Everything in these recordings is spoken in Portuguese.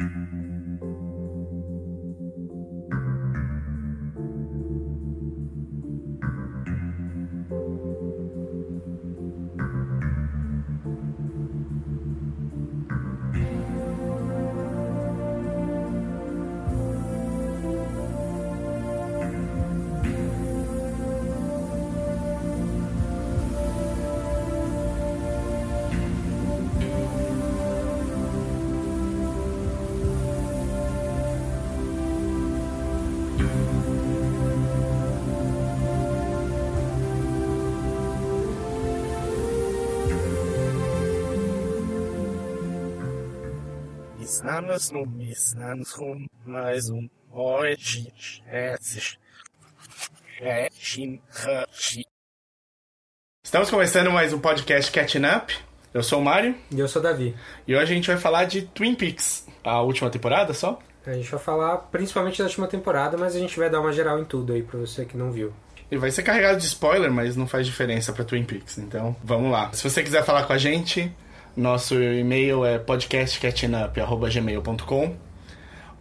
Mm-hmm. Anos no mês, anos com mais um hoje, Estamos começando mais um podcast Catching Up. Eu sou o Mário. E eu sou o Davi. E hoje a gente vai falar de Twin Peaks, a última temporada só? A gente vai falar principalmente da última temporada, mas a gente vai dar uma geral em tudo aí pra você que não viu. E vai ser carregado de spoiler, mas não faz diferença pra Twin Peaks. Então, vamos lá. Se você quiser falar com a gente, nosso e-mail é podcastcatchingup.gmail.com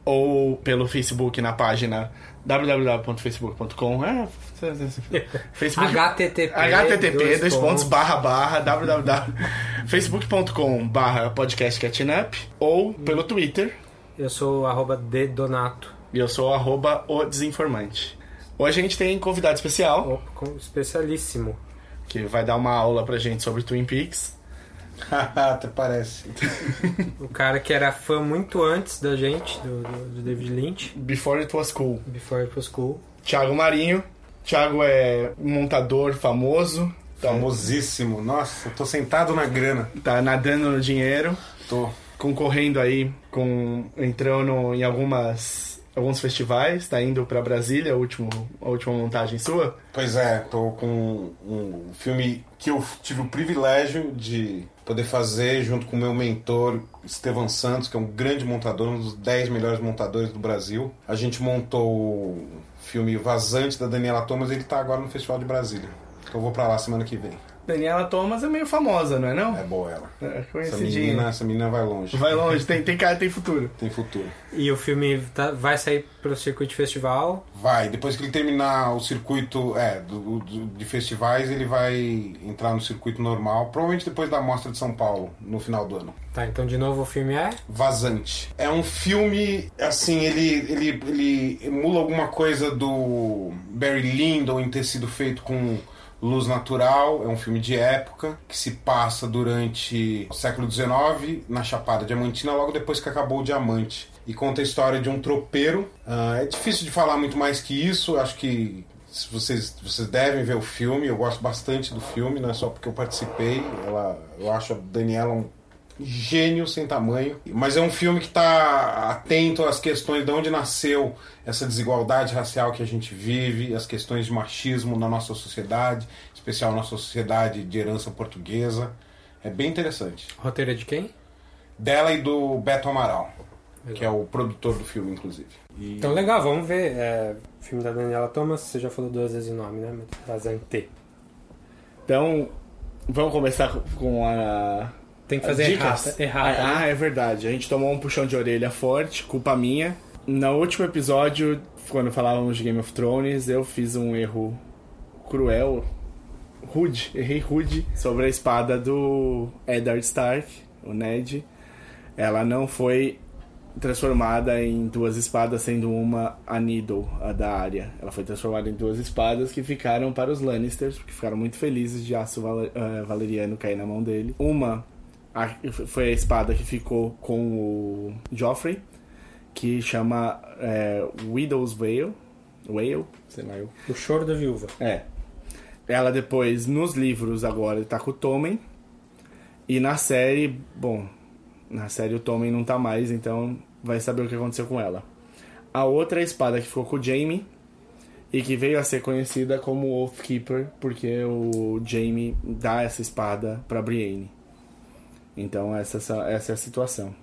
ou pelo Facebook na página www.facebook.com é, Facebook http http dois, pontos barra barra www.facebook.com barra podcastcatchingup ou pelo Twitter. Eu sou arroba dedonato. E eu sou arroba o desinformante. Hoje a gente tem convidado especial oh, especialíssimo. que vai dar uma aula pra gente sobre Twin Peaks Até parece. o cara que era fã muito antes da gente, do, do, David Lynch. Before It Was Cool. Before It Was Cool. Thiago Marinho. Thiago é um montador famoso. Famosíssimo. Nossa, tô sentado na grana. Tá nadando no dinheiro. Tô. Concorrendo aí, com entrando em algumas alguns festivais, tá indo para Brasília, a, último, a última montagem sua? Pois é, tô com um filme que eu tive o privilégio de poder fazer junto com o meu mentor Estevan Santos, que é um grande montador, um dos 10 melhores montadores do Brasil. A gente montou o filme Vazante da Daniela Thomas ele tá agora no Festival de Brasília. Então eu vou para lá semana que vem. Daniela Thomas é meio famosa, não é não? É boa ela. É essa menina, essa menina vai longe. Vai longe, tem, tem cara, tem futuro. Tem futuro. E o filme tá, vai sair pro circuito de festival? Vai, depois que ele terminar o circuito é, do, do, de festivais, ele vai entrar no circuito normal, provavelmente depois da Mostra de São Paulo, no final do ano. Tá, então de novo o filme é? Vazante. É um filme, assim, ele, ele, ele emula alguma coisa do Barry Lyndon em ter sido feito com Luz Natural é um filme de época que se passa durante o século XIX na Chapada Diamantina, logo depois que acabou o diamante. E conta a história de um tropeiro. Uh, é difícil de falar muito mais que isso, acho que vocês, vocês devem ver o filme. Eu gosto bastante do filme, não é só porque eu participei. Ela, eu acho a Daniela um gênio sem tamanho. Mas é um filme que está atento às questões de onde nasceu essa desigualdade racial que a gente vive, as questões de machismo na nossa sociedade, especial na nossa sociedade de herança portuguesa. É bem interessante. roteiro é de quem? Dela e do Beto Amaral, legal. que é o produtor do filme, inclusive. E... Então, legal, vamos ver. É, filme da Daniela Thomas, você já falou duas vezes o nome, né? Vazante. Então, vamos começar com a tem que fazer errado. ah, né? é verdade. A gente tomou um puxão de orelha forte, culpa minha. No último episódio, quando falávamos de Game of Thrones, eu fiz um erro cruel, rude, errei rude, sobre a espada do Eddard Stark, o Ned. Ela não foi transformada em duas espadas, sendo uma a Needle, a da área. Ela foi transformada em duas espadas que ficaram para os Lannisters, porque ficaram muito felizes de aço eh, valeriano cair na mão dele. Uma a, foi a espada que ficou com o Joffrey, que chama é, Widow's Wail. Whale, sei lá. Eu. O Choro da Viúva. É. Ela depois, nos livros, agora tá com o Tommen. E na série, bom, na série o Tommen não tá mais, então vai saber o que aconteceu com ela. A outra espada que ficou com o Jaime e que veio a ser conhecida como Oathkeeper, porque o Jaime dá essa espada para Brienne. Então essa, essa é a situação.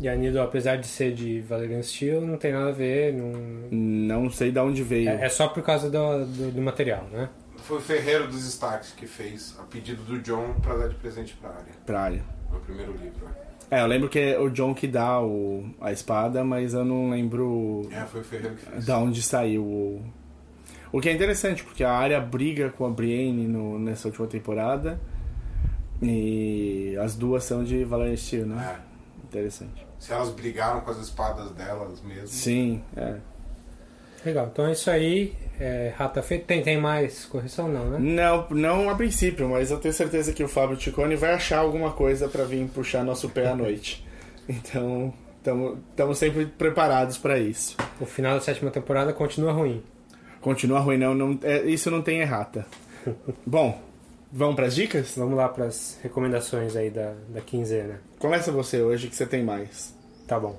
E a Nido, apesar de ser de Valerian Steel, não tem nada a ver. Não, não sei de onde veio. É, é só por causa do, do, do, material, né? Foi o Ferreiro dos Starks que fez a pedido do John para dar de presente para a área. Para área. No primeiro livro. É. É, eu lembro que é o John que dá o, a espada, mas eu não lembro É, foi o Ferreiro que fez. da onde saiu o. O que é interessante, porque a área briga com a Brienne no, nessa última temporada. E as duas são de Steel, né? É. Interessante. Se elas brigaram com as espadas delas mesmo. Sim, é. Legal, então é isso aí. É, rata feita. Tem, tem mais correção? Não, né? Não, não a princípio, mas eu tenho certeza que o Fábio Ticone vai achar alguma coisa pra vir puxar nosso pé à noite. Então, estamos sempre preparados pra isso. O final da sétima temporada continua ruim. Continua ruim, não, não é, isso não tem errata. Bom, vamos pras dicas? Vamos lá para as recomendações aí da, da quinzena. Começa você hoje que você tem mais. Tá bom.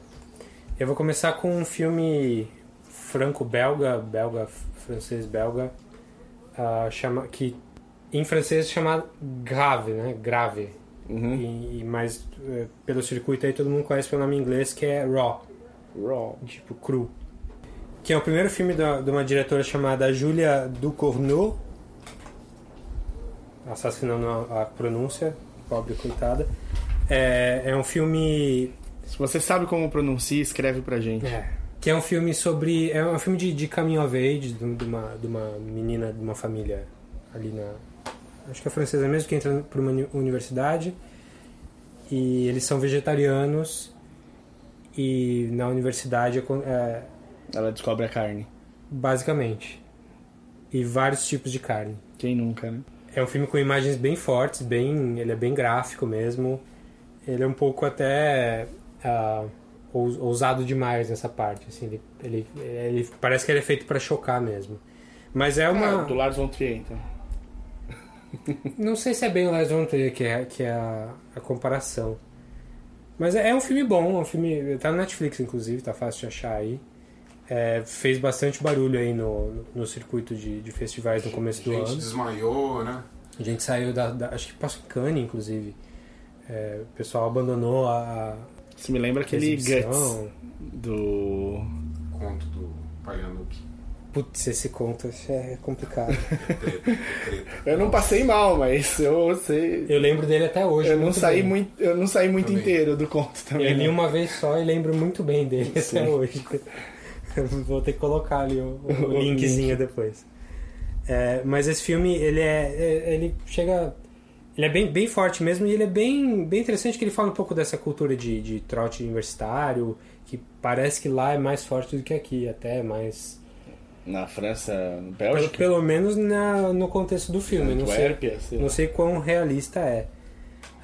Eu vou começar com um filme franco-belga, belga, francês-belga, ah, chama, que em francês chama Grave, né? Grave. Uhum. E, mas eh, pelo circuito aí todo mundo conhece pelo nome em inglês que é Raw, Raw. tipo cru. Que é o primeiro filme da, de uma diretora chamada Julia Ducournau. Assassinando a, a pronúncia, pobre coitada. É, é um filme Se você sabe como pronuncia, escreve pra gente. É. Que é um filme sobre. É um filme de, de coming of age, de, de uma, de uma menina de uma família ali na. Acho que é francesa mesmo, que entra para uma uni- universidade. E eles são vegetarianos. E na universidade, acon- é, Ela descobre a carne. basicamente. E vários tipos de carne. Quem nunca, né? É um filme com imagens bem fortes, bem, ele é bem gráfico mesmo. Ele é um pouco até ah, ous- ousado demais nessa parte. Assim, ele, ele, ele- parece que ele é feito para chocar mesmo. Mas é Ah, uma. do Lars von Trier, então. Não sei se é bem o Lars von Trier que é, que é a, a comparação. Mas é, é um filme bom, é um filme. Tá no Netflix, inclusive, tá fácil de achar aí. É, fez bastante barulho aí no, no circuito de, de festivais no começo do gente ano. desmaiou, né? A gente saiu da, da- Acho que passou em Cannes, inclusive. É, o pessoal abandonou a. Isso me lembra a aquele exibição. Guts do. Conto do Palianuque. Putz, esse conto é complicado. Eu não passei mal, mas eu sei. Eu lembro dele até hoje. Eu não muito saí bem. muito, eu não saí muito Também. inteiro do conto também. Eu li uma vez só e lembro muito bem dele Sim. até hoje. Vou ter que colocar ali o, o O linkzinho depois. É, mas esse filme, ele é. é- Ele chega. Ele é bem, bem forte mesmo e ele é bem, bem interessante que ele fala um pouco dessa cultura de, de trote universitário, que parece que lá é mais forte do que aqui, até mais. Na França, Pelo, Bélgica, pelo menos na, no contexto do filme. Não sei, sei não sei quão realista é.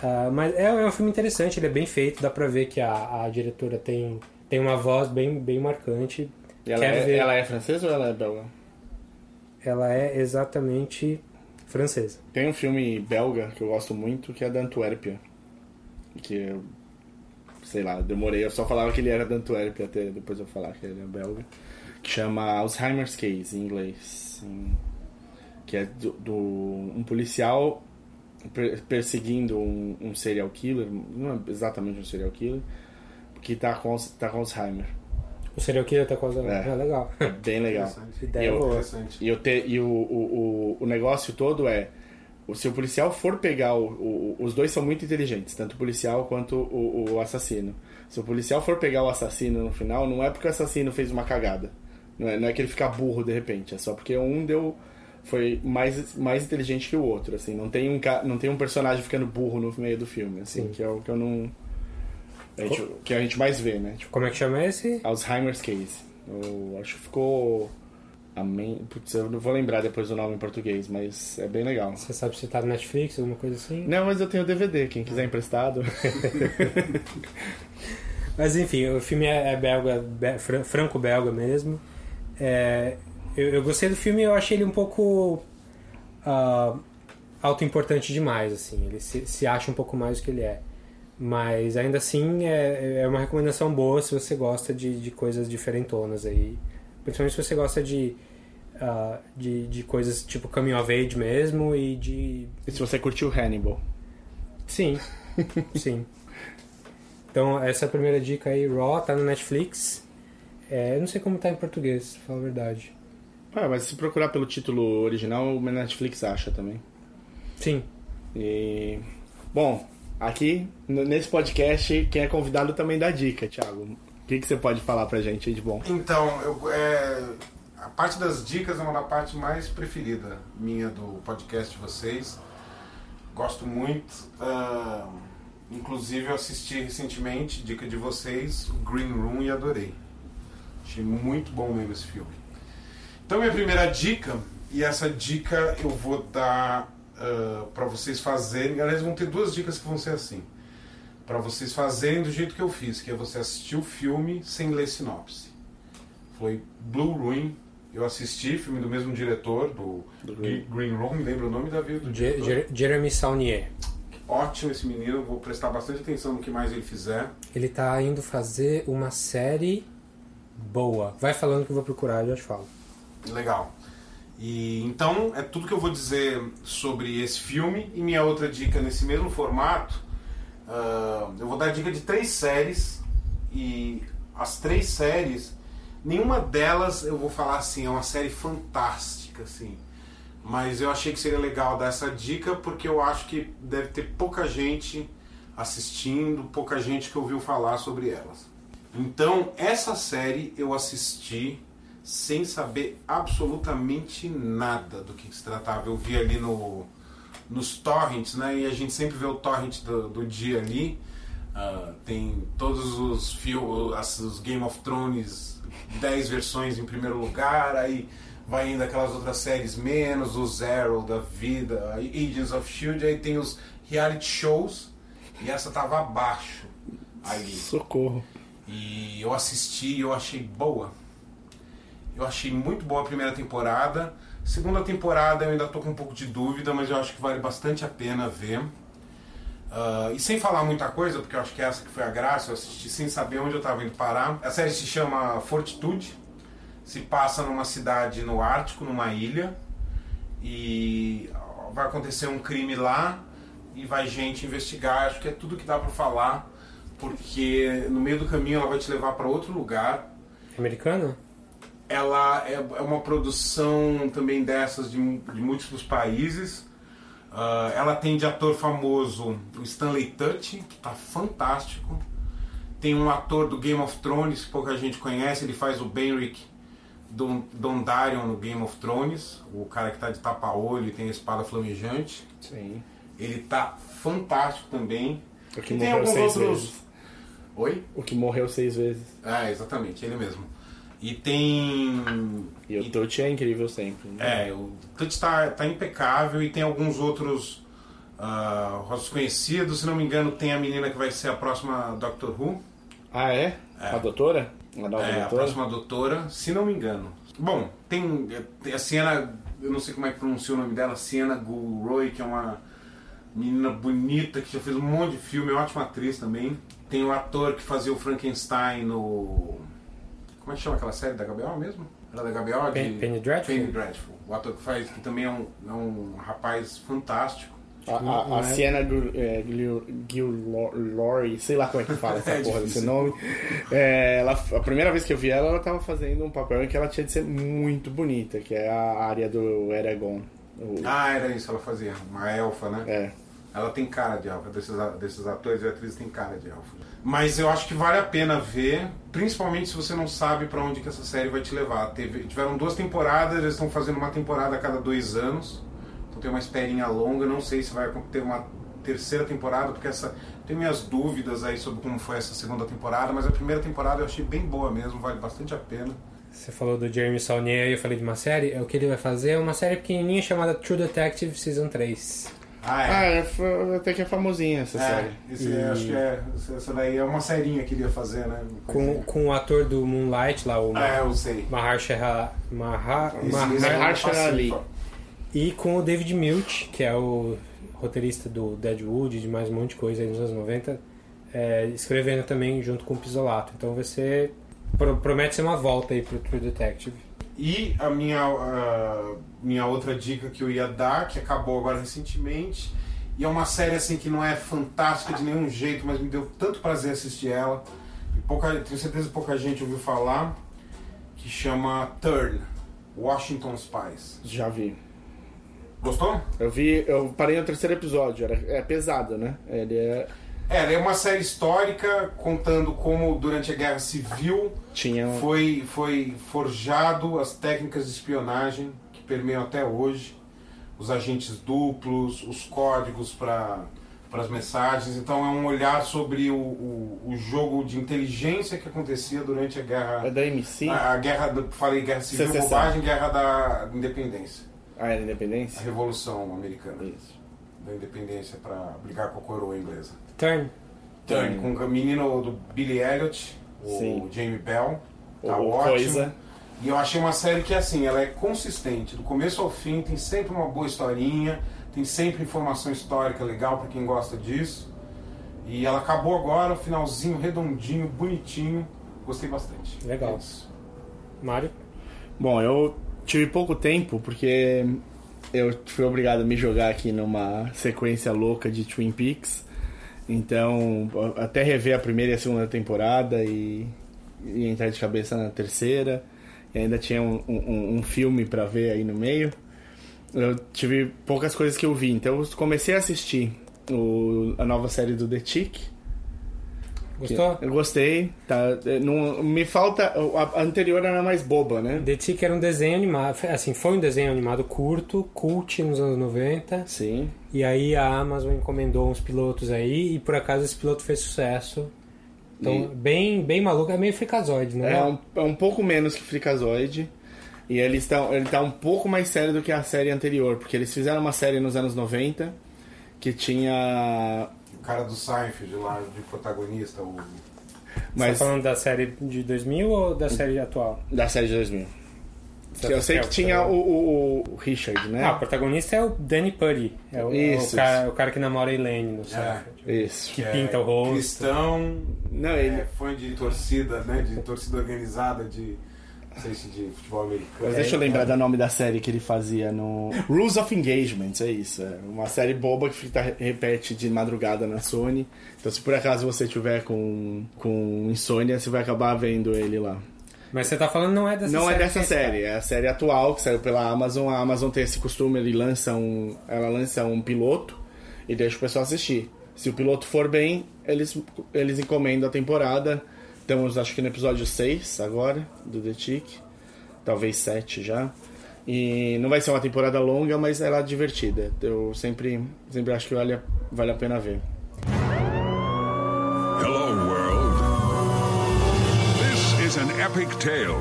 Ah, mas é, é um filme interessante, ele é bem feito, dá pra ver que a, a diretora tem, tem uma voz bem, bem marcante. Ela, é, ela é francesa ou ela é belga? Ela é exatamente francesa. Tem um filme belga que eu gosto muito que é da Antuérpia. Que eu, sei lá, demorei, eu só falava que ele era da Antuérpia até depois eu falar que ele é belga. Que chama Alzheimer's Case em inglês. em- que é do, do- um policial per- perseguindo um, um serial killer, não é exatamente um serial killer, que tá com, tá com Alzheimer. O serial killer tá causando. É. É, legal. É bem legal. Interessante. Ideia Eu-. Interessante. E, eu te, e o, o, o, o negócio todo é: o, se o policial for pegar. O, o- os dois são muito inteligentes, tanto o policial quanto o, o assassino. Se o policial for pegar o assassino no final, não é porque o assassino fez uma cagada. Não é, não é que ele fica burro de repente, é só porque um deu. Foi mais, mais inteligente que o outro, assim. Não tem um, não tem um personagem ficando burro no meio do filme, assim, Sim. que é o que eu não. A gente- que a gente mais vê, né? Tipo, Como é que chama esse? Alzheimer's Case. Eu acho que ficou. Amém. Putz, eu não vou lembrar depois o nome em português, mas é bem legal. Você sabe se tá no Netflix, alguma coisa assim? Não, mas eu tenho DVD, quem quiser emprestado. Mas enfim, o filme é, é belga, be- fran- franco-belga mesmo. É, eu, eu gostei do filme eu achei ele um pouco ah, autoimportante demais, assim. Ele se, se acha um pouco mais do que ele é. Mas ainda assim é, é uma recomendação boa se você gosta de, de coisas diferentonas aí. Principalmente se você gosta de, ah, de, de coisas tipo coming of age mesmo e de E se você curtiu Hannibal? Sim, sim. Então, essa é a primeira dica aí, Raw, tá no Netflix. É, eu não sei como tá em português, pra falar a verdade. Ah, mas se procurar pelo título original, o Netflix acha também. Sim, E. Bom, Aqui, nesse podcast, quem é convidado também dá dica, Thiago. O que, que você pode falar pra gente de bom? Então, eu, é, a parte das dicas é uma da parte mais preferida minha do podcast de vocês. Gosto muito. ah, inclusive, eu assisti recentemente, dica de vocês, Green Room e adorei. Achei muito bom mesmo esse filme. Então, minha primeira dica, e essa dica eu vou dar para vocês fazerem. Aliás, vão ter duas dicas que vão ser assim. Para vocês fazerem do jeito que eu fiz, que é você assistir o filme sem ler sinopse. Foi Blue Ruin. Eu assisti, filme do mesmo diretor, do, Do Green. Green. Room, me lembra o nome? Do diretor? Jer- Jeremy Saunier. Ótimo esse menino, vou prestar bastante atenção no que mais ele fizer. Ele tá indo fazer uma série boa. Vai falando que eu vou procurar, eu já te falo. Legal. E então é tudo que eu vou dizer sobre esse filme e minha outra dica nesse mesmo formato. ah, eu vou dar dica de três séries e as três séries, nenhuma delas eu vou falar assim é uma série fantástica assim. Mas eu achei que seria legal dar essa dica porque eu acho que deve ter pouca gente assistindo, pouca gente que ouviu falar sobre elas. Então, essa série eu assisti sem saber absolutamente nada do que se tratava. Eu vi ali no, nos torrents, né? E a gente sempre vê o torrent do, do dia ali. Ah, tem todos os filmes, os Game of Thrones, 10 versões em primeiro lugar, aí vai indo aquelas outras séries menos, o Zero da vida, Agents of Shield, aí tem os reality shows, e essa tava abaixo ali. Socorro. E eu assisti e eu achei boa. Eu achei muito boa a primeira temporada. Segunda temporada eu ainda tô com um pouco de dúvida, mas eu acho que vale bastante a pena ver. Ah, e sem falar muita coisa, porque eu acho que essa que foi a graça, eu assisti sem saber onde eu estava indo parar. A série se chama Fortitude, se passa numa cidade no Ártico, numa ilha, e vai acontecer um crime lá e vai gente investigar. Acho que é tudo que dá para falar, porque no meio do caminho ela vai te levar para outro lugar Americano? Ela é é uma produção também dessas de, de múltiplos países. Ah, ela tem de ator famoso o Stanley Tucci, que tá fantástico. Tem um ator do Game of Thrones que pouca gente conhece, ele faz o Benric Don- Dondarrion no Game of Thrones, o cara que tá de tapa-olho e tem a espada flamejante. Sim. Ele tá fantástico também. O que E morreu seis outros. vezes. Oi? O que morreu seis vezes. É, exatamente, ele mesmo. E tem. E o Tucci é incrível sempre. né? É, o Touch tá, tá impecável e tem alguns outros ah, rostos conhecidos. Se não me engano, tem a menina que vai ser a próxima Doctor Who. Ah, é? A doutora? A nova É, a doutora? próxima doutora, se não me engano. Bom, tem, tem a Sienna, eu não sei como é que pronuncia o nome dela, Sienna Gulroy, que é uma menina bonita que já fez um monte de filme, é ótima atriz também. Tem o ator que fazia o Frankenstein no. Como é que chama aquela série da Gabriel mesmo? Era da Gabriel? De... Pen- Penny Dreadful? Penny Dreadful. O ator que faz, que também é um, é um rapaz fantástico. A, a, a Sienna Gil- é, Gil- Gilroy, sei lá como é que fala essa É porra desse nome. É, ela, a primeira vez que eu vi ela, ela tava fazendo um papel em que ela tinha de ser muito bonita, que é a área do Eragon. O- Ah, era isso, ela fazia. Uma elfa, né? é. Ela tem cara de elfa, desses, desses atores e atrizes tem cara de elfa. Mas eu acho que vale a pena ver, principalmente se você não sabe pra onde que essa série vai te levar. Teve, tiveram duas temporadas, eles estão fazendo uma temporada a cada dois anos. Então tem uma esperinha longa, não sei se vai ter uma terceira temporada, porque essa tem minhas dúvidas aí sobre como foi essa segunda temporada, mas a primeira temporada eu achei bem boa mesmo, vale bastante a pena. Você falou do Jeremy Saunier e eu falei de uma série. É o que ele vai fazer é uma série pequenininha chamada True Detective Season 3. Ah, Ah, é, até que é famosinha essa série. É, esse, acho que é, essa daí é uma serinha que ele ia fazer, né? Com, com o ator do Moonlight lá, o É, eu sei. Mahershala Maha, Esse- Maha- esse é Mahershala. Ali. e com o David Milch, que é o roteirista do Deadwood e de mais um monte de coisa aí nos anos 90, é, escrevendo também junto com o Pisolato. Então vai ser. pro- promete ser uma volta aí pro True Detective. E a minha, ah, minha outra dica que eu ia dar, que acabou agora recentemente, e é uma série assim que não é fantástica de nenhum jeito, mas me deu tanto prazer assistir ela. E pouca, tenho certeza que pouca gente ouviu falar, que chama Turn, Washington Spies. Já vi. Gostou? Eu vi, eu parei no terceiro episódio, era, é pesado, né? Ele é. É, é uma série histórica contando como durante a Guerra Civil Tinha. um- foi, foi forjado as técnicas de espionagem permeiam até hoje, os agentes duplos, os códigos para as mensagens. Então é um olhar sobre o, o, o jogo de inteligência que acontecia durante a guerra. É da MC? A, a guerra, do- falei guerra civil, Secessão. bobagem, guerra da independência, Ah, era a Independência? revolução americana Isso. da independência para brigar com a coroa inglesa. Turn. Turn, com o menino do Billy Elliot, o Sim. Jamie Bell. Tá O ótimo. Coisa. E eu achei uma série que, assim, ela é consistente. Do começo ao fim, tem sempre uma boa historinha, tem sempre informação histórica legal pra quem gosta disso. E ela acabou agora, finalzinho redondinho, bonitinho. Gostei bastante. Legal. É. Mário? Bom, eu tive pouco tempo porque eu fui obrigado a me jogar aqui numa sequência louca de Twin Peaks. Então, até rever a primeira e a segunda temporada e, e entrar de cabeça na terceira. E ainda tinha um, um, um filme pra ver aí no meio. Eu tive poucas coisas que eu vi, então eu comecei a assistir o- a nova série do The Tick. Gostou? Eu gostei, tá? Não, me falta. A a anterior era mais boba, né? The Tick era um desenho animado, assim, foi um desenho animado curto, cult nos anos 90. Sim. E aí a Amazon encomendou uns pilotos aí e por acaso esse piloto fez sucesso. Então, E- bem, bem maluco, é meio fricazoide, né? É um, é um pouco menos que Freakazoid. E ele está, ele tá um pouco mais sério do que a série anterior, porque eles fizeram uma série nos anos 90 que tinha. O cara do Seinfeld lá, de protagonista, o... Você Mas tá falando da série de 2000 ou da série atual? da série de 2000. Eu sei é que o- tinha o, o- o Richard, né? Ah, o protagonista é o Danny Putty. É o, é o Isso, cara, isso. o cara que namora a Elaine no Seinfeld. Isso. Que é pinta o rosto. Cristão, Não, é, ele. fã de torcida, né? De torcida organizada de... Não sei se de futebol americano. Mas deixa eu lembrar do nome da série que ele fazia no. Rules of Engagement, é isso. É uma série boba que fica, repete de madrugada na Sony. Então, se por acaso você tiver com, com insônia, você vai acabar vendo ele lá. Mas você tá falando não é dessa Não série. é dessa série, é a série atual que saiu pela Amazon. A Amazon tem esse costume, ele lança um, ela lança um piloto e deixa o pessoal assistir. Se o piloto for bem, eles, eles encomendam a temporada. Estamos, acho que no episódio 6 agora, do The Tick. Talvez 7 já. E não vai ser uma temporada longa, mas ela é divertida. Eu sempre, sempre acho que vale, a- vale a pena ver. Hello, epic tale,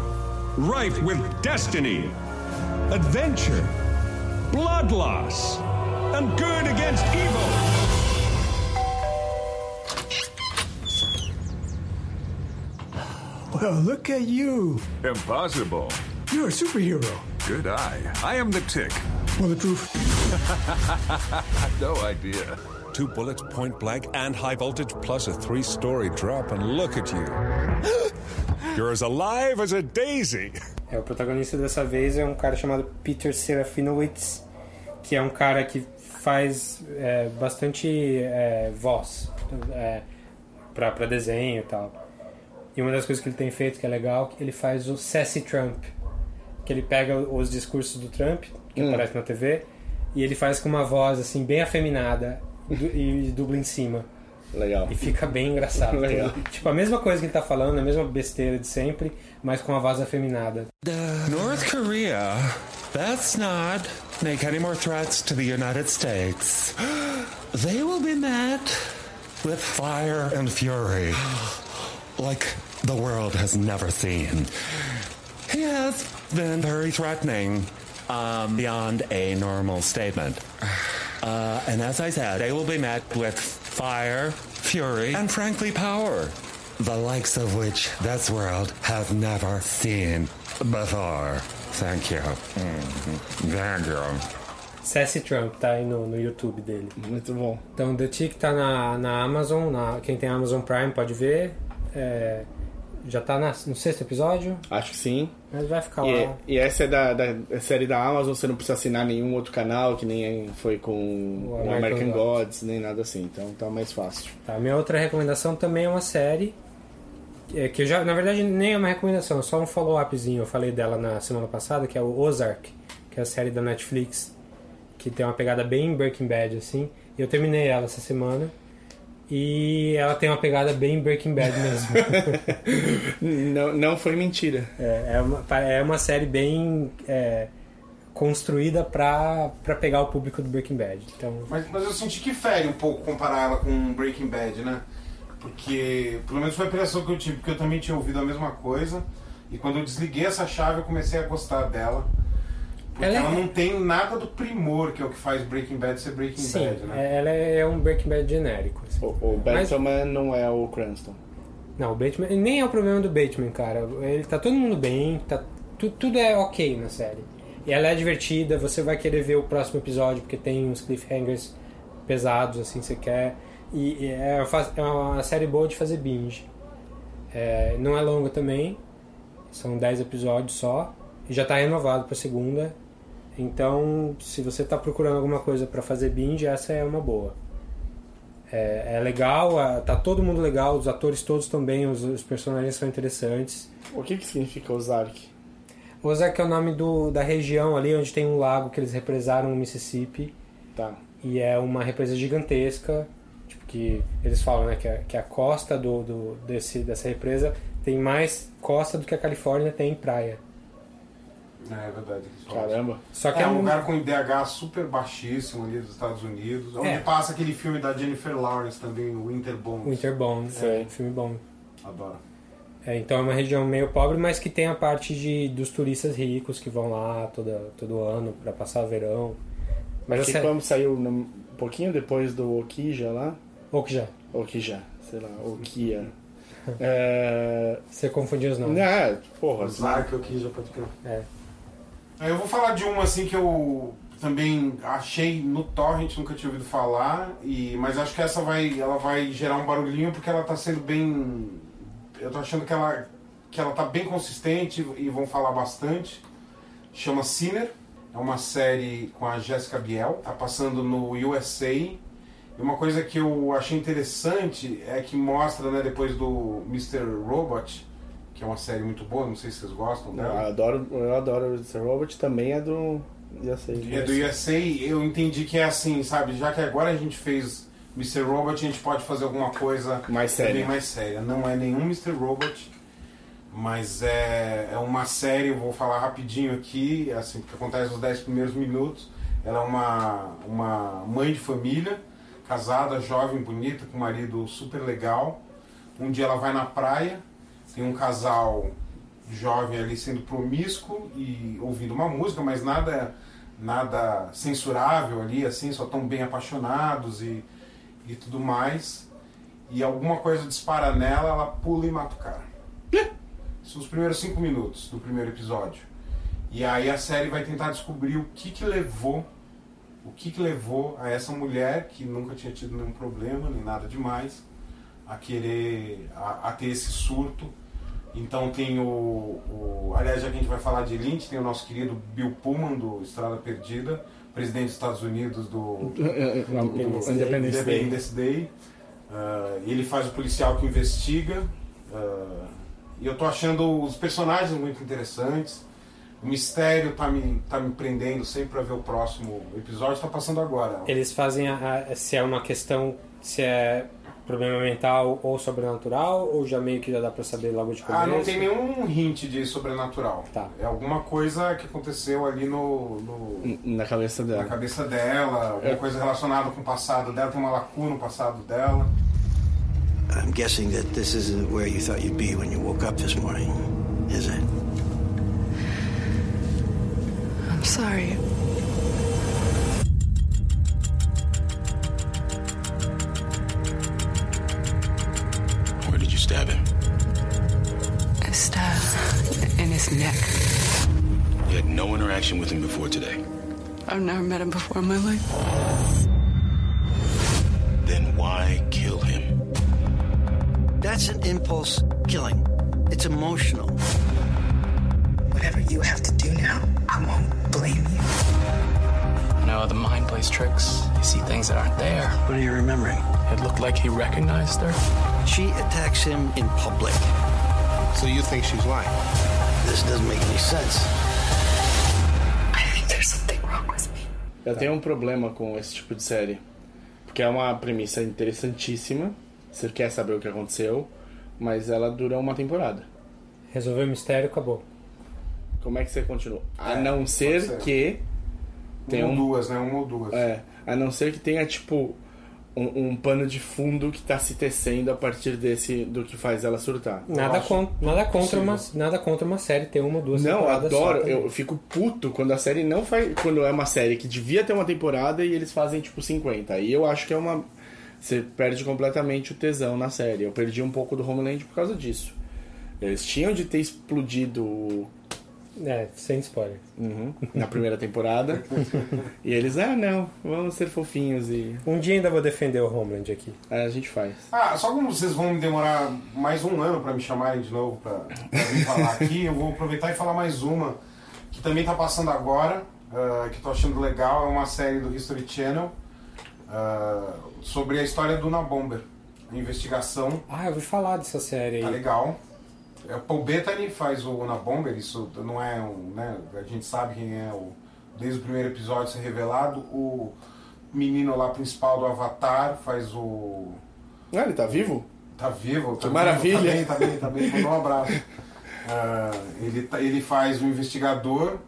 rife with destiny, adventure, blood loss, and good against evil. Well, look at you. Impossible. You're a superhero. Good eye. I am the tick. Well, the proof. No idea. Two bullets point blank and high voltage plus a three story drop, and look at you. You're as alive as a daisy. É, o protagonista dessa vez é um cara chamado Peter Serafinowicz, que é um cara que faz é, bastante é, voz é, pra, pra desenho e tal. E uma das coisas que ele tem feito que é legal, que ele faz o Sassy Trump, que ele pega os discursos do Trump, que aparece na TV, e ele faz com uma voz assim bem afeminada e du- dubla em cima. Legal. E fica bem engraçado. Legal. Tipo, a mesma coisa que ele tá falando, a mesma besteira de sempre, mas com a voz afeminada. North Korea, that's not make any more threats to the United States. They will be met with fire and fury, like the world has never seen. He has been very threatening, um, beyond a normal statement. Uh, and as I said, they will be met with fire, fury, and frankly power. The likes of which this world has never seen before. Thank you. Mhm. Thank you. Sassy Trump tá aí no, no YouTube dele. Muito bom. Então, The Tick tá na, na Amazon, na, quem tem Amazon Prime pode ver. É, já tá na- no sexto episódio, Acho que sim. mas vai ficar E, lá. e essa é da, da é série da Amazon, você não precisa assinar nenhum outro canal, que nem foi com O American American, Gods. Gods, nem nada assim. Então tá mais fácil. Tá, minha outra recomendação também é uma série. é, que eu já, na verdade, nem é uma recomendação, é só um follow-upzinho. Eu falei dela na semana passada, que é o Ozark, que é a série da Netflix, que tem uma pegada bem Breaking Bad, assim. E eu terminei ela essa semana. E ela tem uma pegada bem Breaking Bad mesmo. Não, não foi mentira. é, é uma, é uma série bem é, construída pra, pra pegar o público do Breaking Bad. Então, Mas, mas eu senti que fere um pouco comparar ela com Breaking Bad, né? Porque, pelo menos foi a impressão que eu tive, porque eu também tinha ouvido a mesma coisa. E quando eu desliguei essa chave, eu comecei a gostar dela. Porque Ela ela, é- não tem nada do primor que é o que faz Breaking Bad ser Breaking sim, Bad, né? é- ela é um Breaking Bad genérico. assim. O, o Mas- Bateman não é o Cranston. Não, o Bateman. Nem é o problema do Bateman, cara. Ele tá todo mundo bem, tá, tu- tudo é ok na série. E ela é divertida, você vai querer ver o próximo episódio, porque tem uns cliffhangers pesados, assim, você quer. E, e é, é uma série boa de fazer binge. É, não é longa também, são 10 episódios só, e já tá renovado pra segunda. Então, se você tá procurando alguma coisa pra fazer binge, essa é uma boa. É, é legal, tá todo mundo legal, os atores todos bem, os, os personagens são interessantes. O que, que significa Ozark? Ozark é o nome do, da região ali onde tem um lago que eles represaram no Mississippi Tá. e é uma represa gigantesca. Tipo, que eles falam né, que, a, que a costa do, do- desse, dessa represa tem mais costa do que a Califórnia tem praia. É, é verdade. Caramba. Só que É é, um lugar com IDH super baixíssimo ali dos Estados Unidos. Onde É. passa aquele filme da Jennifer Lawrence também, o Winter Bones. Winterbone, é Sei. um filme bom. Adoro. É, então é uma região meio pobre, mas que tem a parte de, dos turistas ricos que vão lá toda, todo ano para passar verão. Mas Que série... quando saiu no- um pouquinho depois do Okija lá. Já. Okija, sei lá, Okia. É. Você confundiu os nomes. Não, porra, Ozark aqui já pode crer. É. Eu vou falar de uma assim que eu também achei no torrent, nunca tinha ouvido falar, e mas acho que essa vai, ela vai gerar um barulhinho porque ela tá sendo bem, eu tô achando que ela que ela tá bem consistente e vão falar bastante. Chama Sinner, é uma série com a Jessica Biel, tá passando no USA. E uma coisa que eu achei interessante é que mostra, né, depois do Mr. Robot, que é uma série muito boa, não sei se vocês gostam Eu dela. adoro, eu adoro Mr. Robot, também é do. Sei. É do USA, eu entendi que é assim, sabe? Já que agora a gente fez Mr. Robot, a gente pode fazer alguma coisa Mais séria. mais séria. Não é nenhum Mr. Robot, mas é, é uma série, eu vou falar rapidinho aqui, assim, porque acontece nos 10 primeiros minutos. Ela é uma, uma mãe de família, casada, jovem, bonita, com um marido super legal. Um dia ela vai na praia, tem um casal jovem ali sendo promíscuo e ouvindo uma música, mas nada nada censurável ali, assim, só tão bem apaixonados e, e tudo mais. E alguma coisa dispara nela, ela pula e mata o cara. São os primeiros cinco minutos do primeiro episódio. E aí a série vai tentar descobrir o que que levou o que que levou a essa mulher que nunca tinha tido nenhum problema nem nada demais a querer a, a ter esse surto então tem o, o. Aliás, já que a gente vai falar de Lynch, tem o nosso querido Bill Pullman, do Estrada Perdida, presidente dos Estados Unidos do, do Independence Day. Independence Day. Ah, ele faz o policial que investiga. ah, e eu tô achando os personagens muito interessantes. O mistério tá me, tá me prendendo sempre pra ver o próximo episódio. Tá passando agora. Eles fazem a, a- se é uma questão, se é problema mental ou sobrenatural, ou já meio que já dá pra saber logo de começo? Ah, não tem nenhum hint de sobrenatural. Tá. É alguma coisa que aconteceu ali no- no, Na cabeça na dela. cabeça dela, alguma coisa relacionada com o passado dela, tem uma lacuna no passado dela. I'm guessing that this isn't where you thought you'd be when you woke up this morning, is it? I'm sorry. Stab him? A stab in his neck. You had no interaction with him before today. I've never met him before in my life. Then why kill him? That's an impulse killing. It's emotional. Whatever you have to do now, I won't blame you. No, the mind plays tricks. You see things that aren't there. What are you remembering? It looked like he recognized her. She attacks him in public. So you think she's lying? This doesn't make any sense. I think there's something wrong with me. Eu tenho um problema com esse tipo de série. Porque é uma premissa interessantíssima. Você quer saber o que aconteceu, mas ela dura uma temporada. Resolveu o mistério, acabou. Como é que você continua? A É, não ser ser. que. Tem ou um, duas, né? Uma ou duas. É, a não ser que tenha, tipo, um, um pano de fundo que tá se tecendo a partir desse do que faz ela surtar. Nada, con nada, contra possível. uma, nada contra uma série ter uma ou duas Não, eu temporadas só adoro. Eu fico puto quando a série não faz. Quando é uma série que devia ter uma temporada e eles fazem tipo 50. Aí eu acho que é uma. Você perde completamente o tesão na série. Eu perdi um pouco do Homeland por causa disso. Eles tinham de ter explodido É, sem spoiler. Uhum, na primeira temporada. e eles, ah, não, vamos ser fofinhos e. Um dia ainda vou defender o Homeland aqui. Aí a gente faz. Ah, só como vocês vão me demorar mais um ano pra me chamarem de novo pra, pra vir falar aqui, eu vou aproveitar e falar mais uma que também tá passando agora, ah, que tô achando legal, é uma série do History Channel ah, sobre a história do Nabomber, investigação. Ah, eu ouvi falar dessa série aí. Tá legal. É, o Paul Bettany faz o Unabomber, isso não é um. Né, a gente sabe quem é o. Desde o primeiro episódio ser revelado. O menino lá principal do Avatar faz o. Ah, ele tá vivo? Tá vivo, tá Que maravilha. Tá bem, tá bem, tá bem. Mandou um abraço. Ah, ele, tá- ele faz o investigador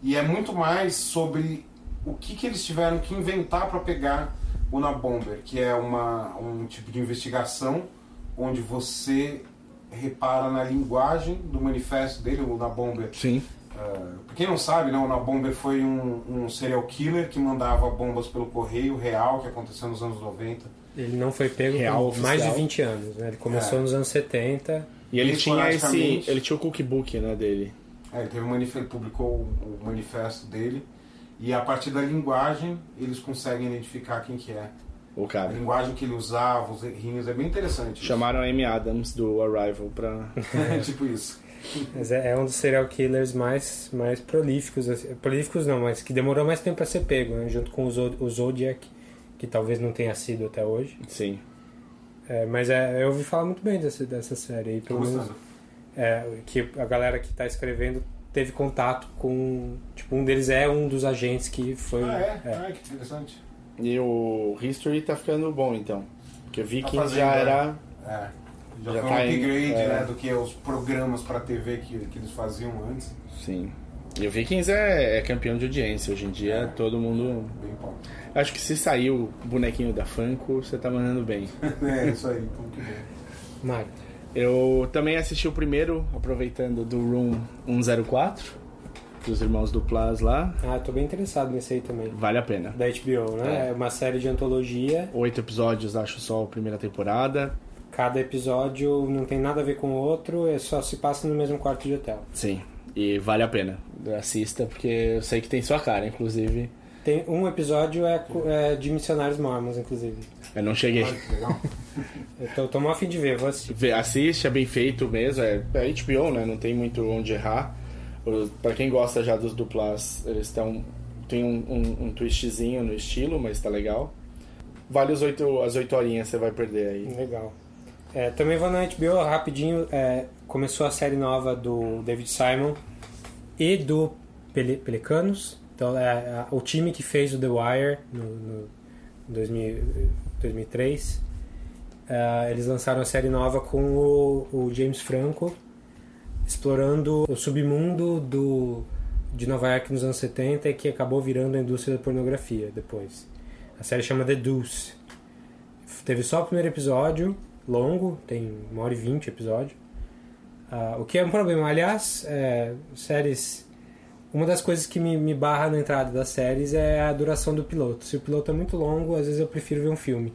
e é muito mais sobre o que, que eles tiveram que inventar para pegar o Unabomber, que é uma, um tipo de investigação onde você repara na linguagem do manifesto dele, o Unabomber. Sim. Uh, pra quem não sabe, né, o Unabomber foi um, um serial killer que mandava bombas pelo correio real, que aconteceu nos anos 90. Ele não foi pego Real por mais de oficial. 20 anos, né? Ele começou É. nos anos 70. E ele tinha esse. Ele tinha o cookbook, né, dele. É, ele teve um manifesto, ele publicou o, o manifesto dele e a partir da linguagem eles conseguem identificar quem que é. O A cara. linguagem que ele usava, os errinhos, é bem interessante. isso. Chamaram a Amy Adams do Arrival pra. É, tipo isso. Mas é, é um dos serial killers mais, mais prolíficos. assim, prolíficos não, mas que demorou mais tempo pra ser pego, né? Junto com o, Zod- o Zodiac, que talvez não tenha sido até hoje. Sim. É, mas é, eu ouvi falar muito bem dessa, dessa série aí, pelo menos. É, que a galera que tá escrevendo teve contato com. Tipo, um deles é um dos agentes que foi. Ah, é? é. Ah, que interessante. E o History tá ficando bom então. Porque Vikings Tá fazendo, já é. era. É. Já, Já foi tá um em- upgrade é. né, do que os programas pra TV que, que eles faziam antes. Sim. E o Vikings é, é campeão de audiência. Hoje em dia todo mundo. Bem bom. Acho que se sair o bonequinho da Funko, você tá mandando bem. é, isso aí. Então, que bom. Mário. Eu também assisti o primeiro, aproveitando do Room 104, dos irmãos do Plus lá. Ah, tô bem interessado nesse aí também. Vale a pena. Da HBO, né? É. É uma série de antologia. Oito episódios, acho só a primeira temporada. Cada episódio não tem nada a ver com o outro, é só se passa no mesmo quarto de hotel. Sim. E vale a pena. Assista, porque eu sei que tem sua cara, inclusive. Tem um episódio é, é de missionários mormons, inclusive. Eu não cheguei. Legal. Eu tô, tô mó a fim de ver, vou assistir. Vê, assiste, é bem feito mesmo. É, é HBO, né? Não tem muito onde errar. Pra quem gosta já dos duplas, eles estão. Tem um, um, um twistzinho no estilo, mas tá legal. Vale os oito, as oito horinhas, você vai perder aí. Legal. É, também vou na HBO rapidinho. é, começou a série nova do David Simon e do Pele, Pelicanos. Então, é, a- o time que fez o The Wire no, no 2000, 2003. é, eles lançaram a série nova com o, o James Franco explorando o submundo do, de Nova York nos anos 70 e que acabou virando a indústria da pornografia depois. A série chama The Deuce. Teve só o primeiro episódio, longo, tem uma hora e vinte episódio. Ah, o que é um problema. Aliás, é, séries. Uma das coisas que me, me barra na entrada das séries é a duração do piloto. Se o piloto é muito longo, às vezes eu prefiro ver um filme.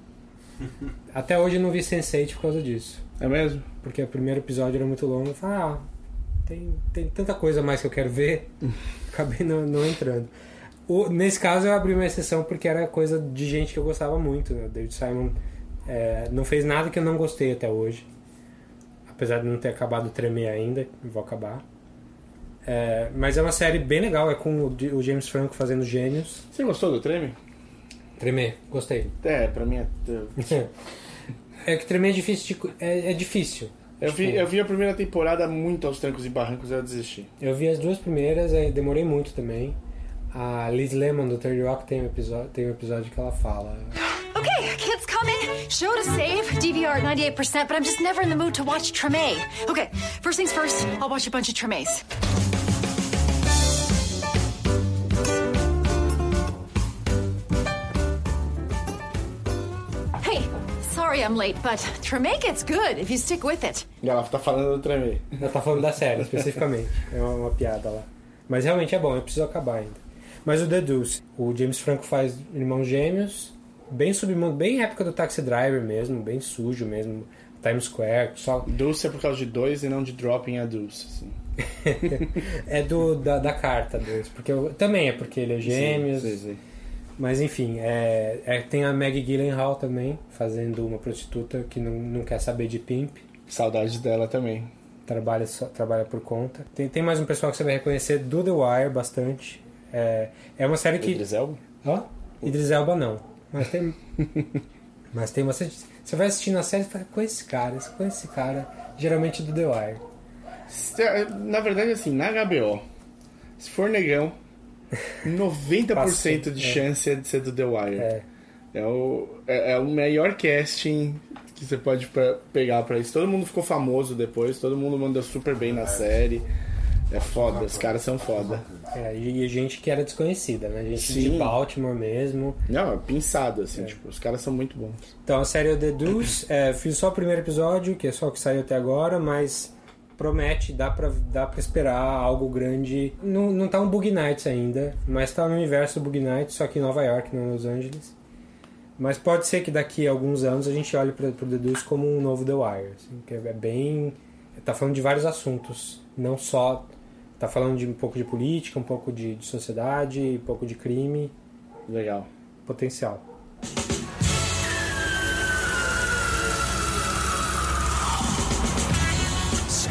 Até hoje eu não vi Sense8 por causa disso. É mesmo? Porque o primeiro episódio era muito longo. Eu falei, ah, tem, tem tanta coisa mais que eu quero ver. Acabei não, não entrando. O- nesse caso eu abri uma exceção porque era coisa de gente que eu gostava muito. Né? David Simon é, não fez nada que eu não gostei até hoje. Apesar de não ter acabado tremer ainda, vou acabar. É, mas é uma série bem legal, é com o, o James Franco fazendo gênios. Você gostou do Treme? Tremer, gostei. É, pra mim é. É que tremer é difícil. de é, é difícil. Eu vi, eu vi a primeira temporada muito aos trancos e barrancos e eu desisti. Eu vi as duas primeiras, aí demorei muito também. A Liz Lemon do Third Rock tem um, episódio, tem um episódio que ela fala. Okay, kids coming. Show to save. DVR at 98%, but I'm just never in the mood to watch Treme. Okay, first things first, I'll watch a bunch of Tremes. Sorry I'm late, but Treme gets good if you stick with it. E ela tá falando do Tremei. Ela tá falando da série, especificamente. É uma, uma piada lá. Mas realmente é bom, eu preciso acabar ainda. Mas o The Deuce, o James Franco faz irmãos gêmeos, bem submundo, bem época do Taxi Driver mesmo, bem sujo mesmo. Times Square, só. Deuce é por causa de dois e não de dropping a Deuce. Assim. é do, da, da carta Deuce, porque eu, também é porque ele é gêmeos. Sim, sim, sim. Mas enfim, é, é, tem a Maggie Gyllenhaal também, fazendo uma prostituta que não, não quer saber de pimp. Saudade dela também. Trabalha, só, trabalha por conta. Tem, tem mais um pessoal que você vai reconhecer do The Wire bastante. É, é uma série que. Idris Elba? Ó, Idris Elba não. Mas tem. mas tem bastante. Você vai assistindo a série e fala, com esse cara, com esse cara. Geralmente do The Wire. Na verdade, assim, na HBO, se for negão, 90% Passou, de é. chance é de ser do The Wire. É. É o, é, é o melhor casting que você pode pe- pegar pra isso. Todo mundo ficou famoso depois, todo mundo mandou super bem na série. É foda, os caras são foda. É, e gente que era desconhecida, né? Gente de Sim. Baltimore mesmo. Não, é pinçado, assim, tipo, os caras são muito bons. Então a série é The Deuce. É, fiz só o primeiro episódio, que é só o que saiu até agora, mas promete, dá pra, dá pra esperar algo grande. Não, não tá um Bug Nights ainda, mas tá no universo do Bug Nights, só que em Nova York, não em Los Angeles. Mas pode ser que daqui a alguns anos a gente olhe pra, pro The Deuce como um novo The Wire. Assim, que é bem. Tá falando de vários assuntos, não só. Tá falando de um pouco de política, um pouco de, de sociedade, um pouco de crime. Legal. Potencial.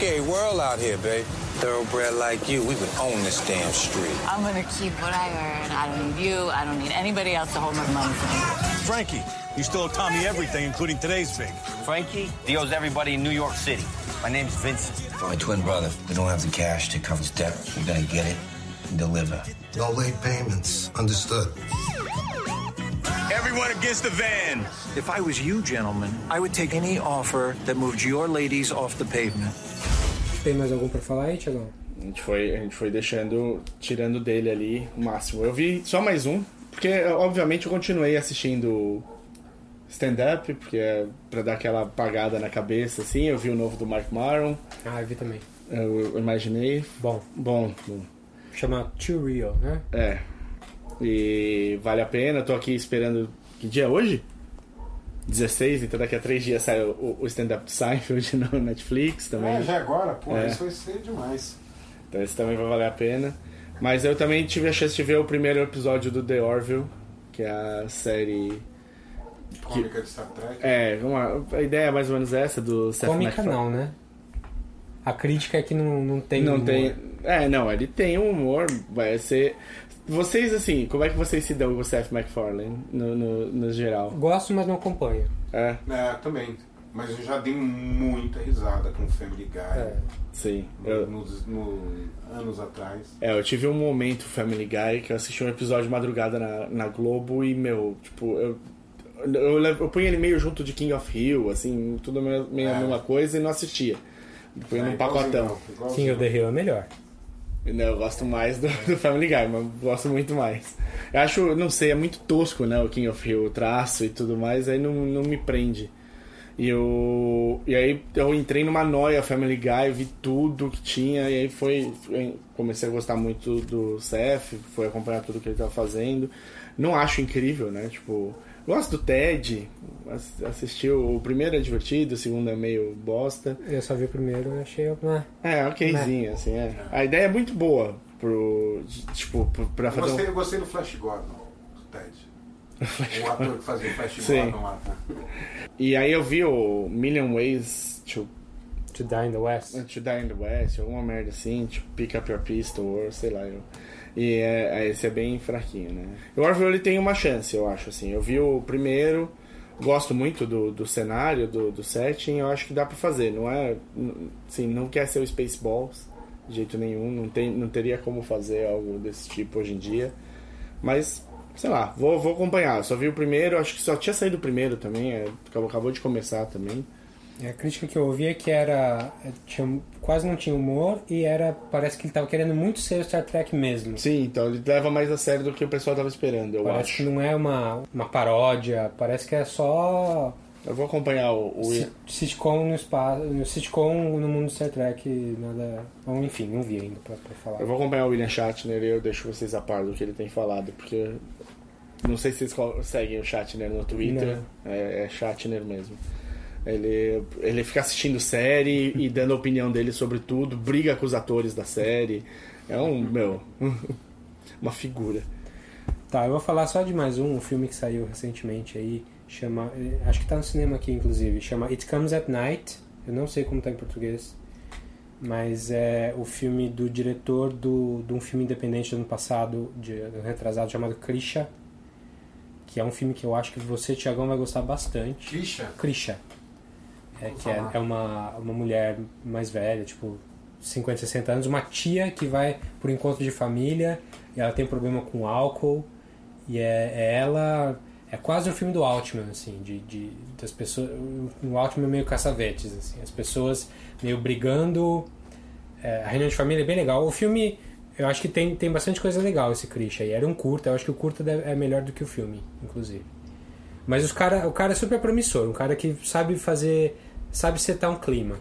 Scary world out here, babe. Thoroughbred like you, we would own this damn street. I'm gonna keep what I earn. I don't need you. I don't need anybody else to hold my money for me. Frankie, you still owe Tommy everything, including today's fee. Frankie, he owes everybody in New York City. My name's Vincent. My twin brother. We don't have the cash to cover his debt. We gotta get it and deliver. No late payments. Understood. Everyone against the van. If I was you, gentlemen, I would take any offer that moved your ladies off the pavement. Tem mais algum pra falar aí, Tiagão? A gente foi, a gente foi deixando, tirando dele ali o máximo. Eu vi só mais um, porque obviamente eu continuei assistindo stand-up, porque é pra dar aquela apagada na cabeça, assim. Eu vi o novo do Mark Maron. Ah, eu vi também. Eu, eu imaginei. Bom. Bom, bom. Chama Too Real, né? É. E vale a pena, eu tô aqui esperando. Que dia é hoje? 16, então daqui a três dias sai o, o stand-up do Seinfeld no Netflix também. É, já é agora, pô, É. isso vai ser demais. Então esse também vai valer a pena. Mas eu também tive a chance de ver o primeiro episódio do The Orville, que é a série. Cômica de Star Trek. É, uma, a ideia é mais ou menos essa do Seth Cômica MacFarlane. não, né? A crítica é que não, não tem Não humor. tem. É, não, ele tem um humor, vai ser. Vocês, assim, como é que vocês se dão com o Seth MacFarlane no, no, no geral? Gosto, mas não acompanho. É. É, também. Mas eu já dei muita risada com Family Guy. É. Sim. Eu, nos- no- anos atrás. é, eu tive um momento Family Guy que eu assisti um episódio de madrugada na, na Globo e, meu, tipo, eu. Eu, levo- eu ponho ele meio junto de King of Hill, assim, tudo meio, meio a É. mesma coisa e não assistia. Põe É, num pacotão. King of the Hill é melhor. Não, eu gosto mais do, do Family Guy, mas gosto muito mais. Eu acho, não sei, é muito tosco, né? O King of Hill, o traço e tudo mais, aí não, não me prende. E, eu, e aí eu entrei numa noia Family Guy, vi tudo que tinha, e aí foi. foi- Comecei a gostar muito do Seth, foi acompanhar tudo que ele tava fazendo. Não acho incrível, né? Tipo, gosto do Ted, ass- assistiu. O primeiro é divertido, o segundo é meio bosta. Eu só vi o primeiro e achei. Né? É, okzinho, assim, é. A ideia é muito boa pro. Tipo, pra Eu fazer gostei, um. eu gostei do Flash Gordon, do Ted. O ator que fazia o Flash Sim. Gordon lá. tá? E aí eu vi o Million Ways to, To Die in the West. to Die in the West, alguma merda assim, tipo Pick Up Your Pistol, ou sei lá. Eu. E é, é, esse é bem fraquinho, né? O Orville ele tem uma chance, eu acho, assim. Eu vi o primeiro, gosto muito do, do cenário, do, do setting, eu acho que dá pra fazer. Não é. Assim, não quer ser o Spaceballs de jeito nenhum, não, tem, não teria como fazer algo desse tipo hoje em dia. Mas, sei lá, vou, vou acompanhar. Só vi o primeiro, acho que só tinha saído o primeiro também, é, acabou, acabou de começar também. É, A crítica que eu ouvi é que era. Tinha, quase não tinha humor e era. Parece que ele tava querendo muito ser o Star Trek mesmo. Sim, então ele leva mais a sério do que o pessoal tava esperando, eu parece acho. que não é uma, uma paródia, parece que é só. Eu vou acompanhar o. o... si- Sitcom no espaço. No sitcom no mundo do Star Trek, nada. Bom, enfim, não vi ainda pra, pra falar. Eu vou acompanhar o William Shatner e eu deixo vocês a par do que ele tem falado, porque. Não sei se vocês seguem o Shatner no Twitter. É, é Shatner mesmo. Ele, ele fica assistindo série e dando a opinião dele sobre tudo, briga com os atores da série. É um, meu, uma figura. Tá, eu vou falar só de mais um, um filme que saiu recentemente aí, chama, eh, acho que tá no cinema aqui inclusive, chama It Comes at Night. Eu não sei como tá em português, mas é o filme do diretor do, de um filme independente do ano passado, de, do retrasado chamado Krisha, que é um filme que eu acho que você, Tiagão, vai gostar bastante. Krisha? Krisha. É, que é, é uma, uma mulher mais velha, tipo 50, 60 anos, uma tia que vai por encontro de família e ela tem problema com álcool e é, é ela é quase um filme do Altman assim de, de das pessoas o Altman é meio caçavetes assim as pessoas meio brigando é, a reunião de família é bem legal. O filme eu acho que tem, tem bastante coisa legal esse Krisha aí. Era um curta eu acho que o curta é melhor do que o filme inclusive. Mas os cara, o cara é super promissor um cara que sabe fazer sabe setar um clima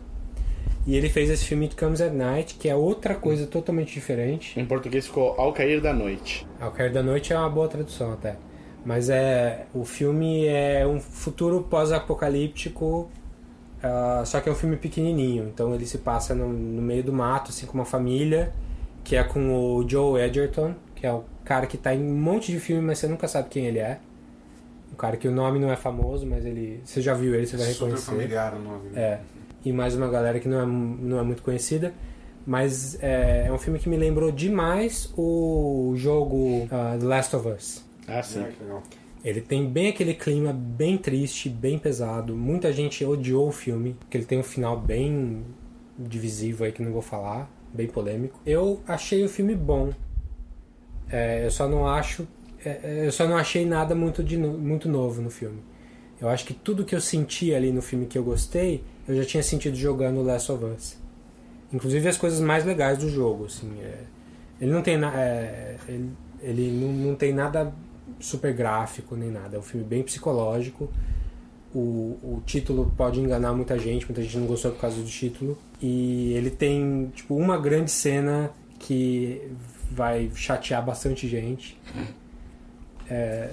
e ele fez esse filme It Comes at Night, que é outra coisa totalmente diferente. Em português ficou Ao Cair da Noite. Ao Cair da Noite é uma boa tradução até. Mas é o filme é um futuro pós-apocalíptico, ah, só que é um filme pequenininho. Então ele se passa no, no meio do mato, assim, com uma família, que é com o Joe Edgerton, que é o cara que tá em um monte de filme, mas você nunca sabe quem ele é. Um cara que o nome não é famoso, mas ele. Você já viu ele, você vai Super reconhecer. familiar o nome. né? É. E mais uma galera que não é, não é muito conhecida. Mas é, é um filme que me lembrou demais o jogo ah, The Last of Us. Ah, sim. Legal. Ele tem bem aquele clima bem triste, bem pesado. Muita gente odiou o filme, porque ele tem um final bem divisivo aí que não vou falar, bem polêmico. Eu achei o filme bom. É, eu só não acho, eu só não achei nada muito de muito novo no filme. Eu acho que tudo que eu senti ali no filme que eu gostei, eu já tinha sentido jogando Last of Us. Inclusive as coisas mais legais do jogo, assim. é, ele não tem na, é, ele, ele não, não tem nada super gráfico nem nada. É um filme bem psicológico. O, o título pode enganar muita gente, muita gente não gostou por causa do título. E ele tem tipo uma grande cena que vai chatear bastante gente. É,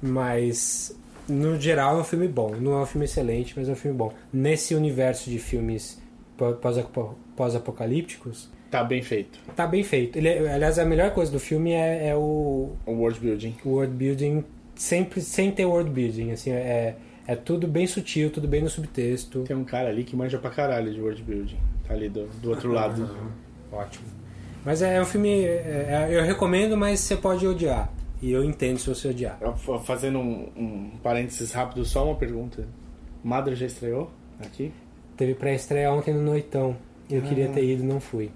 mas no geral é um filme bom. Não é um filme excelente, mas é um filme bom. Nesse universo de filmes pó- pós-apo- pós-apocalípticos, Tá bem feito. tá bem feito. Ele, é- aliás, a melhor coisa do filme é, é o O world building. o world building sempre sem ter world building. Assim, é, é tudo bem sutil, tudo bem no subtexto. Tem um cara ali que manja pra caralho de world building. Tá ali do, do outro lado. Ótimo. Mas é um filme. é- é- eu recomendo, mas você pode odiar. E eu entendo se você odiar. Fazendo um, um parênteses rápido, só uma pergunta. Madra já estreou aqui? Teve pré-estreia ontem no Noitão. Eu Ah. queria ter ido, não fui.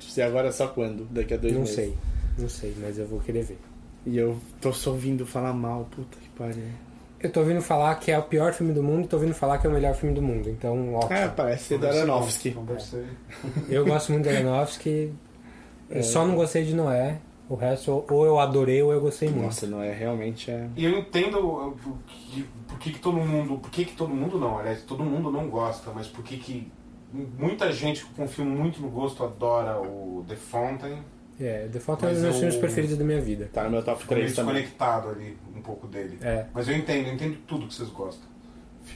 Se agora só quando? Daqui a dois não meses? sei. Não sei, mas eu vou querer ver. E eu tô só ouvindo falar mal, puta que pariu. Eu tô ouvindo falar que é o pior filme do mundo e tô ouvindo falar que é o melhor filme do mundo. Então, ótimo. É, parece ser da Aronofsky. Eu gosto muito de Aronofsky. Eu É. só não gostei de Noé. O resto, ou eu adorei ou eu gostei muito. Nossa, não é realmente é. E eu entendo por que, por que, que todo mundo. Por que, que todo mundo não, aliás, todo mundo não gosta, mas por que, que muita gente que confia muito no gosto adora o The Fountain. É, The Fountain é um dos meus eu- filmes preferidos da minha vida. Tá no meu top Ficou meio 3 também. desconectado ali um pouco dele. É. Mas eu entendo, eu entendo tudo que vocês gostam.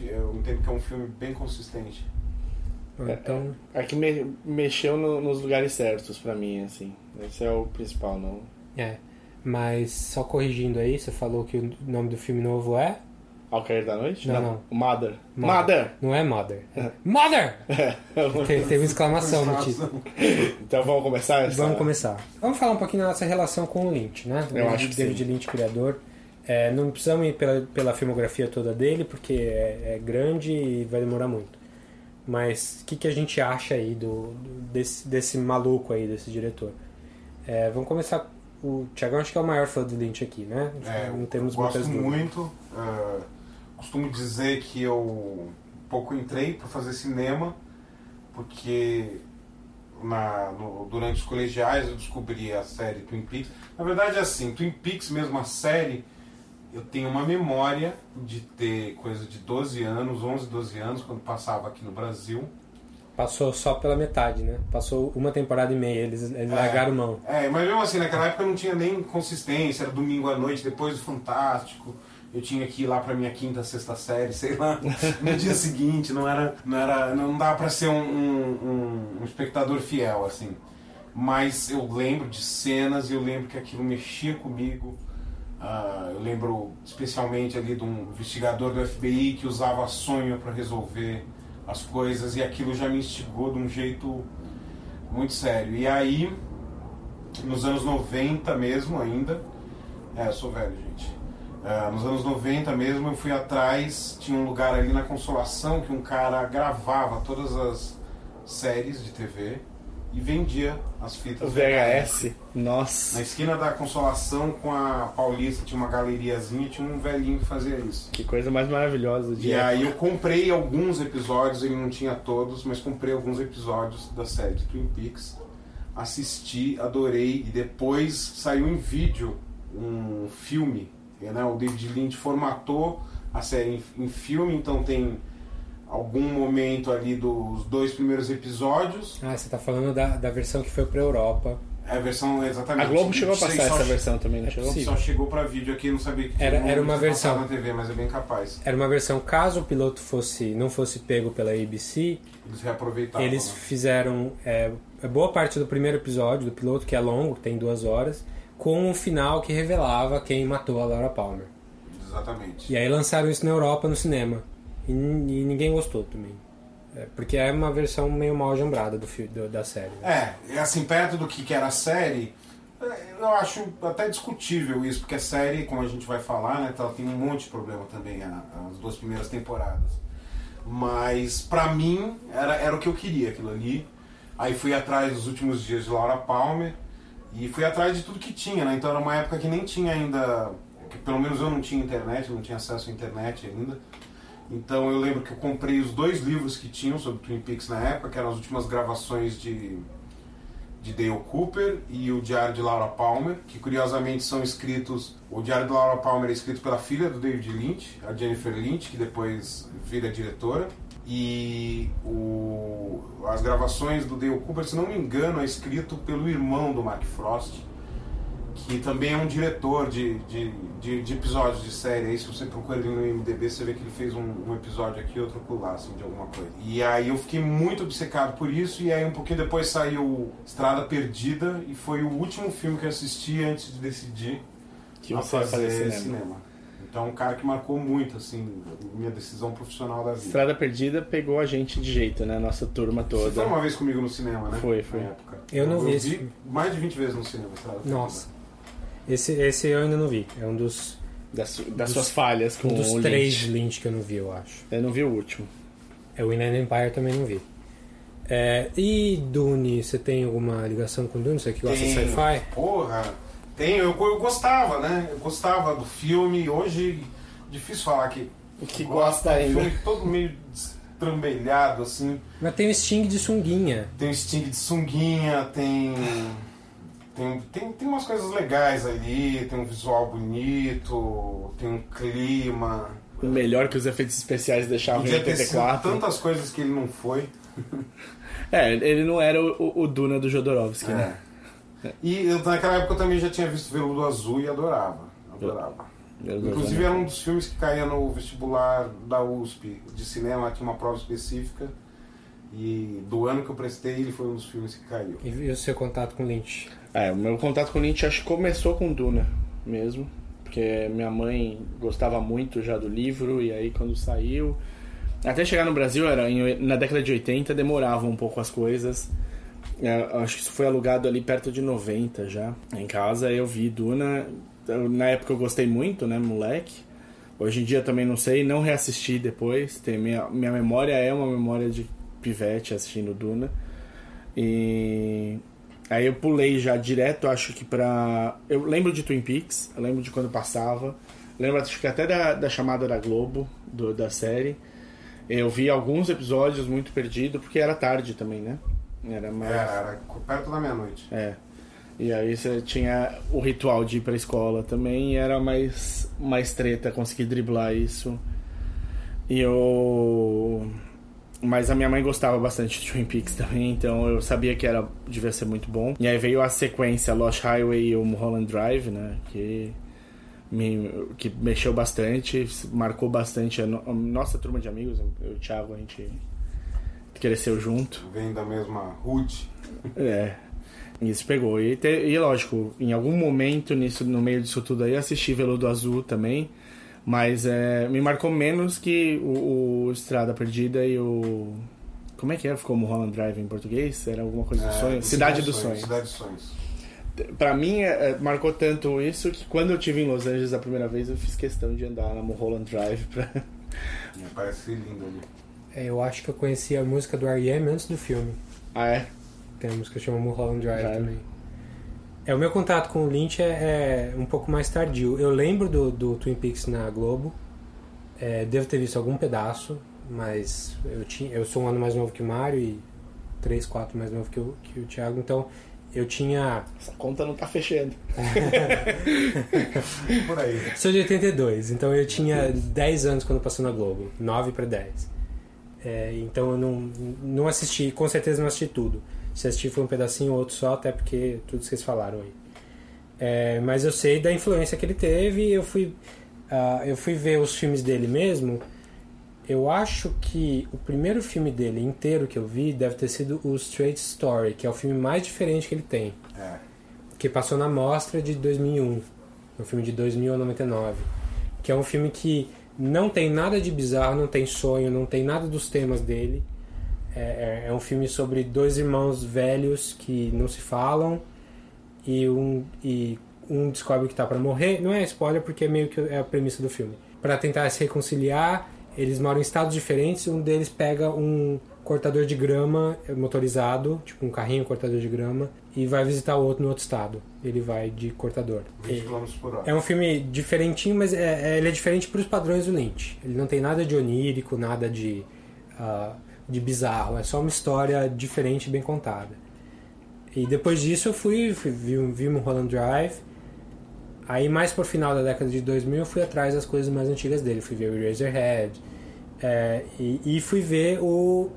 Eu entendo que é um filme bem consistente. Então, É que me- mexeu no- nos lugares certos pra mim, assim. Esse é o principal, não. é. Mas só corrigindo aí, você falou que o nome do filme novo é? Ao cair da noite? Não, não. Mother. Mother! Não é Mother. É Mother! É. Tem, tem uma exclamação no título. Então vamos começar? Essa... Vamos começar. Vamos falar um pouquinho da nossa relação com o Lynch, né? Eu O acho que David sim. Lynch, criador. É, não precisamos ir pela, pela filmografia toda dele, porque é, é grande e vai demorar muito. Mas o que, que a gente acha aí do, desse, desse maluco aí, desse diretor? É, vamos começar o Thiagão acho que é o maior fã do Lynch aqui, né? É, não temos gosto muitas dúvidas. muito. ah, costumo dizer que eu pouco entrei para fazer cinema, porque na, no- durante os colegiais eu descobri a série Twin Peaks. Na verdade, é assim, Twin Peaks, mesmo a série, eu tenho uma memória de ter coisa de 12 anos, 11, 12 anos, quando passava aqui no Brasil. Passou só pela metade, né? Passou uma temporada e meia, eles, eles É. largaram mão. É, mas mesmo assim, naquela época não tinha nem consistência, era domingo à noite, depois do Fantástico. Eu tinha que ir lá pra minha quinta, sexta série, sei lá, no dia seguinte, não era. Não, era, não dava pra ser um, um- um espectador fiel, assim. Mas eu lembro de cenas e eu lembro que aquilo mexia comigo. Ah, eu lembro especialmente ali de um investigador do FBI que usava sonho para resolver as coisas e aquilo já me instigou de um jeito muito sério. E aí, nos anos 90 mesmo ainda, é, eu sou velho, gente. É, nos anos 90 mesmo eu fui atrás, tinha um lugar ali na Consolação que um cara gravava todas as séries de TV e vendia as fitas O VHS, nossa. na esquina da Consolação com a Paulista tinha uma galeriazinha e tinha um velhinho que fazia isso. Que coisa mais maravilhosa de E aí eu comprei alguns episódios, ele não tinha todos, mas comprei alguns episódios da série de Twin Peaks. Assisti, adorei e depois saiu em vídeo um filme. Né? O David Lynch formatou a série em filme, então tem algum momento ali dos dois primeiros episódios. Ah, você tá falando da, da versão que foi pra Europa. É a versão exatamente. A Globo chegou a passar essa che- versão também, não É chegou? possível. Só chegou pra vídeo aqui, não sabia que Era- tinha era uma versão. na TV, mas é bem capaz. Era uma versão, caso o piloto fosse não fosse pego pela ABC, Eles reaproveitavam. eles né? fizeram é, boa parte do primeiro episódio do piloto, que é longo, tem duas horas, com o final que revelava quem matou a Laura Palmer. Exatamente. E aí lançaram isso na Europa no cinema. E, e ninguém gostou também. É, porque é uma versão meio mal jambrada do, do- da série. É, e assim, perto do que que era a série, é, eu acho até discutível isso, porque a série, como a gente vai falar, né, ela tem um monte de problema também, a- as duas primeiras temporadas. Mas, pra mim, era, era o que eu queria, aquilo ali. Aí fui atrás dos últimos dias de Laura Palmer e fui atrás de tudo que tinha, né? Então era uma época que nem tinha ainda, que pelo menos eu não tinha internet, não tinha acesso à internet ainda. Então eu lembro que eu comprei os dois livros que tinham sobre Twin Peaks na época, que eram as últimas gravações de, de Dale Cooper e o Diário de Laura Palmer, que curiosamente são escritos. O Diário de Laura Palmer é escrito pela filha do David Lynch, a Jennifer Lynch, que depois vira diretora. E o, as gravações do Dale Cooper, se não me engano, é escrito pelo irmão do Mark Frost, que também é um diretor de, de, de, de episódios de série. Aí se você procura ele no IMDB, você vê que ele fez um, um episódio aqui e outro lá, assim, de alguma coisa. E aí eu fiquei muito obcecado por isso, e aí um pouquinho depois saiu Estrada Perdida, e foi o último filme que eu assisti antes de decidir Que a você fazer fazer cinema. cinema. Então um cara que marcou muito, assim, minha decisão profissional da vida. Estrada Perdida pegou a gente de jeito, né? Nossa turma toda. Você foi uma vez comigo no cinema, né? Foi, foi. Na época. Eu não vi vi esse filme. mais de 20 vezes no cinema. Estrada Perdida. Nossa. Esse, esse eu ainda não vi. É um dos. Das, das dos- suas falhas com Um dos o três Lynch. Lynch que eu não vi, eu acho. Eu não vi o último. É o Inland Empire também não vi. É, e Dune, você tem alguma ligação com Dune? Você que gosta de Tenho. sci-fi? Porra, tenho. Eu, eu gostava, né? Eu gostava do filme. Hoje, difícil falar que. Que gosta É um ainda. filme todo meio destrambelhado, assim. Mas tem o Sting de sunguinha. Tem o Sting de sunguinha, tem. Tem, tem, tem umas coisas legais ali, tem um visual bonito, tem um clima. Melhor que os efeitos especiais deixavam em Podia ter sido 84. tantas coisas que ele não foi. É, ele não era o, o- o Duna do Jodorowsky, né? E eu, naquela época eu também já tinha visto Veludo Azul e adorava. Adorava. Veludo Inclusive era um dos filmes que caía no vestibular da USP de cinema, tinha uma prova específica. E do ano que eu prestei, ele foi um dos filmes que caiu. E, e o seu contato com Lynch? É, o meu contato com Lynch acho que começou com Duna mesmo. Porque minha mãe gostava muito já do livro, e aí quando saiu. Até chegar no Brasil, era em- na década de 80, demorava um pouco as coisas. É, acho que isso foi alugado ali perto de 90 já. Em casa eu vi Duna. Eu- na época eu gostei muito, né, moleque. Hoje em dia também não sei, não reassisti depois. Tem, minha, minha memória é uma memória de pivete assistindo Duna. E Aí eu pulei já direto, acho que pra. Eu lembro de Twin Peaks, eu lembro de quando passava. Lembro acho que até da, da chamada da Globo, do, da série. Eu vi alguns episódios muito perdido, porque era tarde também, né? Era mais. É, era perto da meia-noite. É. E aí você tinha o ritual de ir pra escola também, e era mais, mais treta conseguir driblar isso. E eu. Mas a minha mãe gostava bastante de Twin Peaks também, então eu sabia que era devia ser muito bom. E aí veio a sequência Lost Highway e o Mulholland Drive, né? Que me, que mexeu bastante, marcou bastante a, no, a nossa turma de amigos. Eu e o Thiago, a gente cresceu junto. Vem da mesma root. É. Isso pegou. E, te, e lógico, em algum momento nisso, no meio disso tudo aí, assisti Veludo Azul também. Mas é, me marcou menos que o, o, Estrada Perdida e o. Como é que é? Ficou Mulholland Drive em português? Era alguma coisa do É, sonho? Cidade Cidade do Sonhos, Sonho. Cidade dos Sonhos. Pra mim, é, é, marcou tanto isso que quando eu tive em Los Angeles a primeira vez, eu fiz questão de andar na Mulholland Drive pra. Parece lindo ali. É, eu acho que eu conheci a música do R.E.M. antes do filme. Ah, é? Tem uma música que chama Mulholland Drive também. É, o meu contato com o Lynch é, é um pouco mais tardio. Eu lembro do, do Twin Peaks na Globo. É, devo ter visto algum pedaço, mas eu, tinha, eu sou um ano mais novo que o Mário e 3, 4 mais novo que o, que o Thiago, então eu tinha. Essa conta não tá fechando. Por aí. Sou de 82, então eu tinha 10 anos quando passou na Globo, 9 para 10. É, então eu não, não assisti, com certeza não assisti tudo. Se assisti foi um pedacinho ou outro só, até porque tudo que vocês falaram aí. É, mas eu sei da influência que ele teve. Eu fui, uh, eu fui ver os filmes dele mesmo. Eu acho que o primeiro filme dele inteiro que eu vi deve ter sido o Straight Story, que é o filme mais diferente que ele tem. É. Que passou na mostra de 2001. Um filme de 2099. Que é um filme que não tem nada de bizarro, não tem sonho, não tem nada dos temas dele. É, é, é um filme sobre dois irmãos velhos que não se falam e um, e um descobre que tá para morrer. Não é spoiler porque é meio que é a premissa do filme. Para tentar se reconciliar, eles moram em estados diferentes. Um deles pega um cortador de grama motorizado, tipo um carrinho cortador de grama, e vai visitar o outro no outro estado. Ele vai de cortador. 20 km por hora. É um filme diferentinho, mas é, é, ele é diferente para os padrões do Lynch. Ele não tem nada de onírico, nada de, uh, de bizarro. É só uma história diferente bem contada. E depois disso eu fui, fui vi, vi Mulholland Drive. Aí mais pro final da década de 2000 eu fui atrás das coisas mais antigas dele. Fui ver o Eraserhead. É, e, e fui ver o,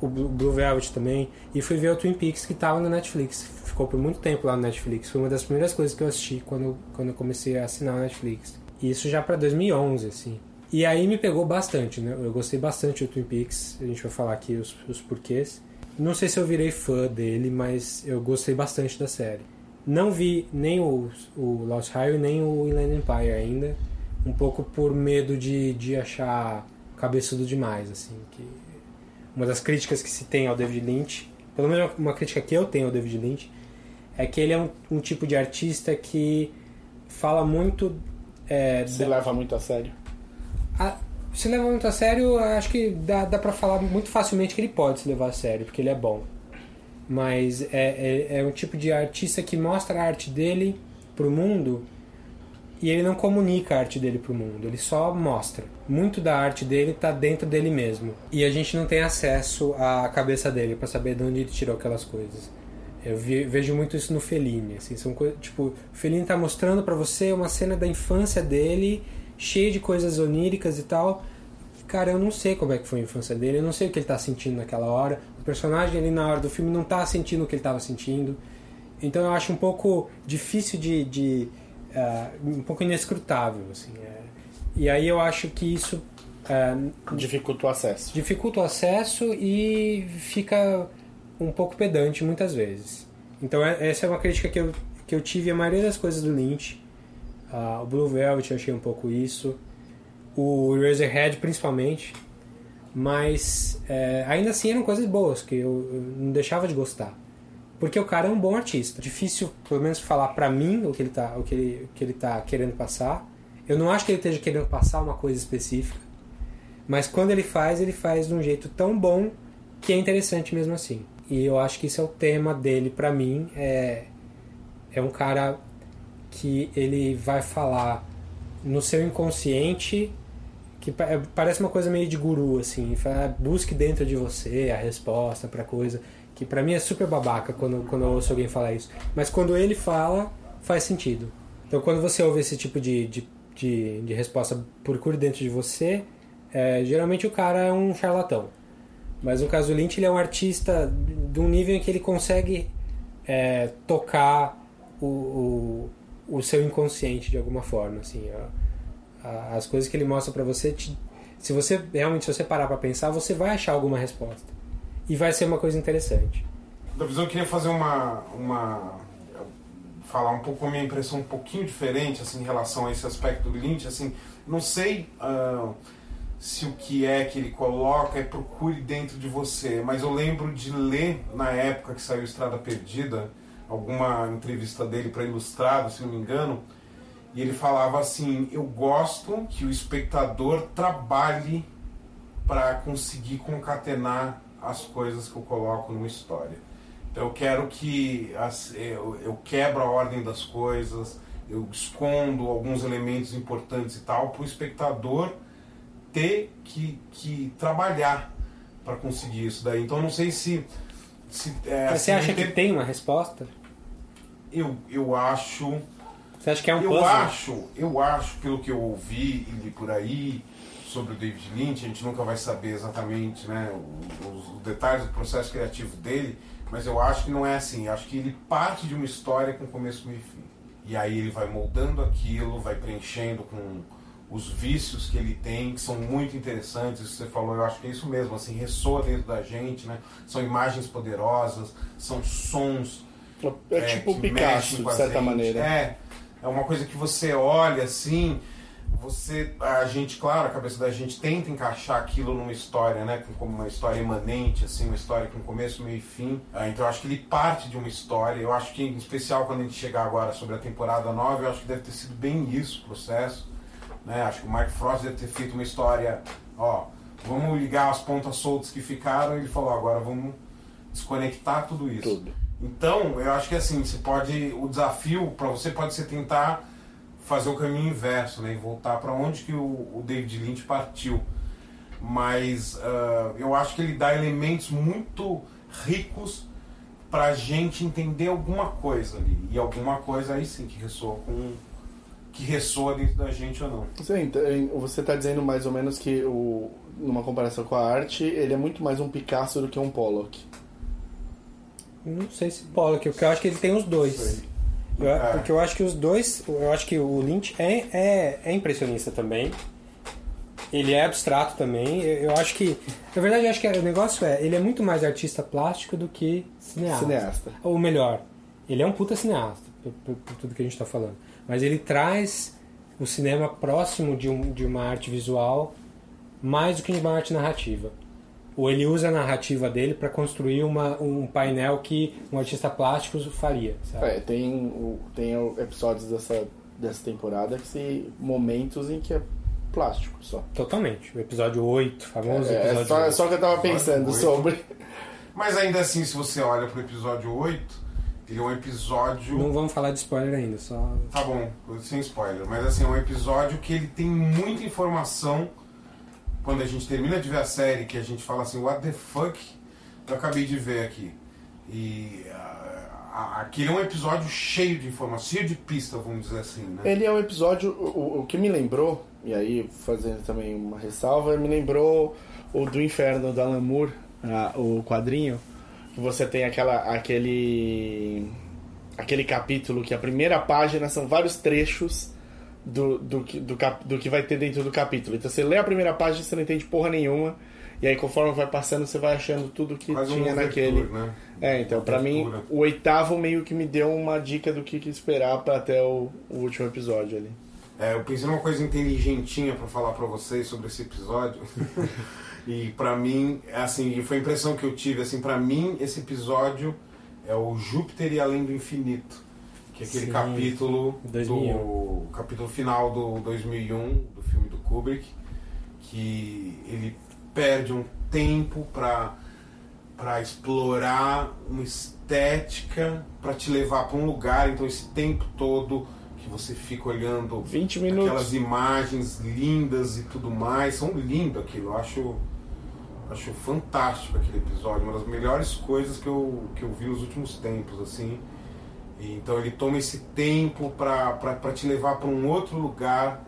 o Blue Velvet também. E fui ver o Twin Peaks que estava na Netflix. Ficou por muito tempo lá no Netflix. Foi uma das primeiras coisas que eu assisti quando, quando eu comecei a assinar a Netflix. Isso já para 2011, assim. E aí me pegou bastante, né? Eu gostei bastante do Twin Peaks. A gente vai falar aqui os, os porquês. Não sei se eu virei fã dele, mas eu gostei bastante da série. Não vi nem o, o Lost Highway, nem o Inland Empire ainda. Um pouco por medo de, de achar cabeçudo demais, assim. Que uma das críticas que se tem ao David Lynch, pelo menos uma crítica que eu tenho ao David Lynch, é que ele é um, um tipo de artista que fala muito... É, Se leva muito a sério. A, se leva muito a sério, acho que dá, dá pra falar muito facilmente que ele pode se levar a sério, porque ele é bom. Mas é, é, é um tipo de artista que mostra a arte dele pro mundo e ele não comunica a arte dele pro mundo, ele só mostra. Muito da arte dele tá dentro dele mesmo. E a gente não tem acesso à cabeça dele para saber de onde ele tirou aquelas coisas. Eu vejo muito isso no Fellini, assim, são coisas, tipo, o Fellini tá mostrando para você uma cena da infância dele, cheia de coisas oníricas e tal. Cara, eu não sei como é que foi a infância dele, eu não sei o que ele tá sentindo naquela hora. O personagem ali na hora do filme não tá sentindo o que ele tava sentindo. Então eu acho um pouco difícil de, de uh, um pouco inescrutável, assim. É. E aí eu acho que isso uh, dificulta o acesso. Dificulta o acesso e fica um pouco pedante muitas vezes. Então essa é uma crítica que eu, que eu tive a maioria das coisas do Lynch. Uh, o Blue Velvet eu achei um pouco isso. O Eraserhead principalmente. Mas é, ainda assim eram coisas boas que eu, eu não deixava de gostar. Porque o cara é um bom artista. Difícil, pelo menos, falar pra mim o que ele tá, o que ele, o que ele tá querendo passar. Eu não acho que ele esteja querendo passar uma coisa específica. Mas quando ele faz, ele faz de um jeito tão bom que é interessante mesmo assim. E eu acho que isso é o tema dele pra mim. É, é um cara que ele vai falar no seu inconsciente que é- parece uma coisa meio de guru assim, fala, busque dentro de você a resposta pra coisa que pra mim é super babaca quando quando eu ouço alguém falar isso. Mas quando ele fala, faz sentido. Então quando você ouve esse tipo de, de, de, de resposta procure dentro de você, é, geralmente o cara é um charlatão. Mas no caso do Lynch, ele é um artista de um nível em que ele consegue é, tocar o, o, o seu inconsciente de alguma forma. Assim, a- a- as coisas que ele mostra pra você, te- se você realmente se você parar pra pensar, você vai achar alguma resposta. E vai ser uma coisa interessante. Da visão, eu queria fazer uma, uma. falar um pouco a minha impressão um pouquinho diferente assim, em relação a esse aspecto do Lynch. Assim, não sei ah, se o que é que ele coloca é procure dentro de você, mas eu lembro de ler na época que saiu Estrada Perdida, alguma entrevista dele para Ilustrado, se não me engano, e ele falava assim: Eu gosto que o espectador trabalhe para conseguir concatenar as coisas que eu coloco numa história. Então eu quero que as, eu, eu quebro a ordem das coisas, eu escondo alguns elementos importantes e tal, para o espectador ter que, que trabalhar para conseguir isso daí. Então não sei se. Se é, Mas você assim, acha que tem- uma resposta? Eu, eu acho. Você acha que é um eu puzzle? acho, eu acho, pelo que eu ouvi e li por aí sobre o David Lynch, a gente nunca vai saber exatamente né, os, os detalhes do processo criativo dele, mas eu acho que não é assim. Acho que ele parte de uma história com começo, meio e fim. E aí ele vai moldando aquilo, vai preenchendo com os vícios que ele tem, que são muito interessantes. Isso que você falou, eu acho que é isso mesmo, assim, ressoa dentro da gente, né? São imagens poderosas, são sons É tipo que Picasso, mexem com de a certa gente. maneira. É, é uma coisa que você olha assim, você, a gente, claro, a cabeça da gente tenta encaixar aquilo numa história, né, com- como uma história imanente, assim, uma história com começo, meio e fim. Ah, então eu acho que ele parte de uma história. Eu acho que, em especial, quando a gente chegar agora sobre a temporada nova, eu acho que deve ter sido bem isso o processo. Né? Acho que o Mark Frost deve ter feito uma história, ó, vamos ligar as pontas soltas que ficaram, e ele falou, agora vamos desconectar tudo isso. Então, eu acho que assim, você pode. O desafio para você pode ser tentar fazer o caminho inverso, né? E voltar para onde que o, o David Lynch partiu. Mas ah, eu acho que ele dá elementos muito ricos pra gente entender alguma coisa ali. E alguma coisa aí sim que ressoa com. Que ressoa dentro da gente ou não. Sim, então, você está dizendo mais ou menos que, o, numa comparação com a arte, ele é muito mais um Picasso do que um Pollock. Não sei se Pollock, porque eu acho que ele tem os dois. Eu- É. Porque eu acho que os dois. Eu acho que o Lynch é, é, é impressionista também. Ele é abstrato também. Eu, eu acho que. Na verdade, eu acho que o negócio é. Ele é muito mais artista plástico do que cineasta. Cineasta. Ou melhor, ele é um puta cineasta, por, por- por tudo que a gente tá falando. Mas ele traz o cinema próximo de, um, de uma arte visual mais do que de uma arte narrativa. Ou ele usa a narrativa dele para construir uma, um painel que um artista plástico faria. Sabe? É, tem, tem episódios dessa, dessa temporada que se momentos em que é plástico só. Totalmente. O episódio 8, famoso É, é episódio só, é 8. só que eu tava pensando Oito. sobre. Mas ainda assim, se você olha pro episódio 8, ele é um episódio. Não vamos falar de spoiler ainda, só. Tá bom, sem spoiler. Mas assim, é um episódio que ele tem muita informação. Quando a gente termina de ver a série, que a gente fala assim, what the fuck eu acabei de ver aqui. E ah, aquele é um episódio cheio de informação, cheio de pista, vamos dizer assim, né? Ele é um episódio. O, o que me lembrou, e aí fazendo também uma ressalva, me lembrou o do Inferno da Alan Moore, ah, o quadrinho. Que você tem aquela, aquele. aquele capítulo que a primeira página são vários trechos do, do, que- do, cap- do que vai ter dentro do capítulo. Então você lê a primeira página e você não entende porra nenhuma. E aí conforme vai passando, você vai achando tudo que uma tinha naquele. né? É, então pra mim, o oitavo meio que me deu uma dica do que, que esperar pra até o, o último episódio ali. É, eu pensei numa coisa inteligentinha pra falar pra vocês sobre esse episódio. e pra mim, assim, foi a impressão que eu tive, assim, para mim esse episódio é o Júpiter e além do infinito, que é aquele Sim, capítulo 2001. do capítulo final do 2001 do filme do Kubrick, que ele perde um tempo pra para explorar uma estética para te levar para um lugar. Então esse tempo todo que você fica olhando 20 minutos. aquelas imagens lindas e tudo mais, são lindo aquilo. Eu acho acho fantástico aquele episódio, uma das melhores coisas que eu, que eu vi nos últimos tempos assim. E, então ele toma esse tempo para te levar para um outro lugar.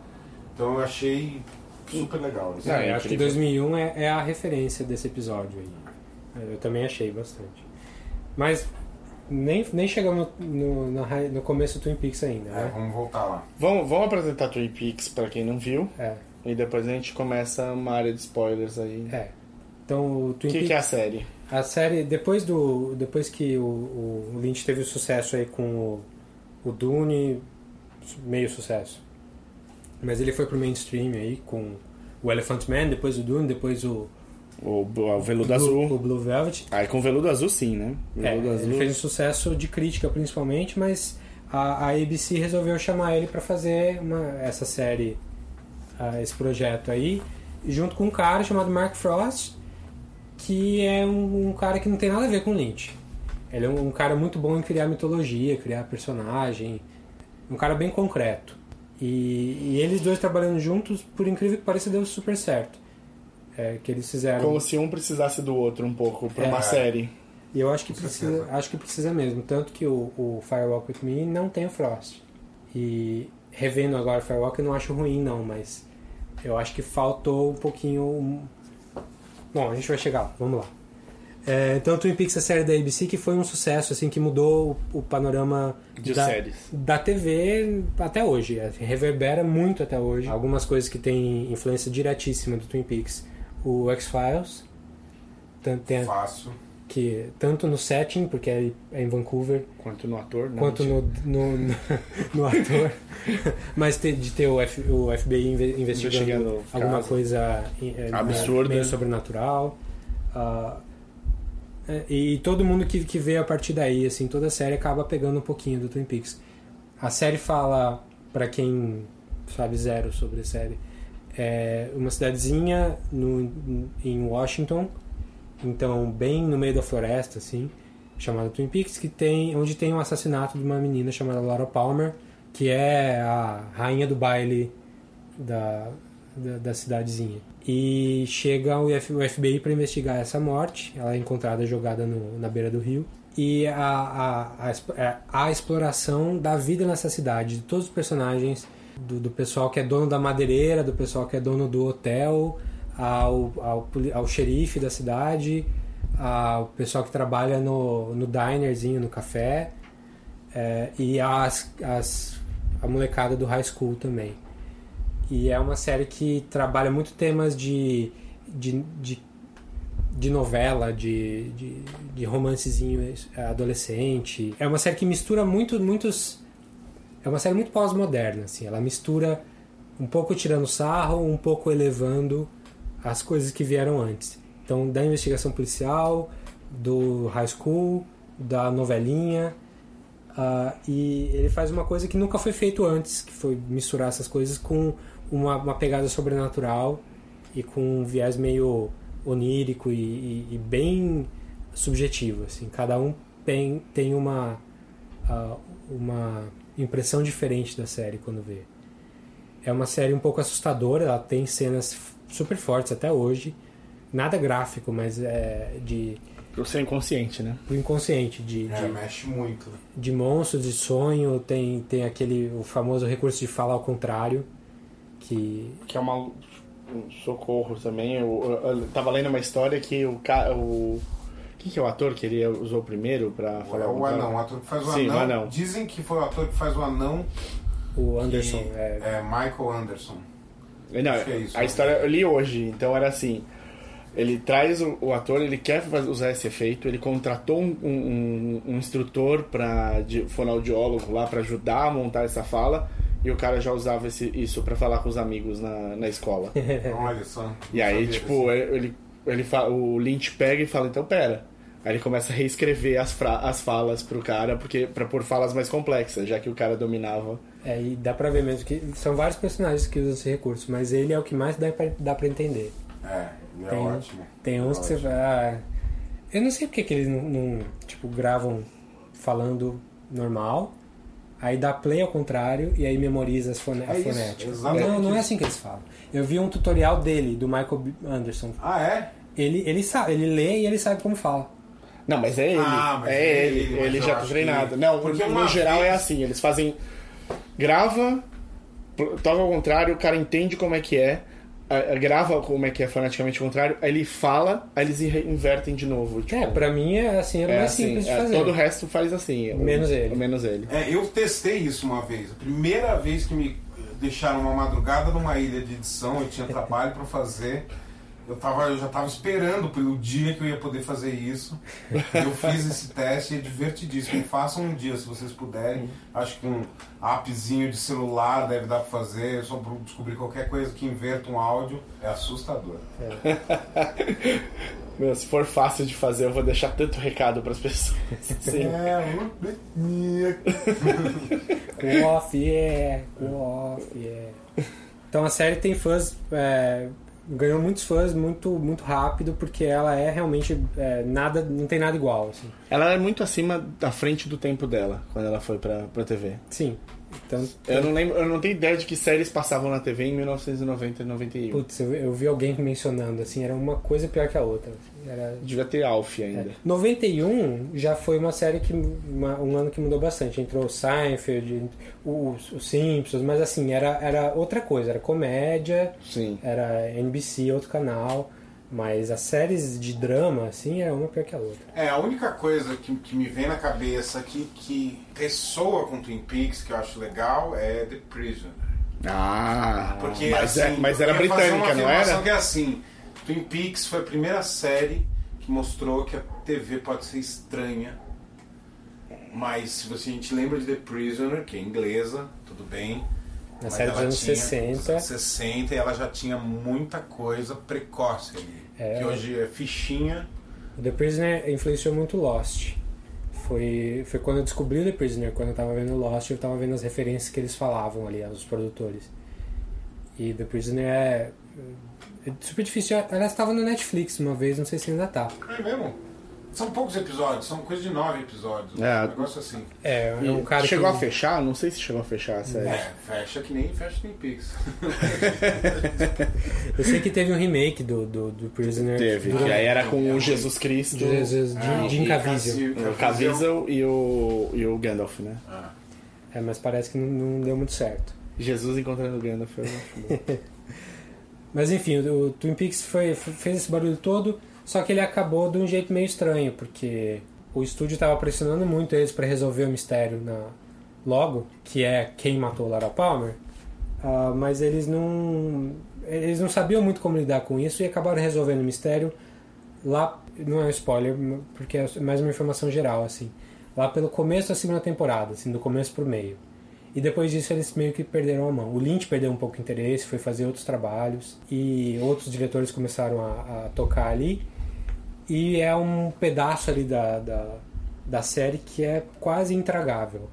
Então eu achei super legal. assim. Não, eu acho que 2001 é, é a referência desse episódio aí. Eu também achei bastante. Mas nem, nem chegamos no, no, no começo do Twin Peaks ainda, né? vamos voltar lá. Vamos, vamos apresentar Twin Peaks pra quem não viu. É. E depois a gente começa uma área de spoilers aí. É. Então o O Twin que, Peaks... que é a série? A série, depois do depois que o, o, o Lynch teve o sucesso aí com o, o Dune, meio sucesso. Mas ele foi pro mainstream aí com o Elephant Man, depois o Dune, depois o O, o Veludo Blue- Azul. o Blue Velvet. Aí com Veludo Azul sim, né? É, Veludo ele Azul. fez um sucesso de crítica principalmente, mas a, a ABC resolveu chamar ele para fazer uma, essa série, ah, esse projeto aí, junto com um cara chamado Mark Frost, que é um, um cara que não tem nada a ver com Lynch. Ele é um, um cara muito bom em criar mitologia, criar personagem, um cara bem concreto. E, e eles dois trabalhando juntos, por incrível que pareça, deu super certo. É, que eles fizeram. Como se um precisasse do outro um pouco pra É. uma série. E eu acho que precisa, acho que precisa mesmo, tanto que o, o Firewalk with Me não tem o Frost. E revendo agora o Firewalk eu não acho ruim não, mas eu acho que faltou um pouquinho. Bom, a gente vai chegar lá, vamos lá. É, então Twin Peaks é a série da ABC que foi um sucesso, assim, que mudou o, o panorama De da, séries. da TV até hoje. É, reverbera muito até hoje. Algumas coisas que têm influência diretíssima do Twin Peaks. O X-Files. tanto tem Fácil. Que tanto no setting, porque é é em Vancouver, Quanto no ator, não. quanto no, no, no, no ator, mas de ter o, F, o FBI inve- investigando, Investigando alguma caso. coisa eh, Absurda. meio sobrenatural. ah, é, e todo mundo que, que vê a partir daí, assim, toda a série acaba pegando um pouquinho do Twin Peaks. A série fala, pra quem sabe zero sobre a série, é uma cidadezinha no, em Washington, então bem no meio da floresta, assim, chamada Twin Peaks, que tem, onde tem um assassinato de uma menina chamada Laura Palmer, que é a rainha do baile da, da, da cidadezinha. E chega o, F- o FBI para investigar essa morte. Ela é encontrada jogada no- na beira do rio. E a, a, a, é, a exploração da vida nessa cidade, de todos os personagens, do, do pessoal que é dono da madeireira, do pessoal que é dono do hotel, ao, ao, ao xerife da cidade, ao pessoal que trabalha no, no dinerzinho, no café, é, e as, as, a molecada do high school também. E é uma série que trabalha muito temas de, de, de, de novela, de, de, de romancezinho adolescente. É uma série que mistura muito, muitos. É uma série muito pós-moderna, assim. Ela mistura um pouco tirando sarro, um pouco elevando as coisas que vieram antes. Então, da investigação policial, do high school, da novelinha. ah, e ele faz uma coisa que nunca foi feito antes, que foi misturar essas coisas com uma, uma pegada sobrenatural e com um viés meio onírico e, e- e bem subjetivo. Assim. Cada um tem, tem uma, ah, uma impressão diferente da série quando vê. É uma série um pouco assustadora, ela tem cenas super fortes até hoje. Nada gráfico, mas é de. Pro seu inconsciente, né? Pro inconsciente, de, É, de, mexe muito. de monstros, de sonho, tem, tem aquele o famoso recurso de fala ao contrário, que Que é uma, um socorro também. Eu, eu, eu tava lendo uma história que o cara. O, quem que é o ator que ele usou primeiro pra falar É o contrário? anão, o ator que faz o Sim, anão. o anão. Dizem que foi o ator que faz o anão. o Anderson que- é, é Michael Anderson. Não, Acho que é isso, a né? história eu li hoje, então era assim. Ele traz o, o ator, ele quer faz- usar esse efeito, ele contratou um, um- um instrutor para fonoaudiólogo lá para ajudar a montar essa fala, e o cara já usava esse- isso para falar com os amigos na, na escola. Olha só. E não aí, tipo, ele, ele fa- o Lynch pega e fala, então pera. Aí ele começa a reescrever as, fra- as falas pro cara, porque para pôr falas mais complexas, já que o cara dominava. É, e dá pra ver mesmo que são vários personagens que usam esse recurso, mas ele é o que mais dá pra, dá pra entender. É, ele é tem, ótimo. Tem é uns que você ótimo. vai. ah, Eu não sei porque que eles não, não, tipo, gravam falando normal, aí dá play ao contrário e aí memoriza as fone É a isso, fonética. exatamente Não, não é assim que eles falam. Eu vi um tutorial dele, do Michael. Anderson. Ah, é? Ele, ele sabe, ele lê e ele sabe como fala. Não, mas é ele. Ah, mas é é ele. ele, Ele já tá treinado. que- Não, Porque no geral vez- é assim. Eles fazem. Grava, toca ao contrário, o cara entende como é que é, grava como é que é foneticamente o contrário, aí ele fala, aí eles invertem de novo. Tipo, É, pra mim é assim, era é mais assim, simples de é, fazer. Todo o resto faz assim. o- Menos ele. Menos ele. É, eu testei isso uma vez. A primeira vez que me deixaram uma madrugada numa ilha de edição, eu tinha trabalho pra fazer. Eu, tava, eu já tava esperando pelo dia que eu ia poder fazer isso. Eu fiz esse teste e é divertidíssimo. Façam um dia, se vocês puderem. Acho que um appzinho de celular deve dar pra fazer. Só pra descobrir qualquer coisa que inverta um áudio. É assustador. Meu, se for fácil de fazer, eu vou deixar tanto recado pras pessoas. Assim. É, Off, é, off, é. Então a série tem fãs, é, ganhou muitos fãs muito, muito rápido porque ela é realmente é, nada, não tem nada igual. Assim. Ela é muito acima da frente do tempo dela, quando ela foi pra, pra TV. Sim. Então, Eu não lembro, eu não tenho ideia de que séries passavam na TV em 1990 e 91. Putz, eu, eu vi alguém mencionando assim, era uma coisa pior que a outra. Era... Devia ter Alf ainda. 91 já foi uma série que uma- um ano que mudou bastante. Entrou o Seinfeld, os Simpsons, mas assim, era, era outra coisa, era comédia, Sim. era NBC, outro canal. Mas as séries de drama, assim, era uma pior que a outra. É, a única coisa que, que me vem na cabeça aqui que ressoa com Twin Peaks, que eu acho legal, é The Prisoner. Ah, Porque, mas, assim, é- mas era britânica, não era? que é assim, Twin Peaks foi a primeira série que mostrou que a TV pode ser estranha. Mas se você, a gente lembra de The Prisoner, que é inglesa, tudo bem. Na série dos anos tinha- 60. dos anos 60 e ela já tinha muita coisa precoce ali. É. Que hoje é fichinha. O The Prisoner influenciou muito Lost. Foi, foi quando eu descobri o The Prisoner, quando eu tava vendo Lost, eu tava vendo as referências que eles falavam ali, os produtores. E The Prisoner é, é super difícil. Aliás, estava no Netflix uma vez, não sei se ainda tá. É mesmo? São poucos episódios, são coisa de nove episódios. É. Um negócio assim. É, é um cara chegou que... a fechar? Não sei se chegou a fechar a série. É, fecha que nem fecha Twin Peaks. Eu sei que teve um remake do, do, do Prisoner. Teve, que aí era com o Jesus Cristo, Jesus, de, Ah, Jim e Caviezel. O Caviezel e o, e o Gandalf, né? É, mas parece que não, não deu muito certo. Jesus encontrando o Gandalf. Eu acho bom. Mas enfim, o, o Twin Peaks foi, fez esse barulho todo, só que ele acabou de um jeito meio estranho, porque o estúdio estava pressionando muito eles para resolver o mistério na logo, que é quem matou Lara Palmer, ah, mas eles não eles não sabiam muito como lidar com isso e acabaram resolvendo o mistério lá não é um spoiler porque é mais uma informação geral assim lá pelo começo da segunda temporada assim do começo pro meio e depois disso eles meio que perderam a mão. O Lynch perdeu um pouco de interesse, foi fazer outros trabalhos e outros diretores começaram a, a tocar ali. E é um pedaço ali da, da, da série que é quase intragável.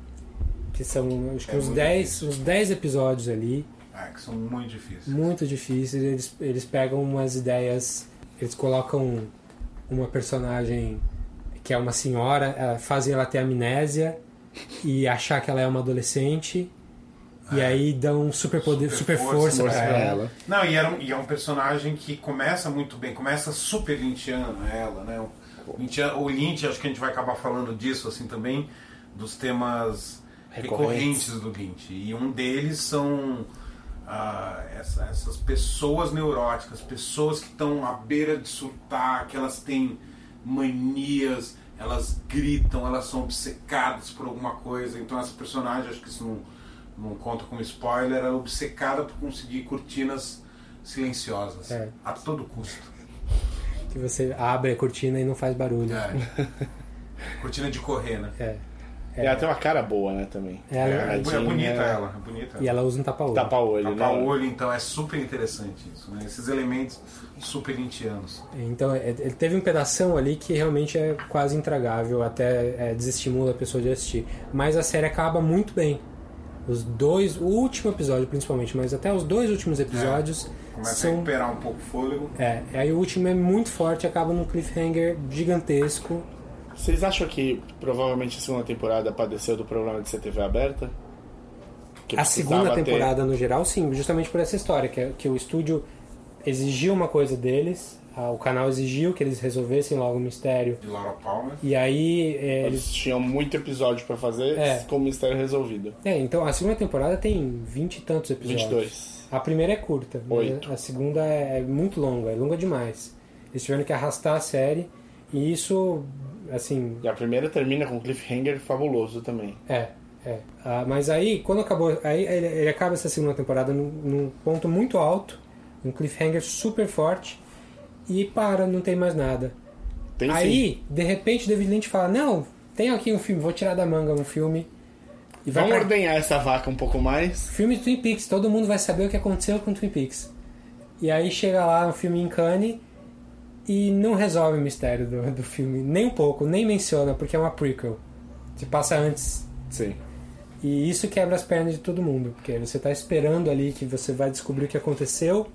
Que são acho que É uns muito 10, uns 10 episódios ali, Ah, que são muito difíceis. muito difíceis. Eles, eles pegam umas ideias, eles colocam uma personagem que é uma senhora, fazem ela ter amnésia e achar que ela é uma adolescente. E aí dão super poder, super, força, força pra pra ela. ela. Não, e, era um, e é um personagem que começa muito bem, começa super lynchiano ela, né? O, Lynchiano- o Lynch, acho que a gente vai acabar falando disso assim também, dos temas Recorrentes. recorrentes, do Lynch. E um deles são ah, essa- essas pessoas neuróticas, pessoas que estão à beira de surtar, que elas têm manias, elas gritam, elas são obcecadas por alguma coisa. Então essa personagem, acho que isso não, não conta como spoiler, era obcecada por conseguir cortinas silenciosas É. a todo custo. Que você abre a cortina e não faz barulho. É. Cortina de correr, né? É. E ela tem uma cara boa, né, também. Ela- É, é bonita ela, é bonita. E ela usa um tapa-olho. Tapa-olho, né? Tapa-olho, então é super interessante isso, né? Esses elementos super lintianos. Então, é- ele teve um pedação ali que realmente é quase intragável, até é, desestimula a pessoa de assistir. Mas a série acaba muito bem. Os dois, o último episódio principalmente, mas até os dois últimos episódios Começa a são recuperar um pouco o fôlego. é, aí o último é muito forte, acaba num cliffhanger gigantesco. Vocês acham que provavelmente a segunda temporada padeceu do problema de ser TV aberta? Que A segunda precisava ter- temporada, no geral, sim, justamente por essa história, que, é- que o estúdio exigiu uma coisa deles, ah, o canal exigiu que eles resolvessem logo o mistério. De Laura Palmer. E aí é, eles. Tinham muito episódio pra fazer É. com o mistério resolvido. É, então a segunda temporada tem vinte e tantos episódios. 22. A primeira é curta, mas Oito. a segunda é muito longa, é longa demais. Eles tiveram que arrastar a série e isso, assim, E a primeira termina com um cliffhanger fabuloso também. É, é. Ah, mas aí, quando acabou. Aí ele, ele acaba essa segunda temporada num, num ponto muito alto, um cliffhanger super forte, e para, não tem mais nada. Tem aí, de repente, David Lynch fala: Não, tem aqui um filme, vou tirar da manga um filme. E vai Vamos pra- ordenhar essa vaca um pouco mais. Filme Twin Peaks, todo mundo vai saber o que aconteceu com Twin Peaks. E aí chega lá um filme em Cannes e não resolve o mistério do, do filme, nem um pouco, nem menciona, porque é uma prequel. Se passa antes. Sim. E isso quebra as pernas de todo mundo, porque você tá esperando ali que você vai descobrir o que aconteceu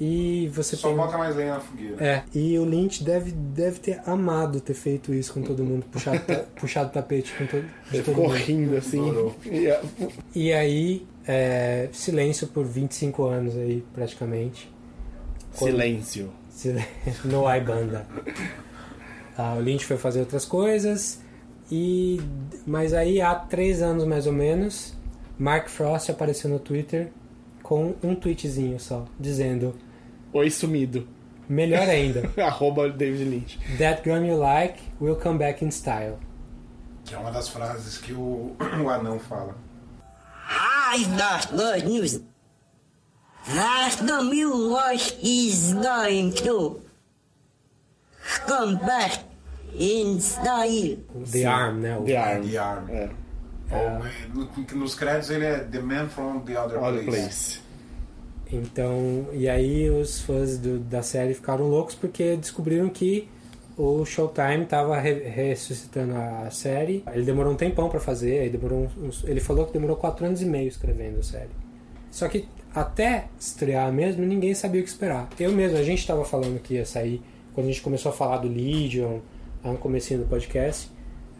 e você Só tem... bota mais lenha na fogueira. É, e o Lynch deve, deve ter amado ter feito isso com todo mundo, puxado, ta- puxado o tapete com todo, de todo mundo. rindo assim. E a- E aí, é, silêncio por 25 anos aí, praticamente. Quando- Silêncio. Silêncio. No ai banda. Ah, o Lynch foi fazer outras coisas. E mas aí há três anos mais ou menos, Mark Frost apareceu no Twitter com um tweetzinho só, dizendo Oi sumido. melhor ainda, Arroba David Lynch. That gun you like will come back in style. Que é uma das frases que o, o anão fala. I've got good news. That the mule is going to come back in style. The Arm, né? The Arm. The Arm. É. Ou, no- nos créditos ele é The Man from the Other, Other Place. Place. Então, e aí os fãs do- da série ficaram loucos porque descobriram que o Showtime estava ressuscitando a série. Ele demorou um tempão para fazer, aí demorou uns- ele falou que demorou quatro anos e meio escrevendo a série. Só que até estrear mesmo, ninguém sabia o que esperar. Eu mesmo, a gente estava falando que ia sair quando a gente começou a falar do Legion, lá no comecinho do podcast,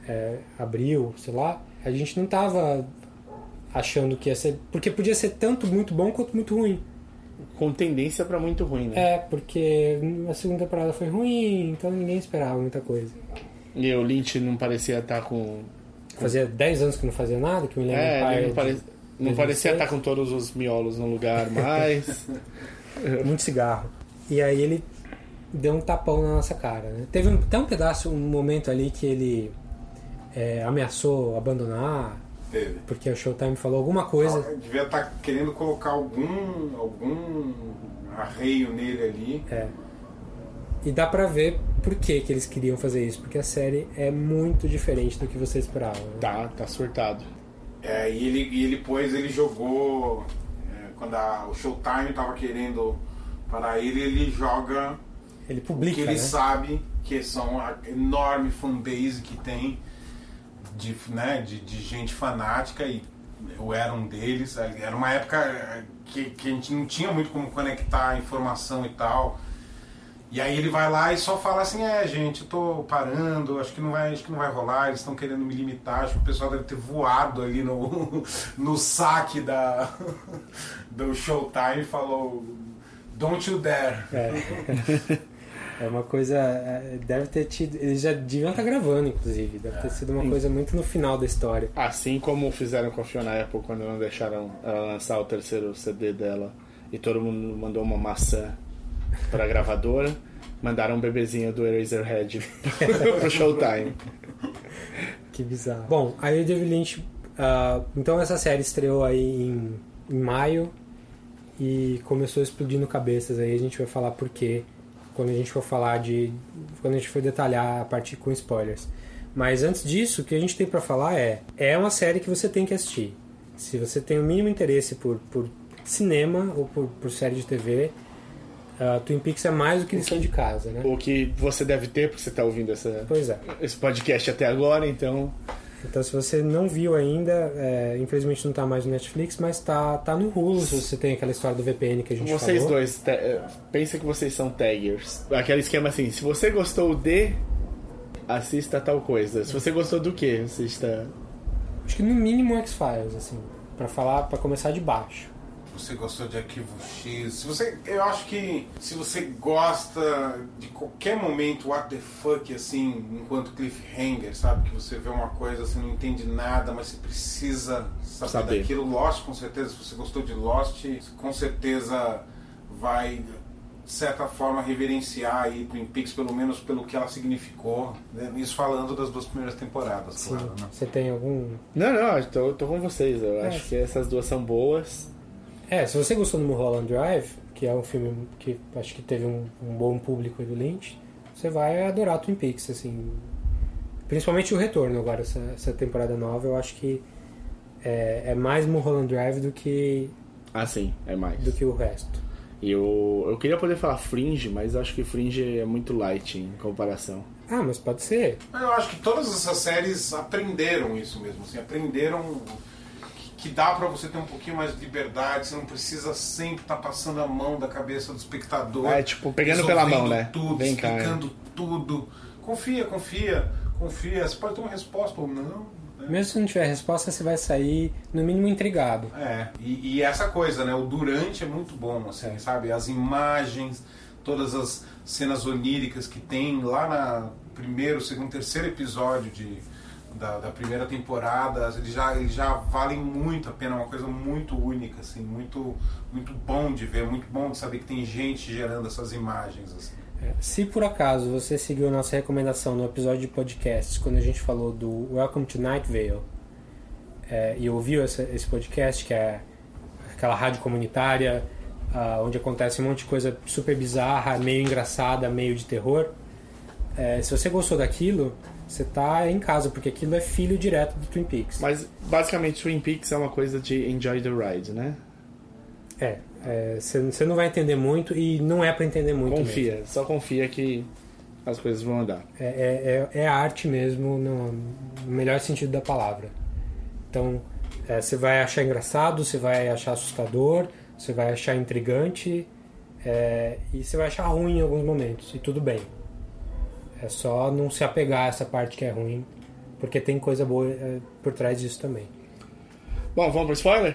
é, abril, sei lá, a gente não tava achando que ia ser, porque podia ser tanto muito bom quanto muito ruim. Com tendência pra muito ruim, né? É, porque a segunda temporada foi ruim, então ninguém esperava muita coisa. E o Lynch não parecia estar com. Fazia 10 anos que não fazia nada, que o William É, Empire ele não, de pare- não 2006. parecia estar com todos os miolos no lugar mais. muito cigarro. E aí ele deu um tapão na nossa cara, né? Teve um, até um pedaço, um momento ali que ele é, ameaçou abandonar, Teve. porque o Showtime falou alguma coisa. Ah, Devia estar querendo colocar algum, algum arreio nele ali. É. E dá pra ver por que, que eles queriam fazer isso, porque a série é muito diferente do que você esperava. né? Tá, tá surtado. É, e ele, e ele depois ele jogou. é, quando a- o Showtime tava querendo parar ele, ele joga Ele o publica, que ele né? sabe que são a enorme fanbase que tem de, né, de, de gente fanática e eu era um deles. Era uma época é, que, que a gente não tinha muito como conectar a informação e tal. E aí ele vai lá e só fala assim, é gente, eu tô parando, acho que não vai, acho que não vai rolar, eles estão querendo me limitar, acho que o pessoal deve ter voado ali no, no saque da, do Showtime e falou Don't you dare. É. É uma coisa. é, Deve ter tido. Eles já deviam estar gravando, inclusive. Deve ter sido uma coisa muito no final da história. Assim como fizeram com a Fiona Apple quando não deixaram ela lançar o terceiro CD dela e todo mundo mandou uma maçã pra gravadora, mandaram um bebezinho do Eraserhead pro Showtime. Que bizarro. Bom, aí o David Lynch. ah, então essa série estreou aí em, em maio e começou explodindo cabeças. Aí a gente vai falar por quê quando a gente for falar de. quando a gente for detalhar a parte com spoilers. Mas antes disso, o que a gente tem pra falar é: é uma série que você tem que assistir. Se você tem o mínimo interesse por, por cinema ou por, por série de TV, ah, Twin Peaks é mais do que lição de casa, né? O que você deve ter, porque você tá ouvindo essa, Pois é. esse podcast até agora, então Então, se você não viu ainda, é, infelizmente não tá mais no Netflix, mas tá, tá no Hulu, se você tem aquela história do VPN que a gente Vocês falou. dois, te- eh, pensa que vocês são taggers. Aquele esquema assim, se você gostou de, assista tal coisa. Se você gostou do que, assista... Acho que no mínimo X-Files, assim, pra falar, para começar de baixo. Você gostou de Arquivo X? Se você, eu acho que se você gosta de qualquer momento what the fuck assim, enquanto cliffhanger, sabe que você vê uma coisa, você não entende nada, mas você precisa saber, Saber. daquilo. Lost, com certeza. Se você gostou de Lost, com certeza vai de certa forma reverenciar aí Twin Peaks pelo menos pelo que ela significou. né? Isso falando das duas primeiras temporadas, Sim. claro. Né? Você tem algum. Não, não, eu tô, tô com vocês. Eu É. acho que essas duas são boas. É, se você gostou do Mulholland Drive, que é um filme que acho que teve um, um bom público aí do Lynch, você vai adorar Twin Peaks, assim. Principalmente o retorno agora, essa, essa temporada nova, eu acho que é, é mais Mulholland Drive do que, Ah, sim, é mais. do que o resto. E eu, eu queria poder falar Fringe, mas acho que Fringe é muito light em comparação. Ah, mas pode ser. Eu acho que todas essas séries aprenderam isso mesmo, assim, aprenderam que, dá pra você ter um pouquinho mais de liberdade, você não precisa sempre estar passando a mão da cabeça do espectador. É, tipo, pegando pela mão, né? Tudo, Vem cá, explicando tudo. Confia, confia, confia. Você pode ter uma resposta ou não. né? Mesmo se não tiver resposta, você vai sair, no mínimo, intrigado. É, e, e essa coisa, né? O durante é muito bom, assim, sabe? As imagens, todas as cenas oníricas que tem lá na primeiro, segundo, terceiro episódio de, da, da primeira temporada, eles já, eles já valem muito a pena, é uma coisa muito única, assim, muito, muito bom de ver, muito bom de saber que tem gente gerando essas imagens, assim. É, Se por acaso você seguiu nossa recomendação no episódio de podcasts, quando a gente falou do Welcome to Night Vale, é, e ouviu essa- esse podcast, que é aquela rádio comunitária, ah, onde acontece um monte de coisa super bizarra, meio engraçada, meio de terror, é, se você gostou daquilo, você tá em casa, porque aquilo é filho direto do Twin Peaks. Mas basicamente Twin Peaks é uma coisa de enjoy the ride, né? É, é, você você não vai entender muito e não é pra entender muito confia, mesmo. só confia que as coisas vão andar. É, é, é, é arte mesmo, no, no melhor sentido da palavra. Então, é, você vai achar engraçado, você vai achar assustador, você vai achar intrigante é, e você vai achar ruim em alguns momentos, e tudo bem. É só não se apegar a essa parte que é ruim, porque tem coisa boa é, por trás disso também. Bom, vamos pro spoiler?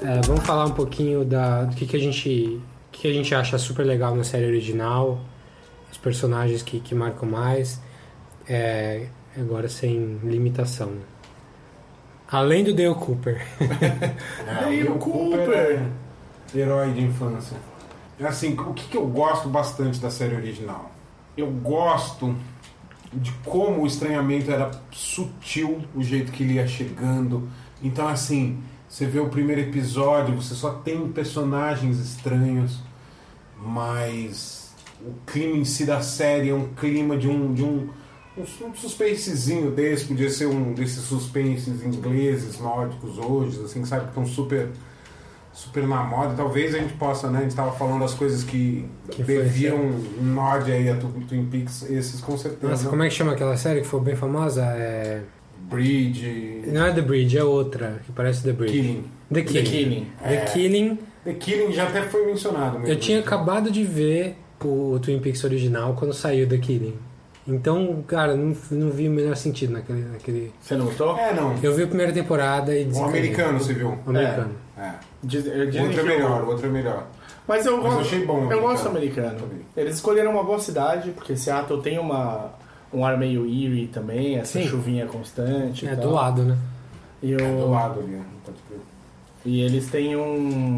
É, vamos falar um pouquinho da, do que, que a gente que a gente acha super legal na série original, os personagens que, que marcam mais, é, agora sem limitação. né? Além do Dale Cooper. Dale Dale Cooper! é Herói de infância. Assim, o que, que eu gosto bastante da série original? Eu gosto de como o estranhamento era sutil, o jeito que ele ia chegando. Então, assim, você vê o primeiro episódio, você só tem personagens estranhos, mas o clima em si da série é um clima de um. De um um suspensezinho desse, podia ser um desses suspenses ingleses, nórdicos hoje, assim, sabe, que estão super super na moda. Talvez a gente possa, né? A gente estava falando das coisas que, Que deviam um nod aí a Twin Peaks, esses com certeza. Nossa, como é que chama aquela série que foi bem famosa? É... Bridge. Não é The Bridge, é outra, que parece The Bridge. Killing. The Killing. The Killing. The É. Killing. The Killing já até foi mencionado mesmo. Eu tinha acabado de ver o, o Twin Peaks original quando saiu The Killing. Então, cara, não, não vi o menor sentido naquele, naquele. Você não gostou? É, não. Eu vi a primeira temporada e O desencanei. americano, você viu? O americano. É. Diz- O dizem outro é melhor, o- o outro é melhor. Mas eu, Mas eu gosto, achei bom eu americano. gosto do americano. Eles escolheram uma boa cidade, porque Seattle tem uma, um ar meio eerie também, essa Sim. chuvinha constante. e É tal. do lado, né? E, o- É do lado ali, pode crer. e eles têm um.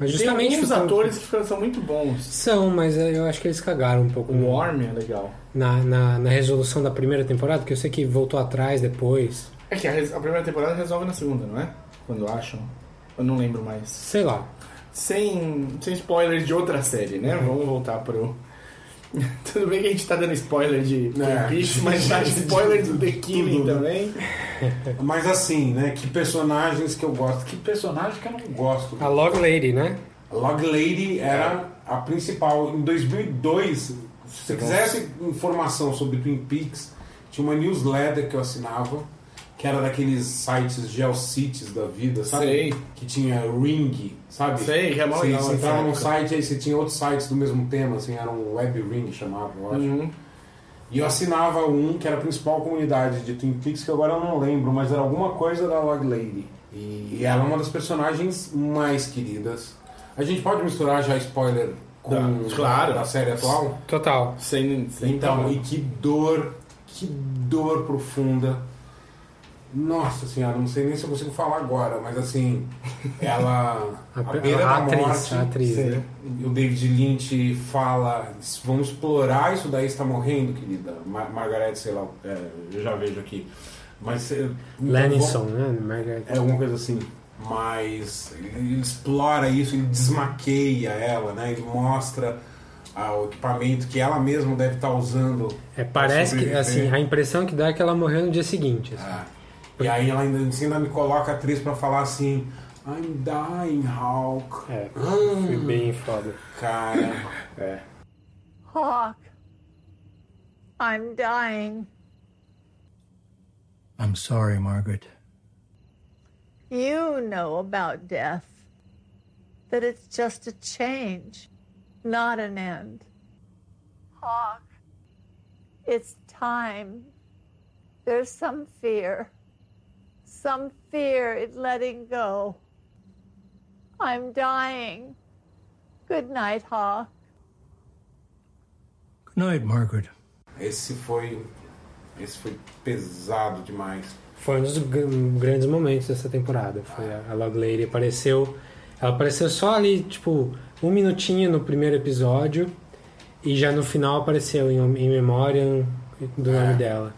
Mas tem justamente por- atores que são muito bons. São, mas eu acho que eles cagaram um pouco O no- Worm é legal. na, na, na resolução da primeira temporada, porque eu sei que voltou atrás depois. É que a, res- a primeira temporada resolve na segunda, não é? Quando acham. Eu não lembro mais. Sei lá. Sem, sem spoilers de outra série, né? Uhum. Vamos voltar pro. Tudo bem que a gente tá dando spoiler de Twin É. Peaks, mas tá de spoiler do The Killing também. Mas assim, né? Que personagens que eu gosto. Que personagem que eu não gosto. A Log Lady, né? A Log Lady era a principal. Em 2002, se você quisesse informação sobre Twin Peaks, tinha uma newsletter que eu assinava, que era daqueles sites Geocities da vida, sabe? Sei. Que tinha Ring, sabe? Sei, que é mó Você, legal entrava num site, aí você tinha outros sites do mesmo tema, assim, era um Web Ring chamava, eu acho. Uhum. E eu assinava um que era a principal comunidade de Twin Peaks, que agora eu não lembro, mas era alguma coisa da Log Lady. E ela é uma das personagens mais queridas. A gente pode misturar já spoiler com Tá, claro. da série atual? Total. Sem, sem Então, problema. e que dor, que dor profunda. Nossa senhora, não sei nem se eu consigo falar agora, mas assim, ela. A- A, beira a da atriz, morte. atriz, né? O David Lynch fala: vamos explorar isso daí, está morrendo, querida. Mar Margaret, sei lá, é, eu já vejo aqui. Mas. é, então, Lenison, né? Margaret. É alguma coisa assim. Mas ele explora isso, ele desmaqueia ela, né? Ele mostra ah, o equipamento que ela mesma deve estar usando. É, parece que, assim, a impressão que dá é que ela morreu no dia seguinte. assim. E aí ela ainda, ainda me coloca a atriz pra falar assim: I'm dying, Hulk. É, foi bem foda. Cara. É. Hawk, I'm dying. I'm sorry, Margaret. You know about death. That it's just a change, not an end. Hawk, it's time. There's some fear. Some fear in letting go. I'm dying. Good night, Hawk. Good night, Margaret. Esse foi. Esse foi pesado demais. Foi um dos gr- grandes momentos dessa temporada. Foi a, a Log Lady apareceu. Ela apareceu só ali, tipo, um minutinho no primeiro episódio. E já no final apareceu em, em memória do nome dela.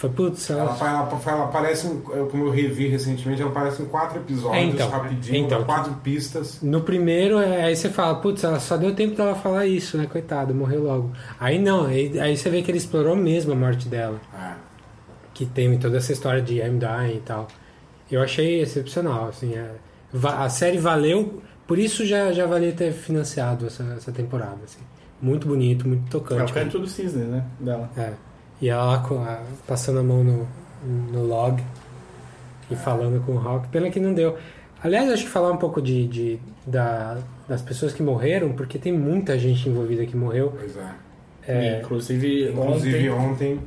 Foi, putz, ela. Ela, ela, ela aparece, em, como eu revi recentemente, ela aparece em quatro episódios, É, então. rapidinho, Então. dá quatro pistas. No primeiro, é, aí você fala, putz, ela só deu tempo dela falar isso, né? Coitada, morreu logo. Aí não, aí, aí você vê que ele explorou mesmo a morte dela. É. Que tem toda essa história de I'm dying e tal. Eu achei excepcional, assim. é- va- a série valeu, por isso já, já valia ter financiado essa, essa temporada, assim. Muito bonito, muito É tocante. o canto do cisne, né? Dela. É. E ela lá passando a mão no, no log e falando com o Hawk. Pena que não deu. Aliás, acho que falar um pouco de, de- da, das pessoas que morreram, porque tem muita gente envolvida que morreu. Pois é. É, Inclusive, Inclusive ontem,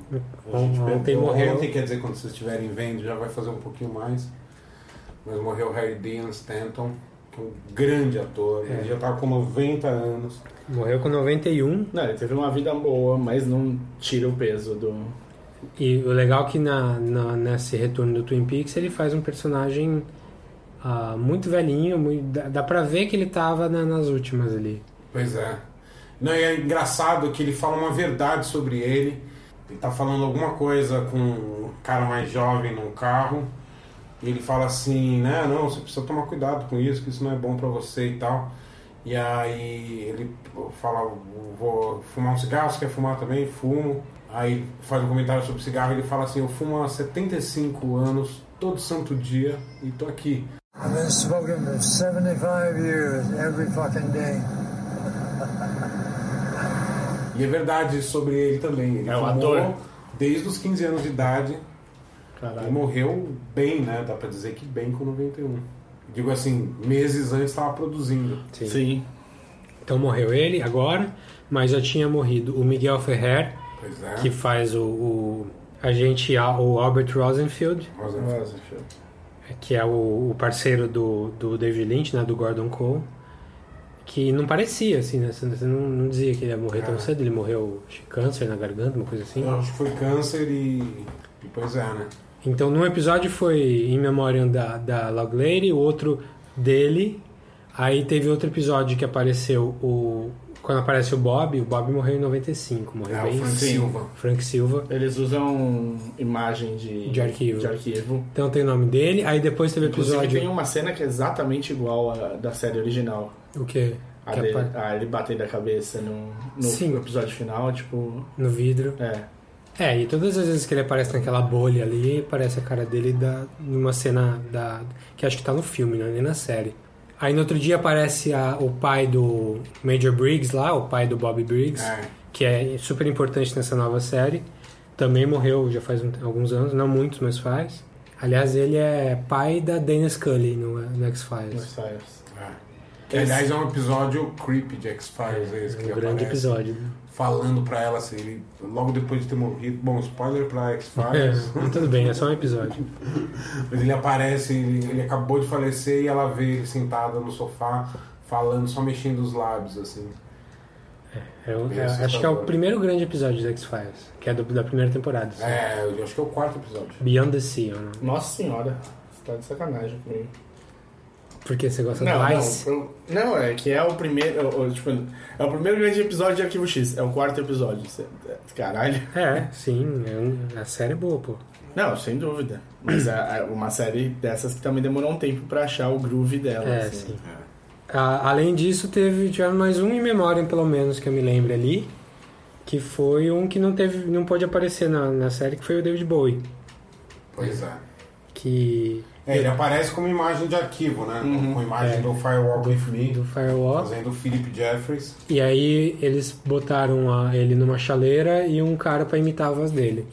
ontem. a gente ontem morreu. Ontem quer dizer quando vocês estiverem vendo, já vai fazer um pouquinho mais. Mas morreu Harry Dean Stanton, um grande ator. É. Ele já estava com 90 anos. Morreu com 91. Não, ele teve uma vida boa, mas não tira o peso do. E o legal é que na, na- nesse retorno do Twin Peaks ele faz um personagem ah, muito velhinho, muito, dá, dá pra ver que ele tava na- nas últimas ali. Pois é. Não, e é engraçado que ele fala uma verdade sobre ele. Ele tá falando alguma coisa com um cara mais jovem num carro. E ele fala assim, né, não, você precisa tomar cuidado com isso, que isso não é bom pra você e tal. E aí ele fala, vou fumar um cigarro, você quer fumar também? Fumo. Aí faz um comentário sobre cigarro e ele fala assim, eu fumo há 75 anos, todo santo dia, e tô aqui. I've been smoking for 75 years, every fucking day. E é verdade sobre ele também. Ele É ator? desde os 15 anos de idade. Caralho. Ele morreu bem, né? Dá pra dizer que bem com 91. Digo assim, meses antes estava produzindo. Sim. Então morreu ele agora, mas já tinha morrido o Miguel Ferrer, Pois é. que faz o, o agente o Albert Rosenfield, Rosenfield. que é o, o parceiro do, do David Lynch, né, do Gordon Cole, que não parecia assim, né? Você não, não dizia que ele ia morrer tão É. cedo, ele morreu de câncer na garganta, uma coisa assim. Eu acho que foi câncer e. e pois é, né? Então, num episódio foi em memória da, da Log Lady, o outro dele. Aí teve outro episódio que apareceu o. Quando aparece o Bob, o Bob morreu em 95, morreu É, o bem Frank sim. Silva. Frank Silva. Eles usam imagem de, De arquivo. de arquivo. Então tem o nome dele, aí depois teve o Inclusive episódio. tem uma cena que é exatamente igual à da série original. O quê? A Que dele, ah, ele bater da cabeça no, no Sim. episódio final, tipo. no vidro. É. É, e todas as vezes que ele aparece naquela bolha ali, aparece a cara dele da, numa cena da, que acho que tá no filme, não é nem na série. Aí no outro dia aparece a- o pai do Major Briggs lá, o pai do Bobby Briggs, É. que é super importante nessa nova série. Também morreu já faz um- alguns anos, não muitos, mas faz. Aliás, ele é pai da Dana Scully no, no X-Files. Que, aliás, é um episódio creepy de X-Files, esse que um grande aparece episódio. Falando pra ela assim, ele, logo depois de ter morrido. Bom, spoiler pra É, X-Files. mas tudo bem, é só um episódio. Mas ele aparece, ele, ele acabou de falecer e ela vê ele sentada no sofá, falando, só mexendo os lábios, assim. É é- acho que é o primeiro grande episódio de X-Files, que é do- da primeira temporada. assim. É, eu acho que é o quarto episódio. Beyond the Sea? Nossa senhora, você tá de sacanagem comigo. Porque você gosta Não, do não, Ice? eu- não, é que é o primeiro. o- o- tipo, é o primeiro grande episódio de Arquivo X, é o quarto episódio. Cê- Caralho. É, sim, é um- a série é boa, pô. Não, sem dúvida. Mas é é uma série dessas que também demorou um tempo pra achar o groove dela. É, assim. sim. A- além disso, teve tiveram mais um em memória, pelo menos, que eu me lembre ali, que foi um que não teve, não pôde aparecer na, na série, que foi o David Bowie. Pois é. Que. É, ele aparece como imagem de arquivo, né? Com a imagem É. do Firewalk with Me, do Firewall. fazendo o Philip Jeffries. E aí eles botaram a- ele numa chaleira e um cara pra imitar a voz dele.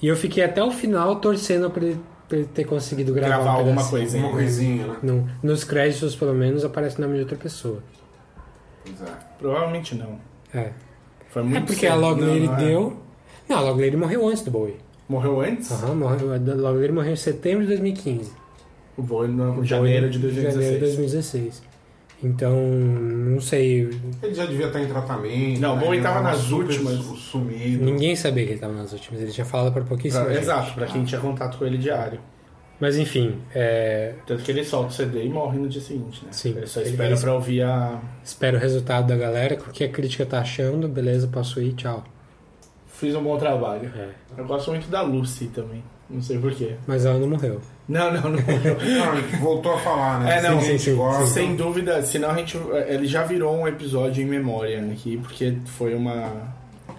E eu fiquei até o final torcendo pra ele, pra ele ter conseguido gravar, Gravar um alguma coisinha. Alguma coisinha, né? No- nos créditos, pelo menos, aparece o nome de outra pessoa. Pois é. Provavelmente não. É. Foi muito é porque cedo. a Log Não, Lady não é. deu. Não, a Log Lady morreu antes do Bowie. Morreu antes? Aham, morreu, a Log Lady morreu em setembro de 2015. O Bowie no O janeiro de Bowie em 2016. Janeiro de 2016. Então, não sei. Ele já devia estar em tratamento. Não, o né? Bowie Ele tava nas últimas. su- Sumido. Ninguém sabia que ele estava nas últimas. Ele tinha falado para pouquíssima Pra- gente. exato, pra quem tinha contato com ele diário. Mas enfim, é, Tanto que ele solta o CD e morre no dia seguinte, né? Sim. Ele só Ele- espera ele- pra ouvir a. espero o resultado da galera, o que a crítica tá achando, beleza, posso ir, tchau. Fiz um bom trabalho. É. Eu gosto muito da Lucy também. Não sei porquê. Mas ela não morreu. Não, não, não. morreu. Não, voltou a falar, né? É, não, gente que gosta. sem dúvida, senão a gente. Ele já virou um episódio em memória aqui, porque foi uma.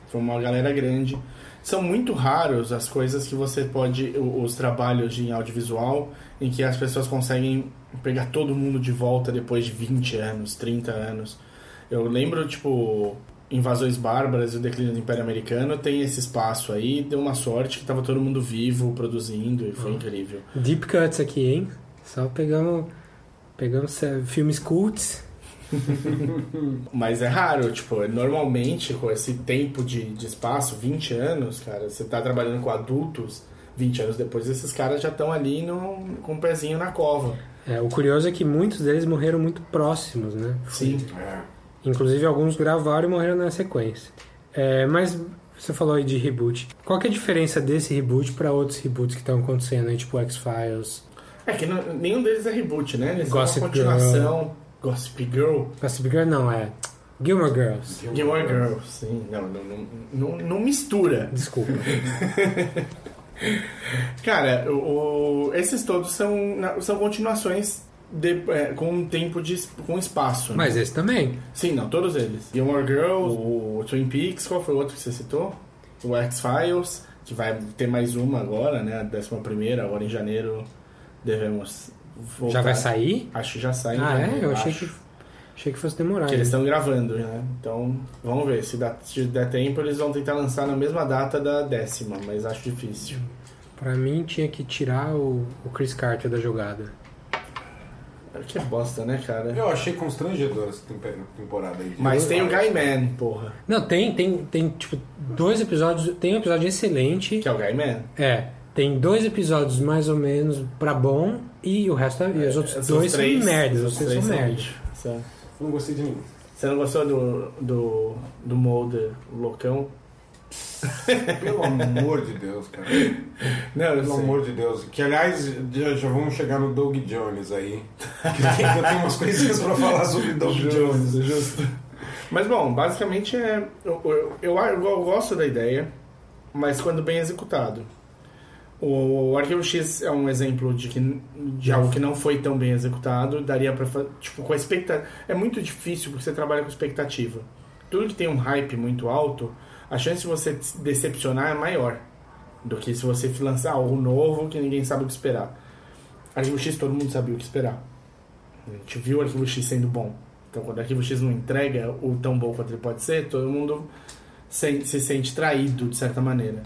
Foi uma galera grande. São muito raros as coisas que você pode. Os trabalhos em audiovisual em que as pessoas conseguem pegar todo mundo de volta depois de 20 anos, 30 anos. Eu lembro, tipo. Invasões Bárbaras e o Declínio do Império Americano tem esse espaço aí, deu uma sorte que tava todo mundo vivo, produzindo, e foi incrível. Deep cuts aqui, hein? Só pegamos, pegamos é, filmes cults. Mas é raro, tipo, normalmente com esse tempo de, de espaço, 20 anos, cara, você tá trabalhando com adultos, 20 anos depois, esses caras já estão ali no, com o pezinho na cova. É, o curioso é que muitos deles morreram muito próximos, né? Sim. Inclusive alguns gravaram e morreram na sequência. É, mas você falou aí de reboot. Qual que é a diferença desse reboot para outros reboots que estão acontecendo aí, tipo X-Files? É que não- nenhum deles é reboot, né? Eles Gossip são continuação. Gossip Girl. Gossip Girl não, é Gilmore Girls. Gilmore Girls, sim. Não, não, não, não, mistura. Desculpa. Cara, o, o- esses todos são, são continuações de- é, com um tempo de com espaço. né? Mas esse também. Sim, não, todos eles. Gilmore Girls, o Twin Peaks, qual foi o outro que você citou? O X-Files, que vai ter mais uma agora, né? A décima primeira, agora em janeiro devemos voltar. Já vai sair? Acho que já sai. Ah, janeiro, é? Eu achei acho. que, achei que fosse demorar. Que eles né? estão gravando, né? Então, vamos ver. Se, dá, se der tempo, eles vão tentar lançar na mesma data da décima, mas acho difícil. Pra mim tinha que tirar o, o Chris Carter da jogada. Que bosta, né, cara? Eu achei constrangedor essa temporada aí. Mas tem o Guy Man, porra. Não, tem, tem, tem tipo dois episódios. Tem um episódio excelente. Que é o Guy Man. É. Tem dois episódios mais ou menos pra bom e o resto é- e os outros Esses dois três- são merdas. Os três são merdas. Não gostei de nenhum. Você não gostou do, do, do Mulder loucão? Pelo amor de Deus, cara. Não, Pelo sei. amor de Deus. Que aliás, já, já vamos chegar no Doug Jones aí. Que eu tenho umas coisinhas pra falar sobre Doug Jones. Justo, justo. Mas bom, basicamente é. Eu, eu, eu, gosto da ideia, mas quando bem executado. O, o Arquivo X é um exemplo de, que, de algo que não foi tão bem executado. Daria pra. Tipo, com a expectativa. É muito difícil porque você trabalha com expectativa. Tudo que tem um hype muito alto, a chance de você decepcionar é maior do que se você lançar algo novo que ninguém sabe o que esperar. Arquivo X todo mundo sabia o que esperar. A gente viu o Arquivo X sendo bom. Então, quando o Arquivo X não entrega o tão bom quanto ele pode ser, todo mundo se, se sente traído de certa maneira.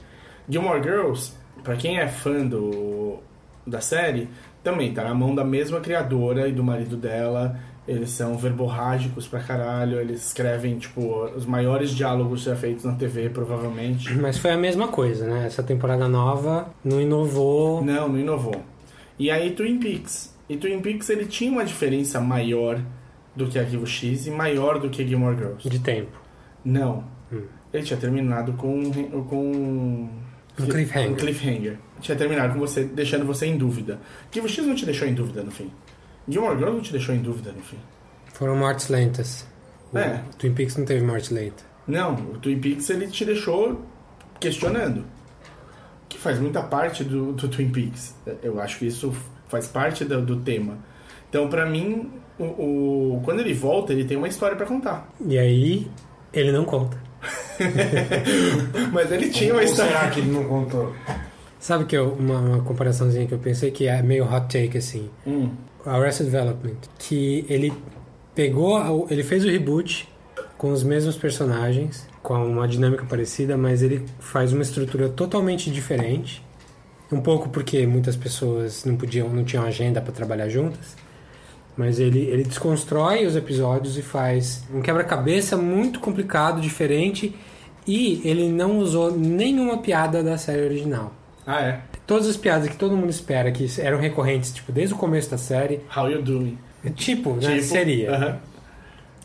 Gilmore Girls, pra quem é fã do, da série, também tá na mão da mesma criadora e do marido dela. Eles são verborrágicos pra caralho, eles escrevem, tipo, os maiores diálogos já feitos na TV, provavelmente. Mas foi a mesma coisa, né? Essa temporada nova não inovou. Não, não inovou. E aí Twin Peaks. E Twin Peaks ele tinha uma diferença maior do que Arquivo X e maior do que Gilmore Girls. De tempo. Não. Hum. Ele tinha terminado com com Um cliffhanger. um cliffhanger. Tinha terminado com você deixando você em dúvida. Arquivo X não te deixou em dúvida no fim. Gilmore Girls não te deixou em dúvida no fim. Foram mortes lentas. O É. Twin Peaks não teve morte lenta. Não, o Twin Peaks ele te deixou questionando. Que faz muita parte do, do Twin Peaks. Eu acho que isso faz parte do, do tema. Então, pra mim, o, o- quando ele volta, ele tem uma história pra contar. E aí, ele não conta. Mas ele tinha uma Ou história. será que ele não contou? Sabe que eu, uma, uma comparaçãozinha que eu pensei que é meio hot take assim. Hum. Arrested Development, que ele pegou, ele fez o reboot com os mesmos personagens, com uma dinâmica parecida, mas ele faz uma estrutura totalmente diferente. Um pouco porque muitas pessoas não podiam, não tinham agenda para trabalhar juntas. Mas ele, ele desconstrói os episódios e faz um quebra-cabeça muito complicado, diferente. E ele não usou nenhuma piada da série original. Ah, é? Todas as piadas que todo mundo espera, que eram recorrentes, tipo, desde o começo da série. How you doing? Tipo, né? Tipo, Seria. aham.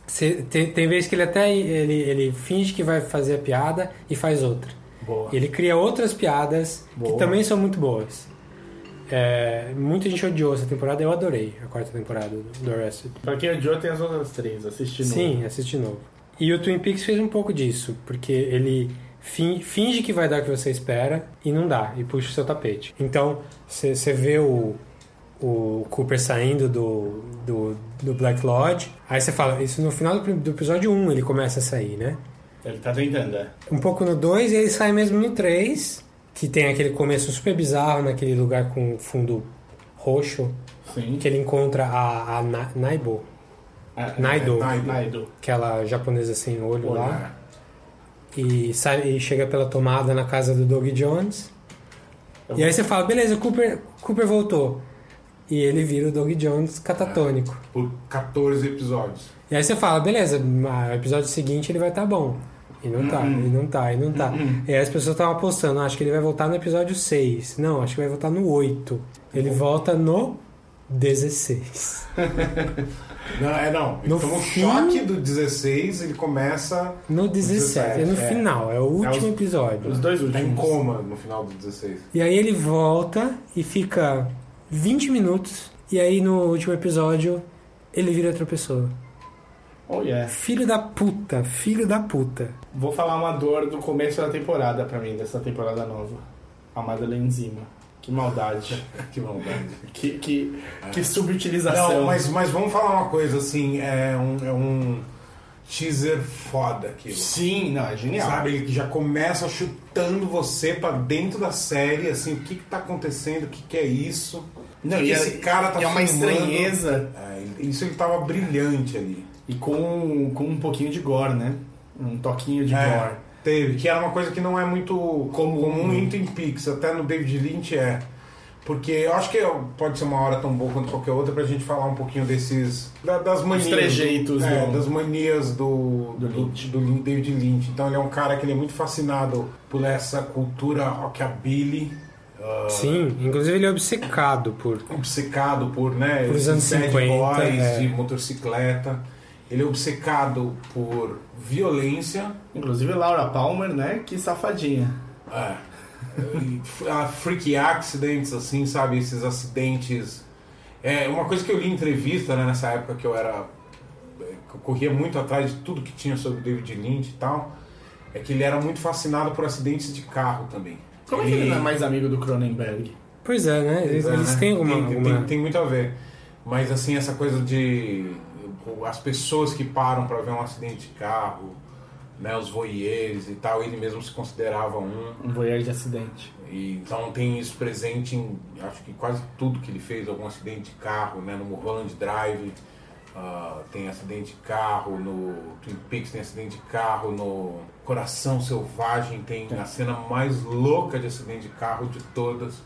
Cê- tem, tem vezes que ele até ele, ele finge que vai fazer a piada e faz outra. Boa. Ele cria outras piadas Boa. que também são muito boas. É, muita gente odiou essa temporada, eu adorei a quarta temporada do Arrested. Pra quem odiou, tem as outras três. Assiste novo. Sim, assisti novo. E o Twin Peaks fez um pouco disso, porque ele finge que vai dar o que você espera e não dá, e puxa o seu tapete. Então, você vê o, o Cooper saindo do, do, do Black Lodge, aí você fala, isso no final do, do episódio 1 ele começa a sair, né? Ele tá tentando, é. Um pouco no 2 e ele sai mesmo no 3, que tem aquele começo super bizarro naquele lugar com fundo roxo, Sim. que ele encontra a, a Na- Naibo. Ah, Naido. é, Naido. Aquela japonesa sem olho lá. E, sai, e chega pela tomada na casa do Doug Jones. E aí você fala, beleza, Cooper, Cooper voltou. E ele vira o Doug Jones catatônico. Por 14 episódios. E aí você fala, beleza, no episódio seguinte ele vai estar bom. E não tá, Uhum. e não tá, e não tá. E aí as pessoas estavam apostando, "Ah, acho que ele vai voltar no episódio 6. Não, acho que vai voltar no 8. Ele volta no 16. Não, é não. No um fim- choque do 16, ele começa. No 17, é no final, é o último episódio. Os dois Tá em últimos. coma no final do 16. E aí ele volta e fica 20 minutos. E aí no último episódio ele vira outra pessoa. Oh, yeah. Filho da puta, filho da puta. Vou falar uma dor do começo da temporada pra mim, dessa temporada nova. A Madeleine Zima. Que maldade. que maldade. Que, que, que subutilização. Não, mas, mas vamos falar uma coisa assim: é um, é um teaser foda aquilo. Sim, não, é genial. Sabe, ele já começa chutando você pra dentro da série, assim, o que que tá acontecendo, o que que é isso. Não, e esse é- cara tá é uma filmando. estranheza. É, isso ele tava brilhante ali. E com, com um pouquinho de gore, né? Um toquinho de É, gore. Teve, que era uma coisa que não é muito comum, em Twin Peaks, até no David Lynch é. Porque eu acho que pode ser uma hora tão boa quanto qualquer outra pra gente falar um pouquinho desses. da- das manias. trejeitos é, do- das manias do, Do do, Lynch. do David Lynch. Então ele é um cara que ele é muito fascinado por essa cultura rockabilly. ah, Sim, inclusive ele é obcecado por. obcecado por, né, Por os anos bad 50, boys é. de motocicleta. Ele é obcecado por violência. Inclusive Laura Palmer, né? Que safadinha. É. E a freak accidents, assim, sabe? Esses acidentes. É uma coisa que eu li em entrevista, né, nessa época que eu era. que eu corria muito atrás de tudo que tinha sobre David Lynch e tal. É que ele era muito fascinado por acidentes de carro também. Como é que ele não é mais amigo do Cronenberg? Pois é, né? Eles, É, eles né? têm alguma. tem, alguma- tem- tem muito a ver. Mas assim, essa coisa de as pessoas que param para ver um acidente de carro, né, os voyeurs e tal, ele mesmo se considerava um. Um voyeur de acidente. E, então tem isso presente em acho que quase tudo que ele fez, algum acidente de carro, né, no Mulholland Drive. ah, tem acidente de carro, no Twin Peaks tem acidente de carro, no Coração Selvagem tem a cena mais louca de acidente de carro de todas.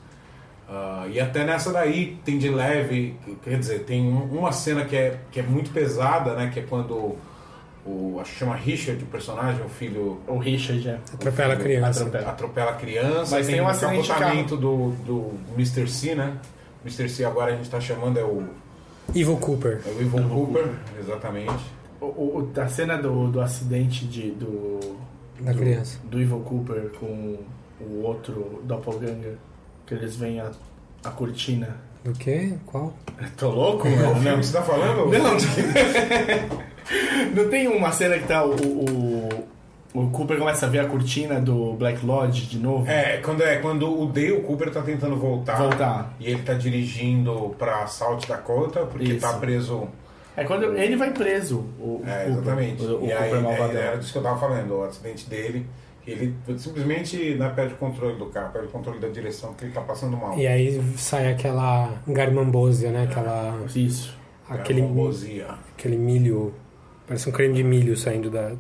Ah, e até nessa daí tem de leve, quer dizer, tem um- uma cena que é, que é muito pesada, né? Que é quando o, acho que chama Richard, o personagem, o filho. O Richard, é. Atropela a criança. Atropela, atropela a criança. Mas tem um o acidente do, do Mr. C, né? Mr. C agora a gente tá chamando é o, Evil Cooper. é o Evil Cooper, exatamente. O, o- a cena do, do acidente de, do. Da do, criança. Do Evil Cooper com o outro Doppelganger. Que eles veem a, a cortina. Do quê? Qual? Tô louco? Qual mano? que você tá falando? Não, não tem uma cena que tá o, o, o Cooper começa a ver a cortina do Black Lodge de novo? É, quando, é quando o Dale Cooper tá tentando voltar. Voltar. E ele tá dirigindo pra South Dakota, porque Isso. tá preso. É quando ele vai preso, o, o É, Cooper. exatamente. O, o e aí, Cooper é, malvadão. era disso que eu tava falando, o acidente dele. Ele simplesmente né, perde o controle do carro, perde o controle da direção, porque ele tá passando mal. E aí sai aquela garmambósia, né? Aquela. Isso. Aquele, Garmambosia. aquele milho. Parece um creme de milho saindo da.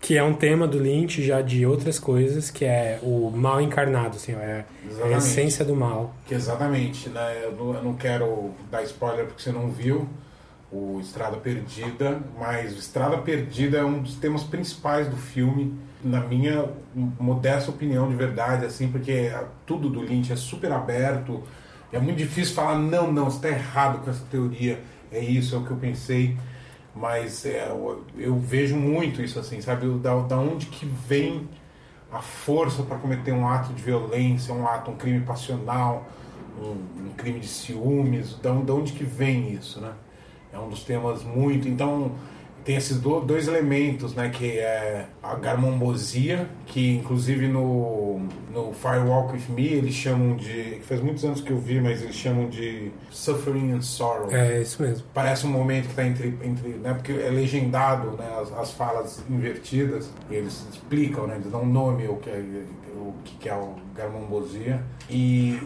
Que é um tema do Lynch já de outras coisas, que é o mal encarnado, assim, é a essência do mal. Que exatamente, né? Eu não, eu não quero dar spoiler porque você não viu o Estrada Perdida, mas o Estrada Perdida é um dos temas principais do filme, na minha modesta opinião de verdade, assim, porque tudo do Lynch é super aberto, é muito difícil falar, não, não, você está errado com essa teoria, é isso, é o que eu pensei, mas é, eu, eu vejo muito isso, assim, sabe? Da, da onde que vem a força para cometer um ato de violência, um ato, um crime passional, um, um crime de ciúmes, da, da onde que vem isso, né? É um dos temas muito. Então tem esses do- dois elementos, né? Que é a garmambosia, que inclusive no, no Firewalk with Me eles chamam de. faz muitos anos que eu vi, mas eles chamam de Suffering and Sorrow. É isso mesmo. Parece um momento que está entre, entre né, porque é legendado, né, as, as falas invertidas, e eles explicam, né, eles dão um nome ao que é, o que é o garmambosia. E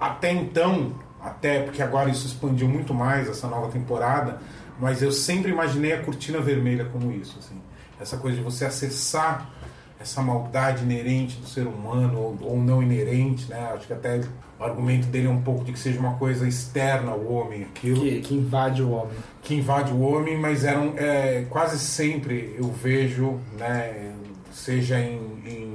até então, até porque agora isso expandiu muito mais essa nova temporada, mas eu sempre imaginei a cortina vermelha como isso, assim. Essa coisa de você acessar essa maldade inerente do ser humano ou, ou não inerente, né? Acho que até o argumento dele é um pouco de que seja uma coisa externa ao homem, aquilo Que, que invade o homem. que invade o homem, mas eram é, quase sempre eu vejo, né, seja em, em-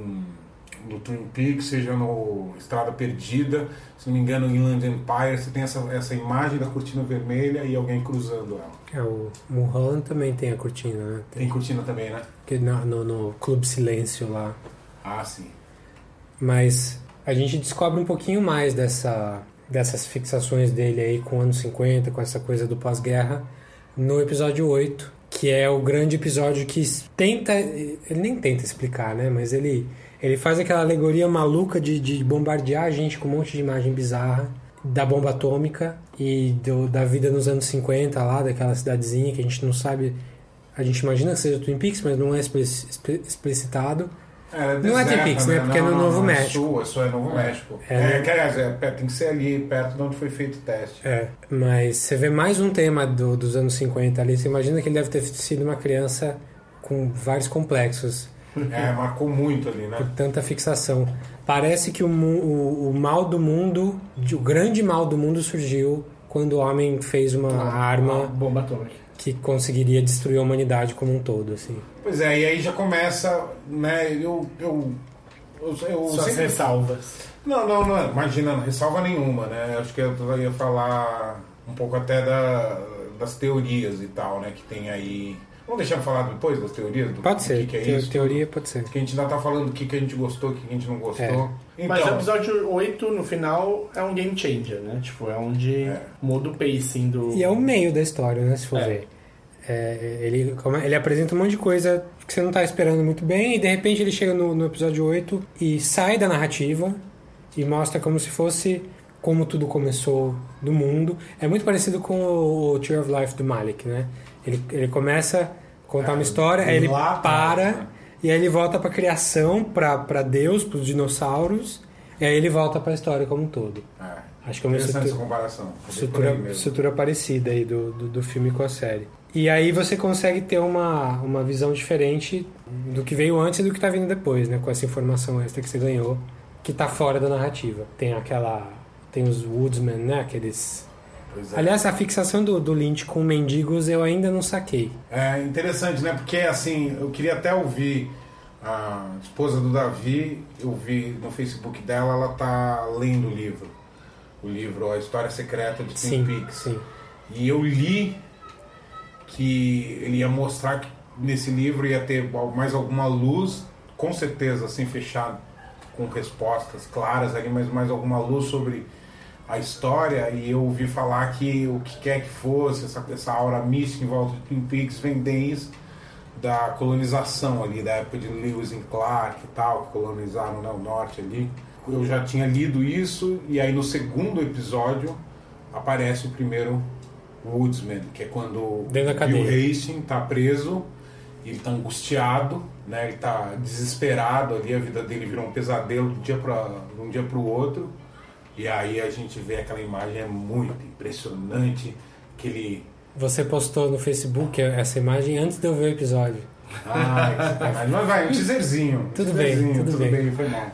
no Twin Peaks, seja no Estrada Perdida, se não me engano, Inland Empire, você tem essa, essa imagem da cortina vermelha e alguém cruzando ela. É, o Mulholland também tem a cortina, né? Tem cortina também, né? Que na- no, no Clube Silêncio lá. Ah, sim. Mas a gente descobre um pouquinho mais dessa, dessas fixações dele aí com anos 50, com essa coisa do pós-guerra, no episódio 8, que é o grande episódio que tenta. Ele nem tenta explicar, né? Mas ele, ele faz aquela alegoria maluca de, de bombardear a gente com um monte de imagem bizarra da bomba atômica e do- da vida nos anos 50 lá, daquela cidadezinha que a gente não sabe. A gente imagina que seja Twin Peaks, mas não é expli- expli- explicitado. É, Não é Twin Peaks, né? Porque é no Novo não, México. Sul, isso é Novo México. É, É, né? que, aliás, é, é, tem que ser ali, perto de onde foi feito o teste. É, mas você vê mais um tema do- dos anos 50 ali. Você imagina que ele deve ter sido uma criança com vários complexos. É, marcou muito ali, né? Por tanta fixação. Parece que o, o, o mal do mundo, o grande mal do mundo surgiu quando o homem fez uma arma bomba atômica que conseguiria destruir a humanidade como um todo, assim. Pois é, e aí já começa, né? Eu. eu, eu, eu sempre- ressalvas. Não, não, não, imagina, não ressalva nenhuma, né? Acho que eu ia falar um pouco até da, das teorias e tal, né? Que tem aí. Vamos deixar eu falar depois das teorias? Do, Pode do ser, Que que é te- isso? teoria pode ser. Que a gente ainda tá falando do que, que a gente gostou, o que, que a gente não gostou. É. Então, Mas o episódio 8, no final, é um game changer, né? Tipo, é onde muda o pacing do. E é o meio da história, né? Se for É. ver. É, ele, ele apresenta um monte de coisa que você não tá esperando muito bem, e de repente ele chega no, no episódio 8 e sai da narrativa e mostra como se fosse como tudo começou do mundo. É muito parecido com o, o Tree of Life do Malik, né? Ele, ele começa contar uma história, aí ele lá para, e aí ele volta pra criação, pra, pra Deus, pros dinossauros, e aí ele volta pra história como um todo. Acho que é uma estrutura- comparação. É estrutura, estrutura parecida aí do, do, do filme com a série. E aí você consegue ter uma, uma visão diferente do que veio antes e do que tá vindo depois, né? Com essa informação extra que você ganhou, que tá fora da narrativa. Tem aquela. Tem os Woodsmen, né? Aqueles. É. Aliás, a fixação do, do Lynch com mendigos eu ainda não saquei. É interessante, né? Porque assim, eu queria até ouvir a esposa do Davi, eu vi no Facebook dela, ela tá lendo o livro. O livro A História Secreta de Sim, Twin Peaks. sim. E eu li que ele ia mostrar que nesse livro ia ter mais alguma luz, com certeza, assim, fechado, com respostas claras ali, mas mais alguma luz sobre a história. E eu ouvi falar que o que quer que fosse, essa, essa aura mística em volta de Twin Peaks, vem desde da colonização ali, da época de Lewis and Clark e tal, que colonizaram né, o norte ali. Eu já tinha lido isso, e aí no segundo episódio aparece o primeiro Woodsman, que é quando Dentro da Bill. Hastings está preso, ele está angustiado, né, ele está desesperado ali, a vida dele virou um pesadelo de um dia para um dia para o outro. E aí a gente vê aquela imagem é muito impressionante, aquele Você postou no Facebook essa imagem antes de eu ver o episódio. ah, mas vai, um teaserzinho. um Tudo bem, teaserzinho, tudo bem. foi mal.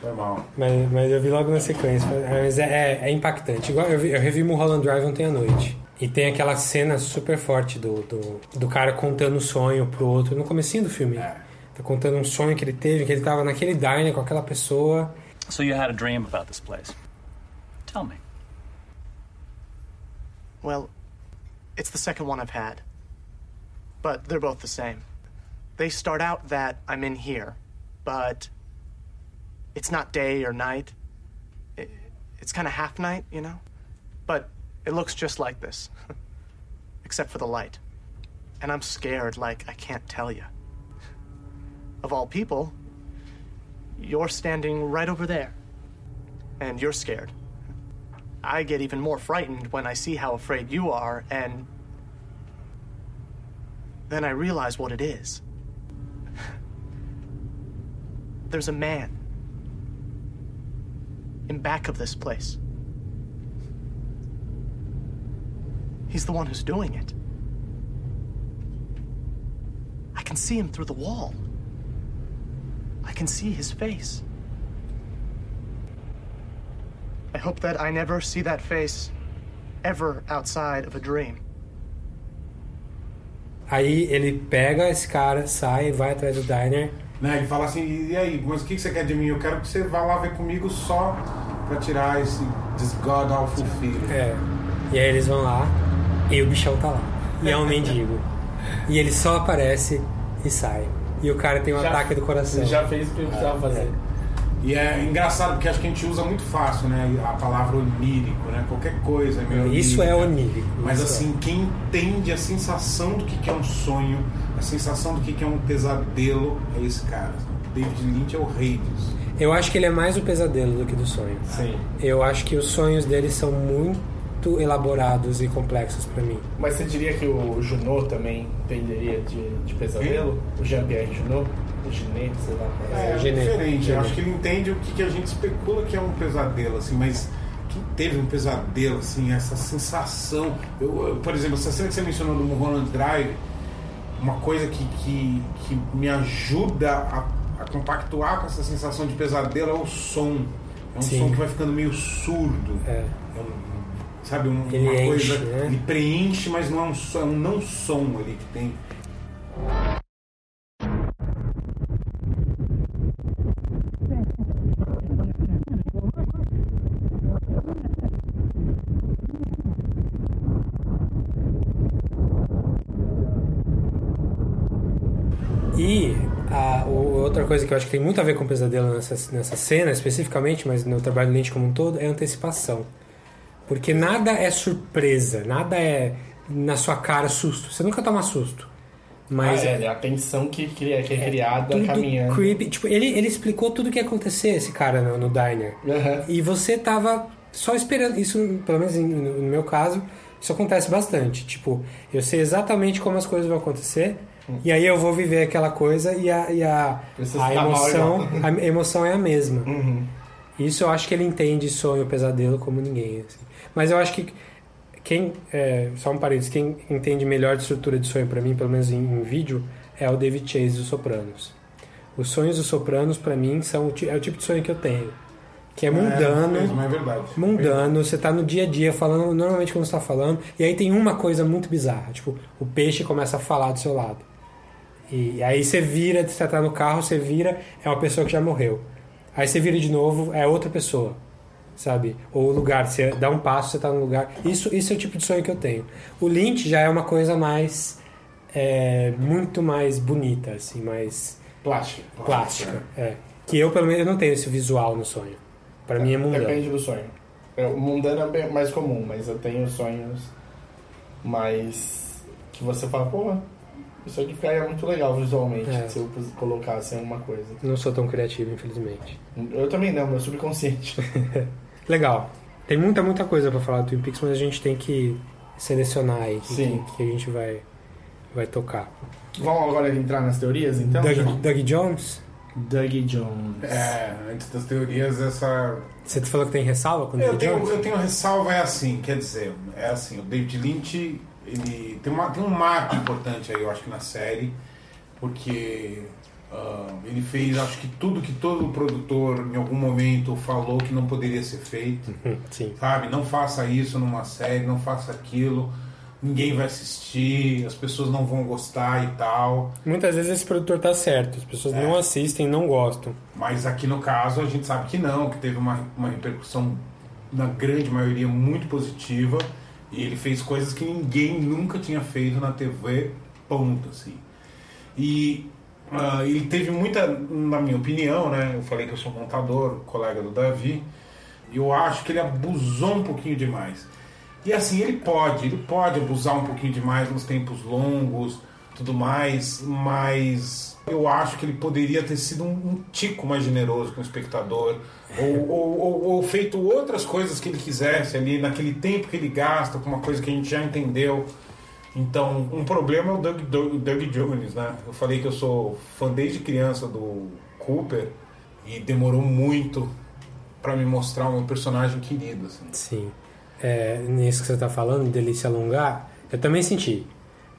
Foi mal. Mas, mas eu vi logo na sequência. Mas é, é, é impactante. Igual eu, vi, eu revi Mulholland Drive ontem à noite. E tem aquela cena super forte do, do, do cara contando um sonho pro outro no comecinho do filme. Tá contando um sonho que ele teve, que ele tava naquele diner com aquela pessoa. So you had a dream about this place. Tell me. Well, it's the second one I've had. But they're both the same. They start out that I'm in here, but it's not day or night. It, it's kind of half night, you know? But it looks just like this, except for the light. And I'm scared like I can't tell you. Of all people, you're standing right over there. And you're scared. I get even more frightened when I see how afraid you are, and then I realize what it is. There's a man in back of this place. He's the one who's doing it. I can see him through the wall. I can see his face. I hope that I never see that face ever outside of a dream. Aí ele pega esse cara, sai, vai atrás do diner. Né, ele fala assim, e aí, mas o que você quer de mim? Eu quero que você vá lá ver comigo só pra tirar esse this god awful feeling. É. E aí eles vão lá e o bichão tá lá. E é um mendigo. E ele só aparece e sai. E o cara tem um Já- ataque do coração. ele já fez o que ele precisava fazer. E é engraçado porque acho que a gente usa muito fácil, né? A palavra onírico, né? Qualquer coisa é meio Isso onírica. é onírico. Mas isso assim, quem entende a sensação do que que é um sonho, a sensação do que que é um pesadelo, é esse cara. David Lynch é o rei disso. Eu acho que ele é mais o pesadelo do que do sonho. Sim. Eu acho que os sonhos dele são muito elaborados e complexos pra mim. Mas você diria que o Junot também entenderia de, de pesadelo? O Jean-Pierre Junot? O Ginet, sei lá. É, Genet- diferente. Eu Genet. acho que ele entende o que, que a gente especula que é um pesadelo, assim, mas quem teve um pesadelo, assim, essa sensação. Eu, eu, por exemplo, essa cena que você mencionou do Mulholland Drive, uma coisa que, que, que me ajuda a, a compactuar com essa sensação de pesadelo é o som. É um Sim. som que vai ficando meio surdo. É. um- sabe, um- Ele uma enche, coisa. né? Ele preenche, mas não é um som, é um não som ali que tem. E a, o- outra coisa que eu acho que tem muito a ver com pesadelo nessa, nessa cena especificamente, mas no trabalho do Lynch como um todo, é a antecipação. Porque nada é surpresa, nada é na sua cara susto. Você nunca toma susto. Mas ah, é, a tensão que, cria, que é, criada tudo caminhando. creepy. Tipo, ele, ele explicou tudo o que ia acontecer, esse cara no, no diner. Uhum. E você tava só esperando. Isso, pelo menos no, no meu caso, isso acontece bastante. Tipo, eu sei exatamente como as coisas vão acontecer. E aí eu vou viver aquela coisa e a, e a, a emoção a emoção é a mesma. Uhum. Isso eu acho que ele entende sonho, pesadelo como ninguém. Assim. Mas eu acho que quem é, só um parênteses, quem entende melhor de estrutura de sonho para mim, pelo menos em, em, vídeo, é o David Chase dos Sopranos. Os sonhos dos Sopranos para mim são é o tipo de sonho que eu tenho, que é mundano, é, é verdade. mundano. Você tá no dia a dia falando normalmente quando está falando, e aí tem uma coisa muito bizarra, tipo o peixe começa a falar do seu lado. E aí você vira, você tá no carro, você vira, é uma pessoa que já morreu. Aí você vira de novo, é outra pessoa sabe? Ou o lugar, você dá um passo, você tá no lugar. Isso, isso é o tipo de sonho que eu tenho. O Lynch já é uma coisa mais. É, muito mais bonita, assim, mais. Plástica. Plástica, é. Que eu, pelo menos, eu não tenho esse visual no sonho. Para mim é mundano. Depende do sonho. O mundano é mais comum, mas eu tenho sonhos mais. que você fala, pô, isso aqui ficaria muito legal visualmente é. se eu colocasse uma coisa. Não sou tão criativo, infelizmente. Eu também não, meu subconsciente. Legal. Tem muita, muita coisa para falar do Twin Peaks, mas a gente tem que selecionar aí. Que, que a gente vai, vai tocar. Vamos agora entrar nas teorias, então? Doug, Doug Jones? Doug Jones. É, antes das teorias, essa. Você falou que tem ressalva com o eu Doug tenho, Jones? Eu tenho ressalva, é assim, quer dizer, é assim, o David Lynch, ele tem, uma, tem um marco importante aí, eu acho que na série, porque Uh, ele fez, acho que tudo que todo produtor em algum momento falou que não poderia ser feito. Sim. Sabe? Não faça isso numa série, não faça aquilo. Ninguém vai assistir, as pessoas não vão gostar e tal. Muitas vezes esse produtor tá certo, as pessoas é. não assistem, não gostam. Mas aqui no caso a gente sabe que não, que teve uma, uma repercussão, na grande maioria, muito positiva. E ele fez coisas que ninguém nunca tinha feito na TV, ponto, assim. E Uh, ele teve muita, na minha opinião, né? Eu falei que eu sou montador, colega do Davi, eu acho que ele abusou um pouquinho demais. E assim, ele pode, ele pode abusar um pouquinho demais nos tempos longos, tudo mais, mas eu acho que ele poderia ter sido um, um tico mais generoso com o espectador, ou, ou, ou, ou, feito outras coisas que ele quisesse ali, naquele tempo que ele gasta, com uma coisa que a gente já entendeu. Então, um problema é o Doug, Doug, Doug Jones, né? Eu falei que eu sou fã desde criança do Cooper e demorou muito para me mostrar um personagem querido. Assim. Sim. É, nisso que você está falando, dele se alongar, eu também senti.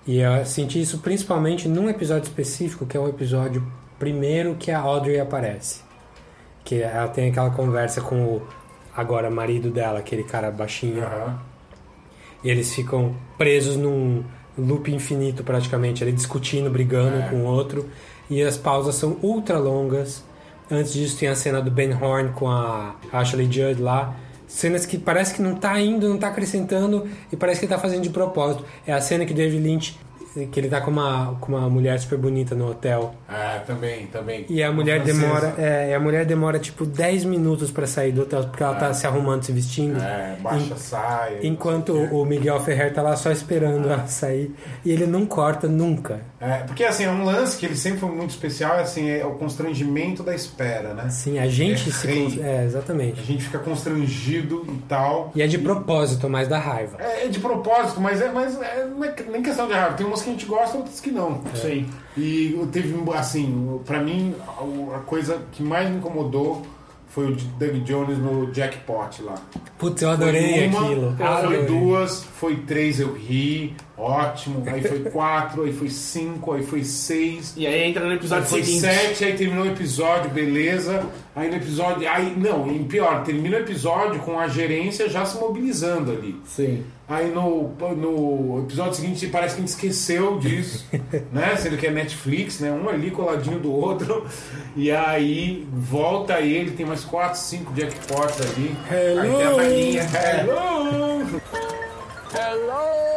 E eu senti isso principalmente num episódio específico, que é o episódio primeiro que a Audrey aparece. Que ela tem aquela conversa com o agora marido dela, aquele cara baixinho. Uhum e eles ficam presos num loop infinito praticamente, ali discutindo, brigando É. com o outro. E as pausas são ultra longas. Antes disso tem a cena do Ben Horn com a Ashley Judd lá. Cenas que parece que não tá indo, não tá acrescentando e parece que tá fazendo de propósito. É a cena que David Lynch, que ele tá com uma, com uma mulher super bonita no hotel. É, também, também. E a mulher demora, é, a mulher demora tipo 10 minutos pra sair do hotel porque ela tá se arrumando, se vestindo. É, baixa a saia. Enquanto o Miguel Ferrer tá lá só esperando ela sair e ele não corta nunca. É, porque assim, é um lance que ele sempre foi muito especial, assim, é o constrangimento da espera, né? Sim, a gente É se cons- é, exatamente. A gente fica constrangido e tal. E é de propósito, mais da raiva. É, é de propósito, mas é, mas é não é nem questão de raiva. Tem umas que a gente gosta, outras que não. Sim. E teve, assim, pra mim, a- coisa que mais me incomodou foi o Doug Jones no Jackpot lá. Putz, eu adorei Foi uma, aquilo. Foi Adorei. duas, foi três, eu ri, ótimo. Aí foi quatro, aí foi cinco, aí foi seis. E aí entra no episódio Aí foi seguinte. sete, aí terminou o episódio, beleza. Aí no episódio. Aí, não, e pior, termina o episódio com a gerência já se mobilizando ali. Sim. Aí no, no episódio seguinte parece que a gente esqueceu disso, né? Sendo que é Netflix, né? Um ali coladinho do outro. E aí volta ele, tem mais quatro, cinco jackpots ali. Hello! Aí tem a velhinha. Hello!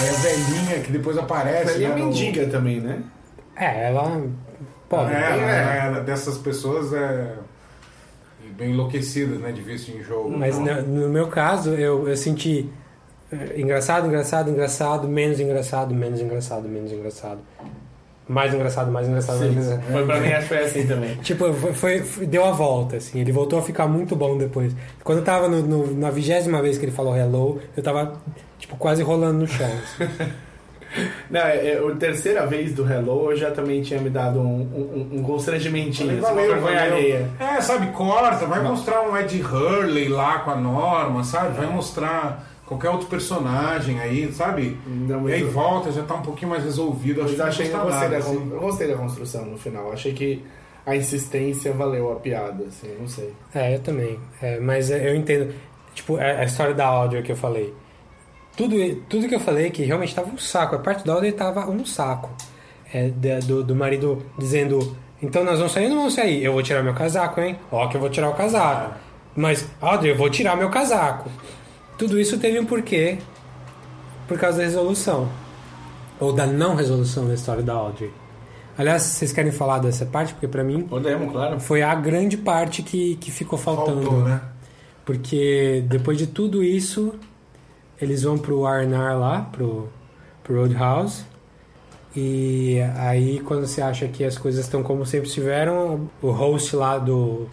Aí a velhinha que depois aparece. Ele é né, no- mendiga também, né? É, ela. Pobre. É, ela é dessas pessoas é. bem enlouquecidas, né? De vício em jogo. Mas Então, no, no meu caso, eu, eu senti eh, engraçado, engraçado, engraçado, menos engraçado, menos engraçado, menos engraçado. Mais engraçado, mais engraçado, mais engraçado. foi pra mim, acho que foi assim também. Tipo, foi, foi- deu a volta, assim. Ele voltou a ficar muito bom depois. Quando eu tava no- no- na vigésima vez que ele falou hello, eu tava, tipo, quase rolando no chão. assim. Não, é, é, a terceira vez do Hello eu já também tinha me dado um, um, um constrangimentinho, assim, Valeu, vergonha valeu. alheia. É, sabe, corta, vai mostrar um Ed Hurley lá com a Norma, sabe? Vai mostrar qualquer outro personagem aí, sabe? e aí volta, já tá um pouquinho mais resolvido. Acho que eu não achei que eu custa gostei, nada, da, assim. eu gostei da construção no final. Achei que a insistência valeu a piada, assim, não sei. É, eu também. É, mas é, eu entendo. Tipo, a, a história da áudio que eu falei. Tudo, tudo que eu falei que realmente tava um saco. A parte da áudio tava um saco. É, do, do marido dizendo: Então nós vamos sair ou não vamos sair? Eu vou tirar meu casaco, hein? Ó, que eu vou tirar o casaco. Mas, Audrey, eu vou tirar meu casaco. Tudo isso teve um porquê. Por causa da resolução. Ou da não resolução da história da Audrey. Aliás, vocês querem falar dessa parte? Porque pra mim. Podemos, claro. Foi a grande parte que, que ficou faltando. Faltou, né? Porque depois de tudo isso, eles vão pro R&R lá, pro, pro Roadhouse. E aí, quando você acha que as coisas estão como sempre estiveram, o host lá do,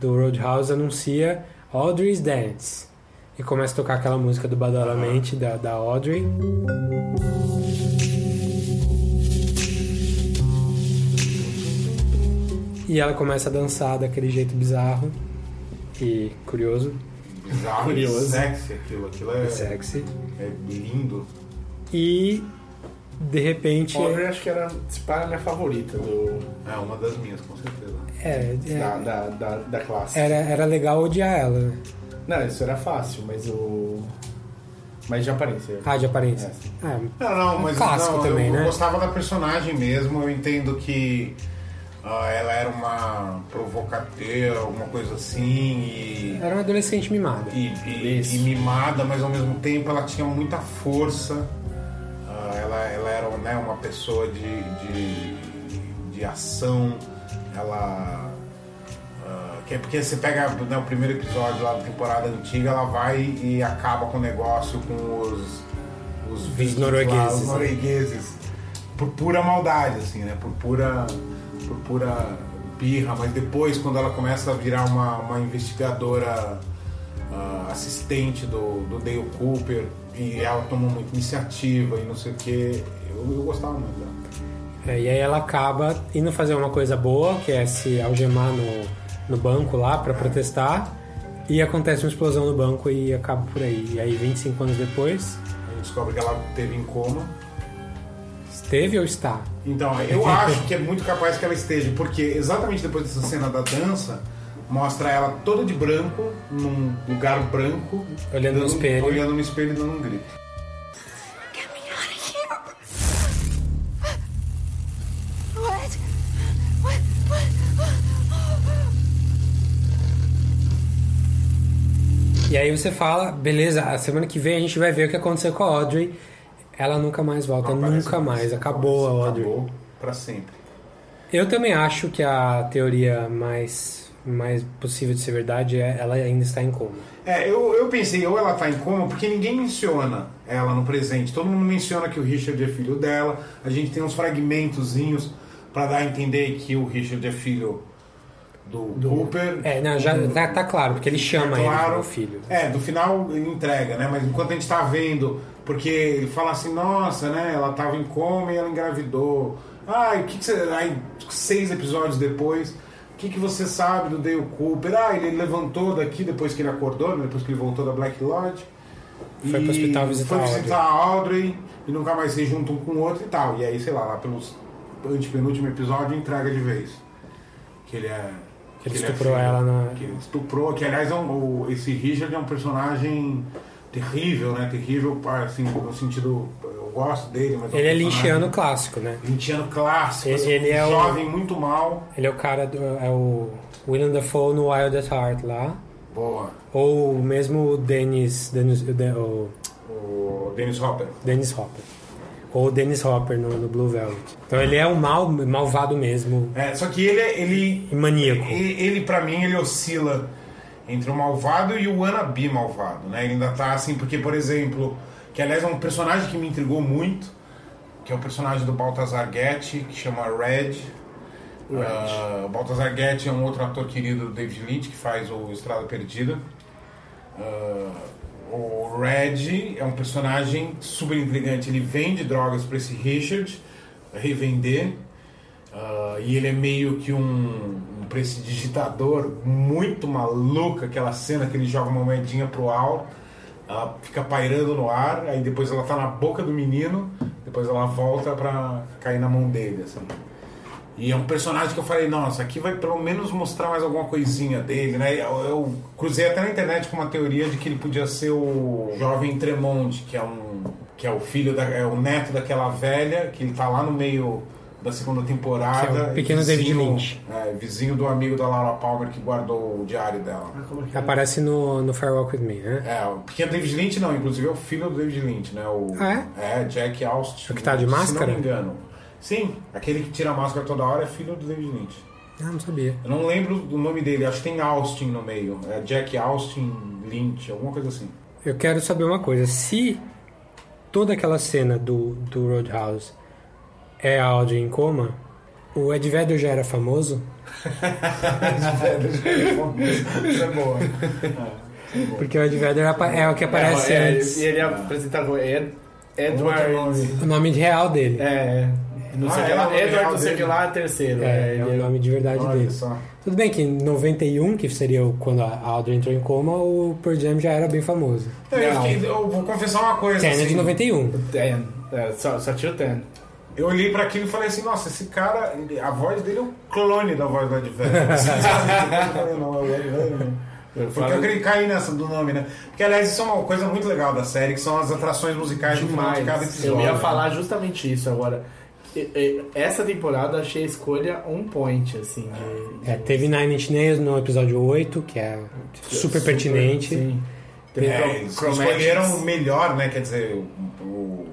do Roadhouse anuncia Audrey's Dance. E começa a tocar aquela música do Badalamente da, da Audrey. E ela começa a dançar daquele jeito bizarro e curioso. Bizarro, Curioso. sexy aquilo. Aquilo é, Sexy. é lindo. E de repente. Audrey acho que era, a minha favorita do, É uma das minhas, com certeza. É, é, da, da, da, da classe. era, era legal odiar ela. Não, isso era fácil, mas o. Mas de aparência. Ah, de aparência. É. Ah, Não, não, um mas clássico não, também, eu, né? eu gostava da personagem mesmo. Eu entendo que ah, ela era uma provocateira, alguma coisa assim, e, Era uma adolescente mimada. e, e- e mimada, mas ao mesmo tempo ela tinha muita força. Ah, ela, ela era né, uma pessoa de, de, de ação. Ela. Que é porque você pega né, o primeiro episódio lá da temporada antiga, ela vai e acaba com o negócio com os, os lá, noruegueses, os né? noruegueses. Por pura maldade, assim, né? Por pura, por pura birra. Mas depois, quando ela começa a virar uma, uma investigadora ah, assistente do, do Dale Cooper e ela toma muita iniciativa e não sei o que, eu, eu gostava muito dela. É, e aí ela acaba indo fazer uma coisa boa, que é se algemar no, no banco lá pra protestar. E acontece uma explosão no banco e acaba por aí. E aí, 25 anos depois, A gente descobre que ela teve em coma. esteve ou está? Então, eu acho que é muito capaz que ela esteja, porque exatamente depois dessa cena da dança, mostra ela toda de branco, num lugar branco, Olhando no dando- espelho. olhando no espelho e dando um grito. E aí você fala, beleza, a semana que vem a gente vai ver o que aconteceu com a Audrey. Ela nunca mais volta, nunca mais. Acabou a Audrey. Acabou pra sempre. Eu também acho que a teoria mais, mais possível de ser verdade é ela ainda está em coma. É, eu, eu pensei, ou ela tá em coma, porque ninguém menciona ela no presente. Todo mundo menciona que o Richard é filho dela. A gente tem uns fragmentozinhos pra dar a entender que o Richard é filho do, Cooper. É, não, já tá, tá claro, porque ele chama É ele claro. como filho. É, no final ele entrega, né? Mas enquanto a gente tá vendo, porque ele fala assim, nossa, né? Ela tava em coma e ela engravidou. Ai, o que, que você. Aí, seis episódios depois, o que, que você sabe do Dale Cooper? Ah, ele levantou daqui depois que ele acordou, né? depois que ele voltou da Black Lodge. Foi pro hospital visitar foi a Audrey. visitar a Audrey e nunca mais se juntam um com o outro e tal. E aí, sei lá, lá pelos antepenúltimo episódio entrega de vez. Que ele é. Que ele é estuprou filho. ela na- Que ele estuprou, que aliás é um, o- esse Richard é um personagem terrível, né? Terrível, assim, no sentido. Eu gosto dele, mas. Ele é um personagem linchiano clássico, né? Linchiano clássico, Ele, assim, ele é o jovem, muito mal. Ele é o cara do é o William Dafoe no Wild at Heart lá. Boa. Ou mesmo o Dennis, Dennis o, Den- o O Dennis Hopper. Dennis Hopper. Ou o Dennis Hopper no, no Blue Velvet. Então ele é um mal, malvado mesmo. É, só que ele é- ele E maníaco. ele, ele para mim ele oscila entre o malvado e o wannabe malvado, né? Ele ainda tá assim, porque por exemplo, que aliás é um personagem que me intrigou muito, que é o personagem do Baltazar Getty, que chama Red. Ah, o Baltazar Getty é um outro ator querido do David Lynch que faz o Estrada Perdida. Ah, o Red é um personagem super intrigante. Ele vende drogas para esse Richard revender. Ah, e ele é meio que um, um prestidigitador muito maluco. Aquela cena que ele joga uma moedinha pro alto, ela fica pairando no ar, aí depois ela tá na boca do menino, depois ela volta pra cair na mão dele. Assim. E é um personagem que eu falei, nossa, aqui vai pelo menos mostrar mais alguma coisinha dele, né? Eu, eu cruzei até na internet com uma teoria de que ele podia ser o jovem Tremont, que é um que é o filho da, é o neto daquela velha, que ele tá lá no meio da segunda temporada. Que é o pequeno David Lynch. É, vizinho do amigo da Laura Palmer que guardou o diário dela. Que aparece no, no Farewell With Me, né? É, o pequeno David Lynch não, inclusive é o filho do David Lynch, né? O, Ah, é? Jack Austin. O que tá de Se máscara? não me engano. Sim, aquele que tira a máscara toda hora é filho do David Lynch. Ah, não sabia. Eu não lembro do nome dele, acho que tem Austin no meio. É Jack Austin Lynch, alguma coisa assim. Eu quero saber uma coisa. Se toda aquela cena do, do Roadhouse é a Audrey em coma, o Ed Vedder já era famoso? Isso é boa. Porque o Ed Vedder é o que aparece é, antes. E ele apresenta com Ed, Edward. O nome real dele. É, não sei Ah, que é lá. Edward, não sei o que dele. lá, terceiro. É, é ele o nome de verdade Olha dele. só. Tudo bem que em 91, que seria quando a Audrey entrou em coma, o Pearl Jam já era bem famoso. Eu, eu fiquei- eu vou confessar uma coisa. Ten é de assim, 91. Ten. É, só, só tinha o Ten. Eu olhei pra aquilo e falei assim, nossa, esse cara, ele- a voz dele é o clone da voz do Ed Vedder. eu falei, não, é o Ed Vedder, não. Porque eu queria cair nessa do nome, né? Porque, aliás, isso é uma coisa muito legal da série, que são as atrações musicais final de cada episódio. Eu ia falar justamente isso agora. Essa temporada eu achei a escolha on point, assim. de- É, teve Nine Inch Nails no episódio 8, que é super pertinente. Sim. É, escolheram o melhor, né? Quer dizer, o, o-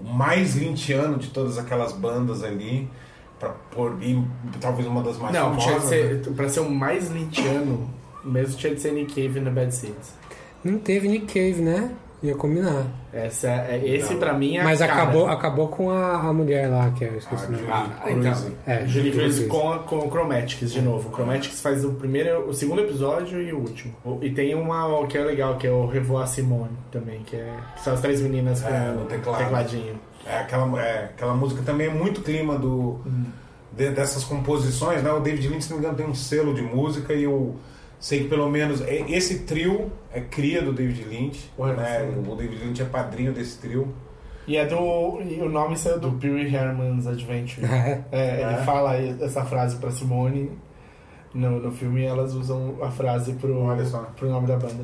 o mais lintiano de todas aquelas bandas ali, pôr, e talvez uma das mais Não, famosas. né? ser, pra ser o mais lintiano, mesmo tinha de ser Nick Cave no Bad Seeds. Não teve Nick Cave, né? Ia combinar. Essa, é, esse pra mim é a Mas cara. acabou, acabou com a, a mulher lá, que eu esqueci o nome. Ah, então, É, Julie Julie Cruz Cruz. com, com o Chromatics de novo. O Chromatics faz o primeiro, o segundo episódio e o último. O- E tem uma que é legal, que é o Revoar Simone também, que, é, que são as três meninas com É, no o teclado. tecladinho. É, aquela, é, aquela música também é muito clima do, Hum. de- dessas composições, né? O David Lynch, se não me engano, tem um selo de música e eu sei que pelo menos é- esse trio é cria do David Lynch. né? O David Lynch é padrinho desse trio. E é do. E o nome saiu do Pee Herman's Adventure. É? É, ele É? fala essa frase pra Simone no, no filme e elas usam a frase pro, pro nome da banda.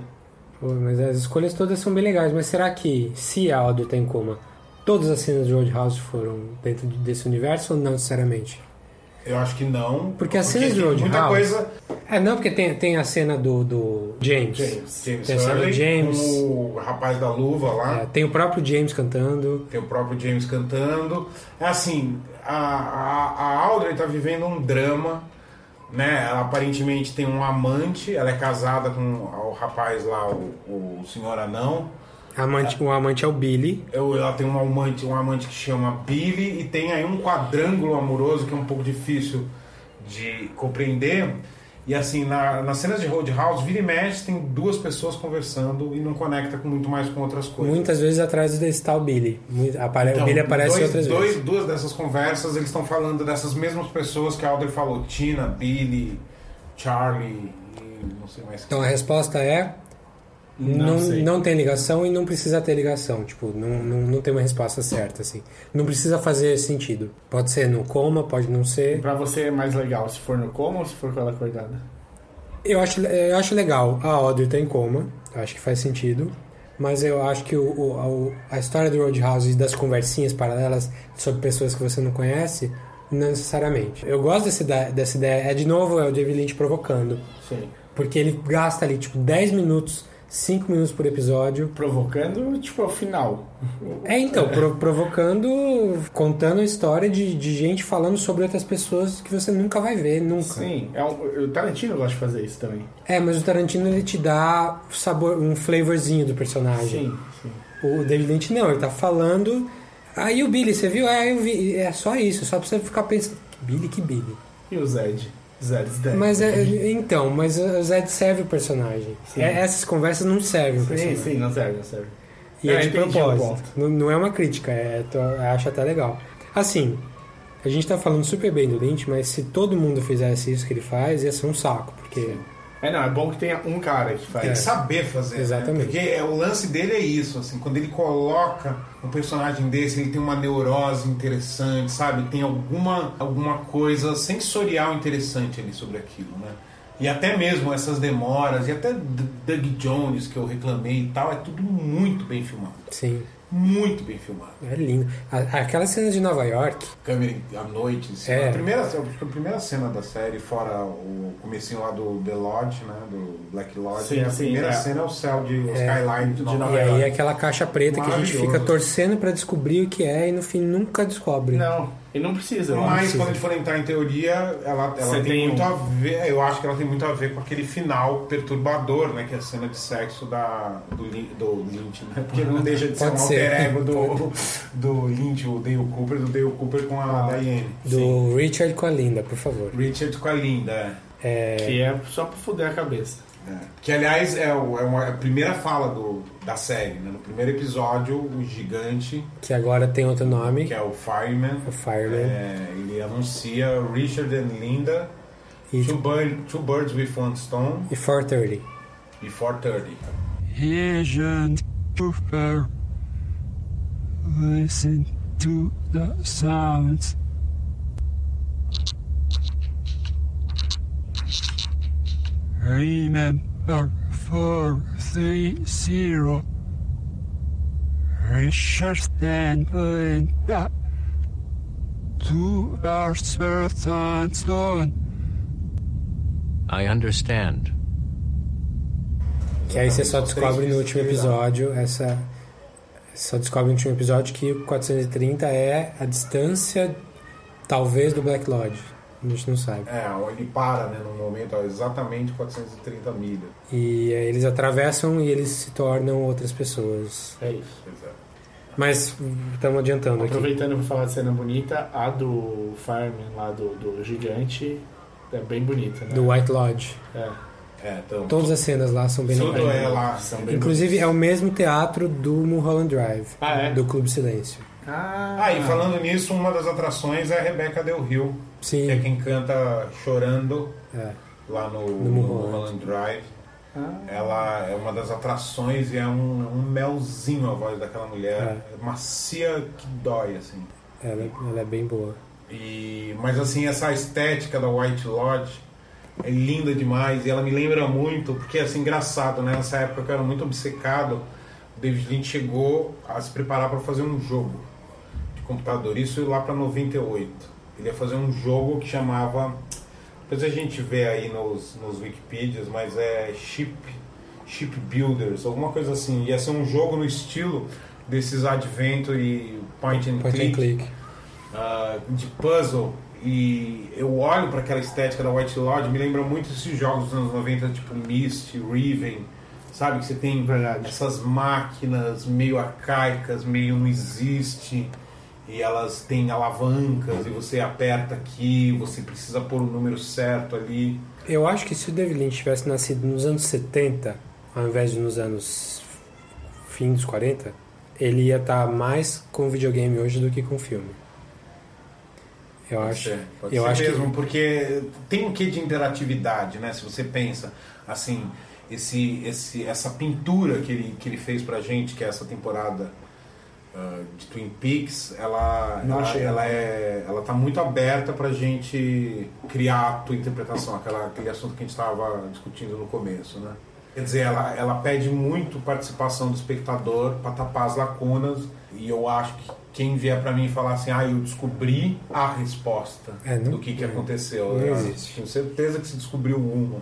Pô, mas as escolhas todas são bem legais, mas será que se a Audrey tá em coma, todas as cenas de Roadhouse foram dentro de- desse universo ou não necessariamente? Eu acho que não. Porque as cenas de tem Roadhouse... muita coisa. É, não, porque tem, tem a cena do, do James. James, James tem a cena do James. o rapaz da luva lá. É, tem o próprio James cantando. Tem o próprio James cantando. É assim, a, a, a Audrey tá vivendo um drama, né? Ela aparentemente tem um amante, ela é casada com o rapaz lá, o, o senhor anão. Amante, O amante é o Billy. Eu- Ela tem um amante, um amante que chama Billy e tem aí um quadrângulo amoroso que é um pouco difícil de compreender. E assim, na, nas cenas de Roadhouse, vira e mexe, tem duas pessoas conversando e não conecta com muito mais com outras coisas. Muitas vezes atrás desse tal Billy. Apare- Então, o Billy aparece dois, outras dois- vezes. Duas dessas conversas, eles estão falando dessas mesmas pessoas que a Audrey falou. Tina, Billy, Charlie e não sei mais Então a resposta é. Não Não, tem ligação e não precisa ter ligação. Tipo, não, não, não tem uma resposta certa, assim. Não precisa fazer sentido. Pode ser no coma, pode não ser. Pra você é mais legal se for no coma ou se for com ela acordada? Eu acho, eu acho legal. A Audrey tá em coma. Acho que faz sentido. Mas eu acho que o, o- a, a história do Roadhouse e das conversinhas paralelas sobre pessoas que você não conhece, não necessariamente. Eu gosto dessa ideia. Dessa ideia. É de novo, é o David Lynch provocando. Sim. Porque ele gasta ali, tipo, 10 minutos 5 minutos por episódio. Provocando, tipo, ao final. É, então, pro- provocando, contando a história de, de gente falando sobre outras pessoas que você nunca vai ver, nunca. Sim, é um, o Tarantino gosta de fazer isso também. É, mas o Tarantino ele te dá sabor, um flavorzinho do personagem. Sim, sim. O David Lynch não, ele tá falando. Aí o Billy, você viu? É, eu vi. É só isso, só pra você ficar pensando. Billy, que Billy. E o Zed? Zed's Dead. Mas é, então, mas o Zed serve o personagem. Sim. É, essas conversas não servem o Sim, personagem. sim, não serve, não serve. E é de propósito. Não, não é uma crítica, é, tô- eu acho até legal. Assim, a gente tá falando super bem do Lynch, mas se todo mundo fizesse isso que ele faz, ia ser um saco, porque. É, não, é bom que tenha um cara que faz. Tem que saber fazer. né? Exatamente. Porque é, o lance dele é isso, assim, quando ele coloca um personagem desse, ele tem uma neurose interessante, sabe? Tem alguma, alguma coisa sensorial interessante ali sobre aquilo, né? E até mesmo essas demoras, e até Doug Jones, que eu reclamei e tal, é tudo muito bem filmado. Sim. Muito bem filmado. É lindo. A- Aquelas cenas de Nova York. Câmera à noite, assim. É. A, primeira, a primeira cena da série, fora o comecinho lá do The Lodge, né? Do Black Lodge. Sim, a sim, primeira é. cena é o céu de o É. skyline de Nova e York. aí aquela caixa preta que a gente fica torcendo pra descobrir o que é e no fim nunca descobre. Não, e não precisa. não Mas precisa. quando a gente for entrar em teoria, ela, ela tem, tem muito um- a ver. Eu acho que ela tem muito a ver com aquele final perturbador, né? Que é a cena de sexo da, do, do Lynch, né? Porque não deixa de ser Pode um ser. alter ego do, do Lynch, o Dale Cooper, do Dale Cooper com a Diane. Do Richard com a Linda, por favor. Richard com a Linda, é. É, Que é só pra fuder a cabeça. É. Que aliás é, o- é uma, é a primeira fala do, da série, né? No primeiro episódio, o gigante, que agora tem outro nome. que é o Fireman, O Fireman. é, ele anuncia Richard and Linda, E, two, bird, two Birds with One Stone e 430. e 430. Agent Cooper, listen to the sounds. Remember 430. Richard and Linda. Two hours worth on stone. I understand. Que aí você só descobre no último episódio essa. Só descobre no último episódio que o 430 é a distância, talvez, do Black Lodge. A gente não sabe. É, ele para, né, num momento ó, exatamente 430 milhas. E aí eles atravessam e eles se tornam outras pessoas. É isso. Exato. Mas estamos adiantando aqui. Aproveitando pra falar de cena bonita, a do Fireman lá do, do gigante é bem bonita, né? Do White Lodge. É. É, então, Todas as cenas lá são bem Tudo legais. é lá. São bem Inclusive é o mesmo teatro do Mulholland Drive, Ah, é? do Clube Silêncio. Ah, Ah, e falando nisso, uma das atrações é a Rebecca Del Rio, Sim. que é quem canta Chorando É. lá no, No no Mulholland. Drive. Ah. Ela é uma das atrações e é um, um melzinho a voz daquela mulher. É. É macia que dói, assim. Ela, ela é bem boa. E, mas assim, essa estética da White Lodge é linda demais e ela me lembra muito, porque assim, engraçado, né? Nessa época que eu era muito obcecado, o David Lynch chegou a se preparar para fazer um jogo de computador, isso lá para 98. Ele ia fazer um jogo que chamava. Depois a gente vê aí nos, nos Wikipedias, mas é Ship, Ship Builders, alguma coisa assim. Ia ser um jogo no estilo desses Adventure e Point and Point Click and click. ah, de puzzle e eu olho para aquela estética da White Lodge, me lembra muito esses jogos dos anos 90, tipo Myst, Riven, sabe? Que você tem Verdade. essas máquinas meio arcaicas, meio não existe, e elas têm alavancas, e você aperta aqui, você precisa pôr o número certo ali. Eu acho que se o David Lynch tivesse nascido nos anos 70, ao invés de nos anos fim dos 40, ele ia estar mais com videogame hoje do que com filme. Eu Pode acho. ser, pode eu ser acho mesmo, que porque tem um quê de interatividade, né? Se você pensa, assim, esse, esse, essa pintura que ele, que ele fez pra gente, que é essa temporada ah, de Twin Peaks, ela, Não ela, ela, é, ela tá muito aberta pra gente criar a tua interpretação, aquela, aquele assunto que a gente estava discutindo no começo, né? Quer dizer, ela, ela pede muito participação do espectador para tapar as lacunas e eu acho que quem vier para mim e falar assim, ah, eu descobri a resposta É, não- do que, que aconteceu. não existe. Tenho certeza que se descobriu uma.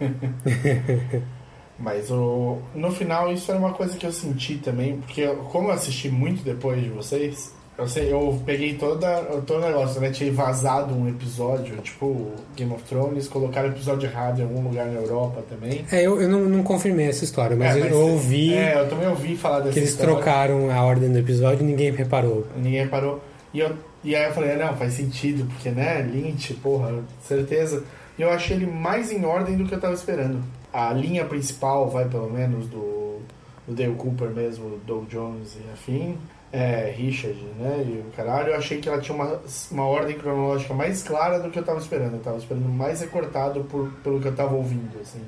Mas o, no final isso era uma coisa que eu senti também, porque eu- como eu assisti muito depois de vocês, eu, sei, eu peguei toda, todo o negócio, né? Tinha vazado um episódio, tipo Game of Thrones, colocaram o episódio errado em algum lugar na Europa também. É, eu, eu não, não confirmei essa história, mas, É, eu ouvi É, eu também ouvi falar dessa que eles história. trocaram a ordem do episódio e ninguém reparou. Ninguém reparou. E, eu, e aí eu falei, não, faz sentido, porque, né, Lynch, porra, certeza. E eu achei ele mais em ordem do que eu tava esperando. A linha principal vai, pelo menos, do, do Dale Cooper mesmo, Doug Jones e afim. É, Richard, né, e o caralho. Eu achei que ela tinha uma, uma ordem cronológica mais clara do que eu tava esperando. Eu tava esperando mais recortado por, pelo que eu tava ouvindo, assim.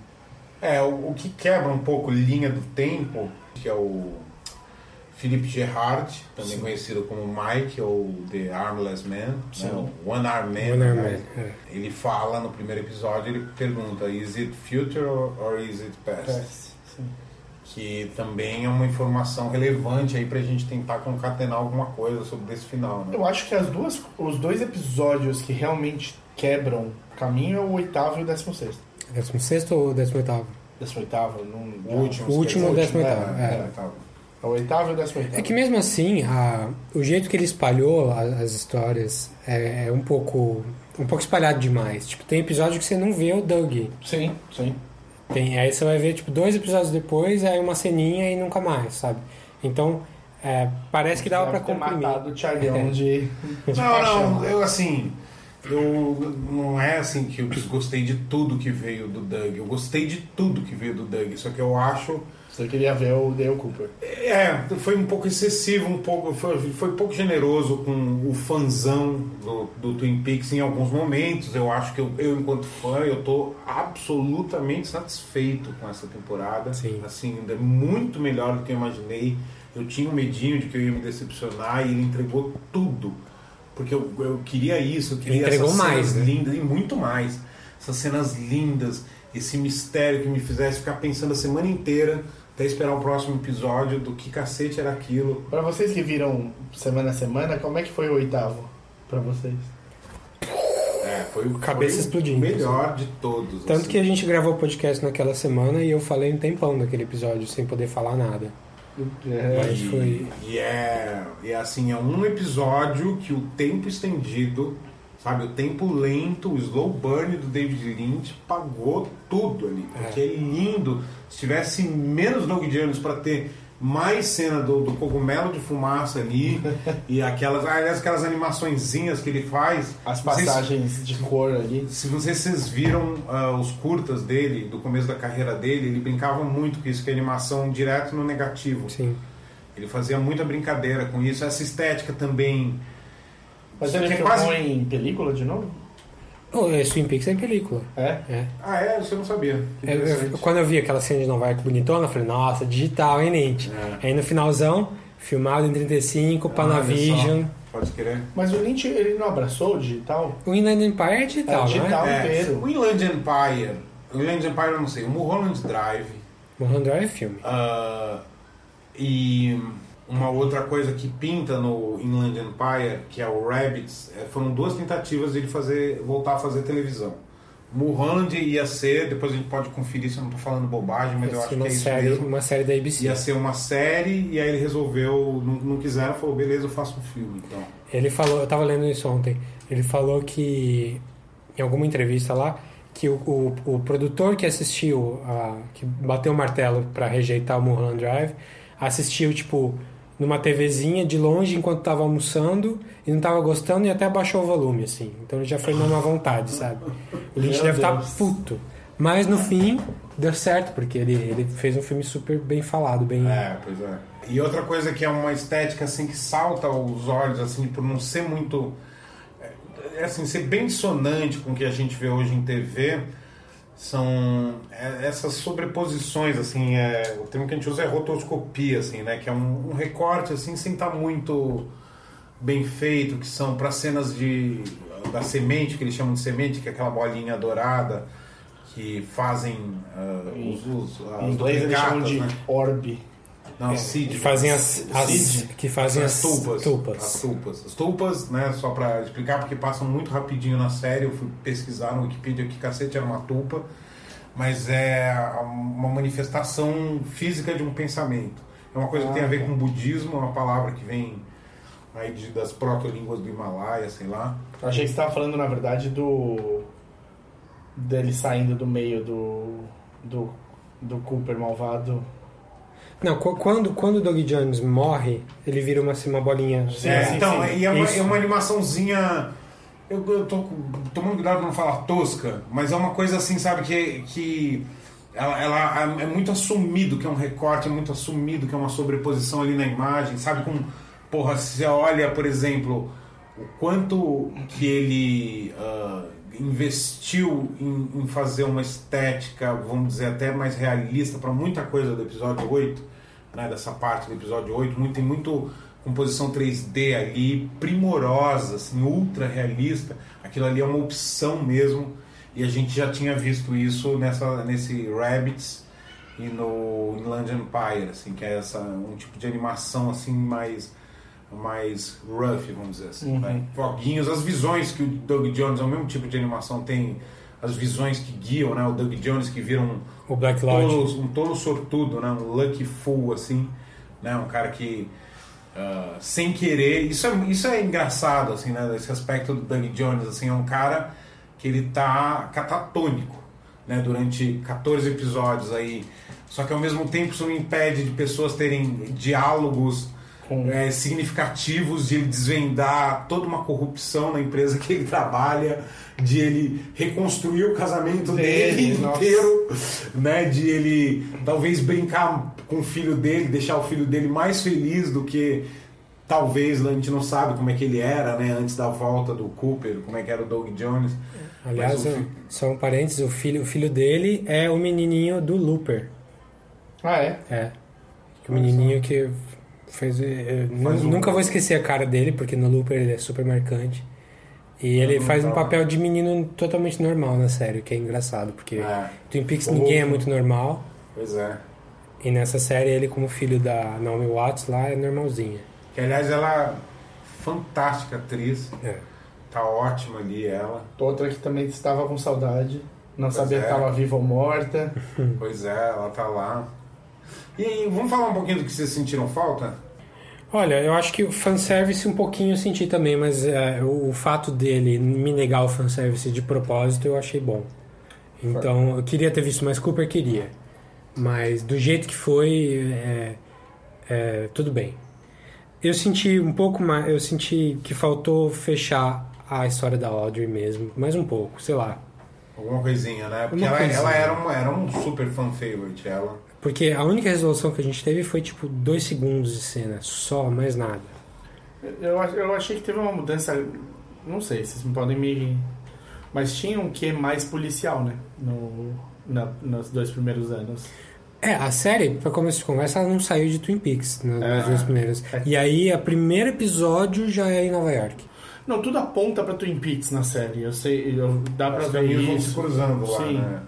É, o, o que quebra um pouco linha do tempo, que é o Philippe Gerard, também Sim. conhecido como Mike ou The Armless Man, né, o One Arm Man. One Arm né? Man, é. Ele fala no primeiro episódio, ele pergunta, is it future or, is it past? Past, sim. Que também é uma informação relevante aí pra gente tentar concatenar alguma coisa sobre esse final, né? Eu acho que as duas, os dois episódios que realmente quebram o caminho é o oitavo e o décimo sexto. 16 ou 18? Décimo oitavo, não, O último, O último é décimo último, oitavo, é, é. é. É o oitavo e o décimo oitavo. É que mesmo assim, a- o jeito que ele espalhou a- as histórias é, é um pouco um pouco espalhado demais. Tipo, tem episódio que você não vê o Doug. Sim, sim. Tem, aí você vai ver, tipo, dois episódios depois, aí uma ceninha e nunca mais, sabe? Então, é, parece que dava pra comprimir. matado o Thiagão de, de Não, paixão. não, eu assim. Eu não é assim que eu desgostei de tudo que veio do Doug. Eu gostei de tudo que veio do Doug. Só que eu acho. Você queria ver o Dale Cooper. É, foi um pouco excessivo, um pouco. Foi, foi pouco generoso com o fanzão do, do Twin Peaks em alguns momentos. Eu acho que eu, eu enquanto fã, eu tô absolutamente satisfeito com essa temporada. Sim. Assim, ainda é muito melhor do que eu imaginei. Eu tinha um medinho de que eu ia me decepcionar e ele entregou tudo. Porque eu, eu queria isso, eu queria entregou essas mais, cenas né? lindas e muito mais. Essas cenas lindas, esse mistério que me fizesse ficar pensando a semana inteira até esperar o próximo episódio do que cacete era aquilo. Pra vocês que viram semana a semana, como é que foi o oitavo? Pra vocês? É, foi o, Cabeça foi o explodindo, melhor de todos. Tanto assim. que a gente gravou o podcast naquela semana e eu falei um tempão daquele episódio sem poder falar nada. Mas e, foi. e é, e é assim, é um episódio que o tempo estendido, sabe, o tempo lento, o slow burn do David Lynch pagou tudo ali. Porque é, lindo. Se tivesse menos Doug Jones para ter mais cena do, do cogumelo de fumaça ali e aquelas, ah, aliás, aquelas animaçõezinhas que ele faz. As sei se- passagens de cor ali. se se vocês viram ah, os curtas dele, do começo da carreira dele, ele brincava muito com isso, que é animação direto no negativo. Sim. Ele fazia muita brincadeira com isso, essa estética também. Mas ele que é filmou quase- em película de novo? Oh, é Twin Peaks é em película. É? É. Ah, é? Você não sabia. É, eu- quando eu vi aquela cena de Nova York bonitona, eu falei, nossa, digital, hein, Lynch? É. Aí no finalzão, filmado em 35, Panavision. Pode querer. Mas o Lynch, ele não abraçou o digital? O Inland Empire é digital, É, digital. não é? inteiro. O Inland Empire. O Inland Empire eu não sei. O Mulholland Drive. Mulholland Drive é filme. Ah, e uma outra coisa que pinta no Inland Empire, que é o Rabbits, é, foram duas tentativas de ele fazer, voltar a fazer televisão. Mulholland ia ser, depois a gente pode conferir se eu não estou falando bobagem, mas eu acho que é isso série, mesmo. uma série da ABC. Ia ser uma série e aí ele resolveu, não, não quiseram, falou, beleza, eu faço um filme então. Ele falou, eu tava lendo isso ontem, ele falou que, em alguma entrevista lá, que o, o, o produtor que assistiu, a, que bateu o martelo pra rejeitar o Mulholland Drive, assistiu, tipo, numa TVzinha de longe enquanto tava almoçando e não tava gostando e até abaixou o volume, assim. Então ele já foi na má vontade, sabe? O Lynch deve estar Deus. puto. Mas no fim, deu certo, porque ele, ele fez um filme super bem falado, bem... É, pois é. E outra coisa que é uma estética assim que salta aos olhos assim por não ser muito é, assim ser bem dissonante com o que a gente vê hoje em TV são é, essas sobreposições assim é, o termo que a gente usa é rotoscopia assim né que é um, um recorte assim sem estar muito bem feito que são para cenas de da semente que eles chamam de semente que é aquela bolinha dourada que fazem ah, os, os, as Em inglês eles chamam de né? orbe. Não, É, seed. que fazem as- as- Seed. que fazem as tulpas. tulpas. As tulpas. As tulpas, né, só pra explicar, porque passam muito rapidinho na série, eu fui pesquisar no Wikipedia que cacete era uma tulpa. mas é uma manifestação física de um pensamento. É uma coisa que tem a Ah, ver tá. com budismo, é uma palavra que vem aí de- das proto-línguas do Himalaia, sei lá. Eu achei que você estava falando, na verdade, do. dele saindo do meio do. do, do Cooper malvado. Não, qu- quando, quando o Doug Jones morre, ele vira uma, assim, uma bolinha. É, então, e é uma, Isso. é uma animaçãozinha. Eu, eu tô tomando cuidado pra não falar tosca, mas é uma coisa assim, sabe, que, que ela, ela é muito assumido que é um recorte, é muito assumido que é uma sobreposição ali na imagem, sabe? Com, porra, se você olha, por exemplo, o quanto que ele ah, investiu em, em fazer uma estética, vamos dizer, até mais realista para muita coisa do episódio 8, né, dessa parte do episódio 8, muito, tem muito composição 3D ali, primorosa, assim, ultra realista. Aquilo ali é uma opção mesmo, e a gente já tinha visto isso nessa, nesse Rabbits e no Inland Empire, assim, que é essa, um tipo de animação assim mais mais rough, vamos dizer assim. Uhum. né? Foguinhos, as visões que o Doug Jones, é o mesmo tipo de animação, tem as visões que guiam, né? O Doug Jones que vira um, O Black tolo, um tolo sortudo, né? Um lucky fool, assim, né? Um cara que ah, sem querer, isso é, isso é engraçado, assim, né? Esse aspecto do Doug Jones, assim, é um cara que ele tá catatônico, né? Durante 14 episódios aí. Só que ao mesmo tempo isso não impede de pessoas terem diálogos é, significativos de ele desvendar toda uma corrupção na empresa que ele trabalha, de ele reconstruir o casamento Dele, dele nossa. inteiro, né? De ele talvez brincar com o filho dele, deixar o filho dele mais feliz do que talvez a gente não sabe como é que ele era, né? Antes da volta do Cooper, como é que era o Doug Jones. Aliás, o só um parênteses, o filho, o filho dele é o menininho do Looper. Ah, é? É. O menininho que fez. Faz um- Nunca vou esquecer a cara dele, porque no Looper ele é super marcante. E ele não faz um tava. papel de menino totalmente normal na série, o que é engraçado, porque É. Twin Peaks ninguém é muito normal. Pois é. E nessa série ele, como filho da Naomi Watts, lá é normalzinha. Que aliás ela é fantástica atriz. É. Tá ótima ali ela. Outra que também estava com saudade. Não Pois sabia é. que estava viva ou morta. Pois é, ela tá lá. E vamos falar um pouquinho do que vocês sentiram falta? Olha, eu acho que o fanservice um pouquinho eu senti também, mas é, o, o fato dele me negar o fanservice de propósito eu achei bom. Então, eu queria ter visto mais Cooper, queria. Mas do jeito que foi, é, é, tudo bem. Eu senti um pouco mais, eu senti que faltou fechar a história da Audrey mesmo, mais um pouco, sei lá. Alguma coisinha, né? Porque ela, coisinha. ela era, um, era um super fan favorite, ela. Porque a única resolução que a gente teve foi tipo dois segundos de cena, só, mais nada. Eu, eu achei que teve uma mudança. Não sei, vocês podem me. Mas tinha um quê mais policial, né? No, na- nos dois primeiros anos. É, a série, pra começo de conversa, ela não saiu de Twin Peaks nas, nas É. duas primeiras. E aí, o primeiro episódio já é em Nova York. Não, tudo aponta pra Twin Peaks na série. Eu sei, eu, dá pra Os ver isso. vão se cruzando lá, Sim. né?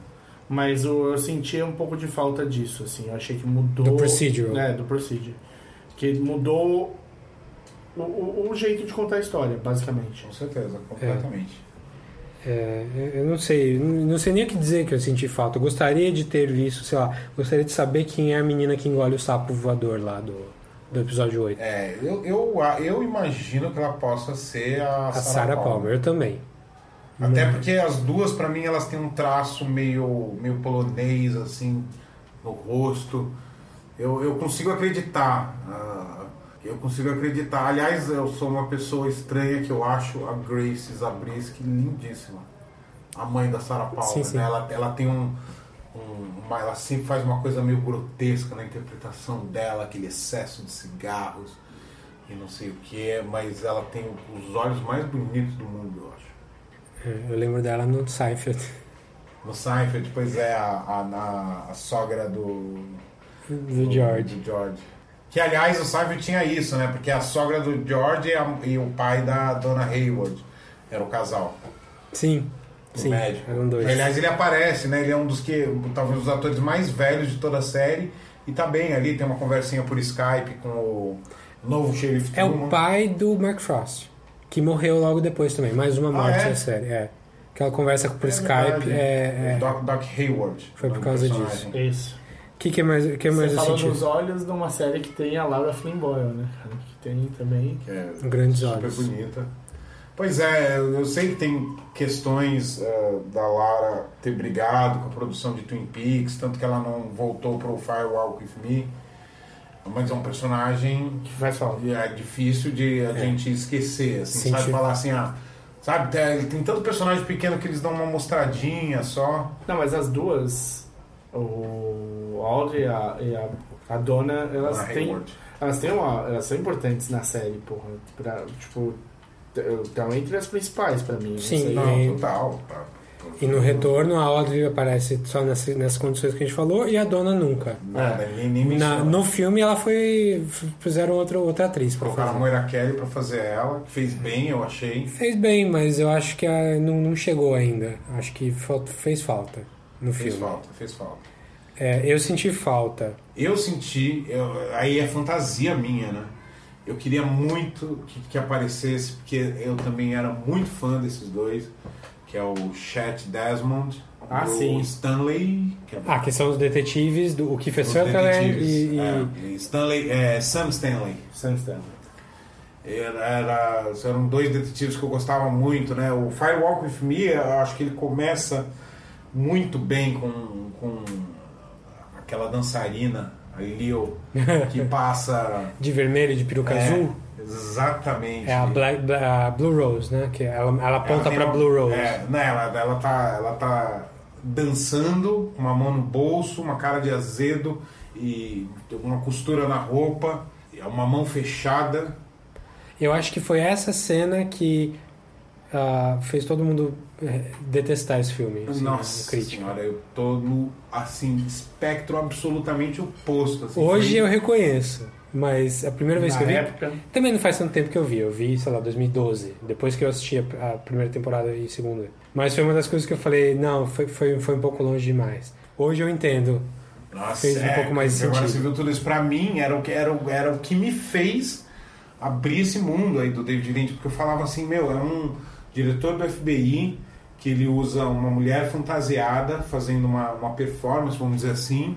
Mas eu, eu sentia um pouco de falta disso, assim. Eu achei que mudou. Do procedural. É, do procedure. Que mudou o, o, o jeito de contar a história, basicamente. Com certeza, completamente. É, eu não sei, não sei nem o que dizer que eu senti falta. Eu gostaria de ter visto, sei lá, gostaria de saber quem é a menina que engole o sapo voador lá do, do episódio 8. É, eu, eu, eu imagino que ela possa ser a, A Sarah Palmer, eu também. Até Não. porque as duas, pra mim, elas têm um traço meio, meio polonês, assim, no rosto. Eu, eu consigo acreditar. ah, eu consigo acreditar. Aliás, eu sou uma pessoa estranha que eu acho a Grace Zabriskie lindíssima. A mãe da Sarah Palmer. Sim, sim. né? Ela, ela tem um, um- uma, ela sempre faz uma coisa meio grotesca na interpretação dela, aquele excesso de cigarros e não sei o que, mas ela tem os olhos mais bonitos do mundo, eu acho. Eu lembro dela no Seinfeld. No Seinfeld, pois é, a, a, a sogra do, Do George. do George. Que aliás o Seinfeld tinha isso, né? Porque a sogra do George e, a- e o pai da Dona Hayward era o casal. Sim, O sim, médico. eram dois. Aliás, ele aparece, né? Ele é um dos que, talvez, os atores mais velhos de toda a série. E tá bem ali, tem uma conversinha por Skype com o novo xerife É o pai do Mark Frost, que morreu logo depois também. Mais uma Ah, morte é? na série. É. que ela conversa por É Skype. É, é, Doc, Doc Hayward. Foi por o causa personagem. disso. Isso. O que, que é mais, que mais Você falou senti? dos olhos de uma série que tem a Laura Flynn Boyle, né, cara? Que tem também. Que é Grandes super olhos. bonita. Pois é, eu sei que tem questões eh, da Lara ter brigado com a produção de Twin Peaks, tanto que ela não voltou pro Firewalk With Me. Mas é um personagem que faz falta. É difícil de a gente esquecer, assim, Sentir. sabe? Falar assim, ah, sabe? Tem, tem tanto personagem pequeno que eles dão uma mostradinha só. Não, mas as duas, o Audrey e a, e a, a dona, elas têm. Hayward. Elas têm uma. Elas são importantes na série, porra. Pra, tipo, estão entre as principais pra mim. Sim, não Total. tá. E no retorno a Audrey aparece só nessas, nessas condições que a gente falou e a dona nunca. Nada, nem, nem Na- no filme ela foi. fizeram outra, outra atriz Colocaram a. Moira Kelly pra fazer ela, que fez bem, eu achei. Fez bem, mas eu acho que a- não, não chegou ainda. Acho que fez falta no Fez filme. falta, fez falta. É, eu senti falta. Eu senti, eu- aí é fantasia minha, né? Eu queria muito que, que aparecesse, porque eu também era muito fã desses dois, que é o Chet Desmond, Ah, o sim. Stanley, que é Ah, que são os detetives do o Kiefer Sutherland e, e- É, Stanley, é, Sam Stanley. Sam Stanley. Era, era- eram dois detetives que eu gostava muito, né? O Firewalk With Me, eu acho que ele começa muito bem com, com aquela dançarina, a Leo, que passa... de vermelho, de peruca É, azul. Exatamente. É a, Black- Bla- a Blue Rose, né? Que ela, ela aponta tem pra uma- Blue Rose. É, né, ela, ela, tá, ela tá dançando, com uma mão no bolso, uma cara de azedo e uma costura na roupa, e uma mão fechada. Eu acho que foi essa cena que ah, fez todo mundo eh, detestar esse filme. assim, Nossa na crítica. senhora, eu tô no assim, espectro absolutamente oposto. assim, Hoje foi- eu reconheço, mas a primeira vez Na que eu vi. época. Também não faz tanto tempo que eu vi, eu vi, sei lá, 2012, depois que eu assisti a, a primeira temporada e segunda. Mas foi uma das coisas que eu falei, não, foi, foi, foi um pouco longe demais. Hoje eu entendo. Nossa, fez um é, pouco mais de Agora você sentido. viu tudo isso. Pra mim, era o, que, era, era o que me fez abrir esse mundo aí do David Lynch. Porque eu falava assim, meu, é um diretor do FBI que ele usa uma mulher fantasiada fazendo uma, uma performance, vamos dizer assim,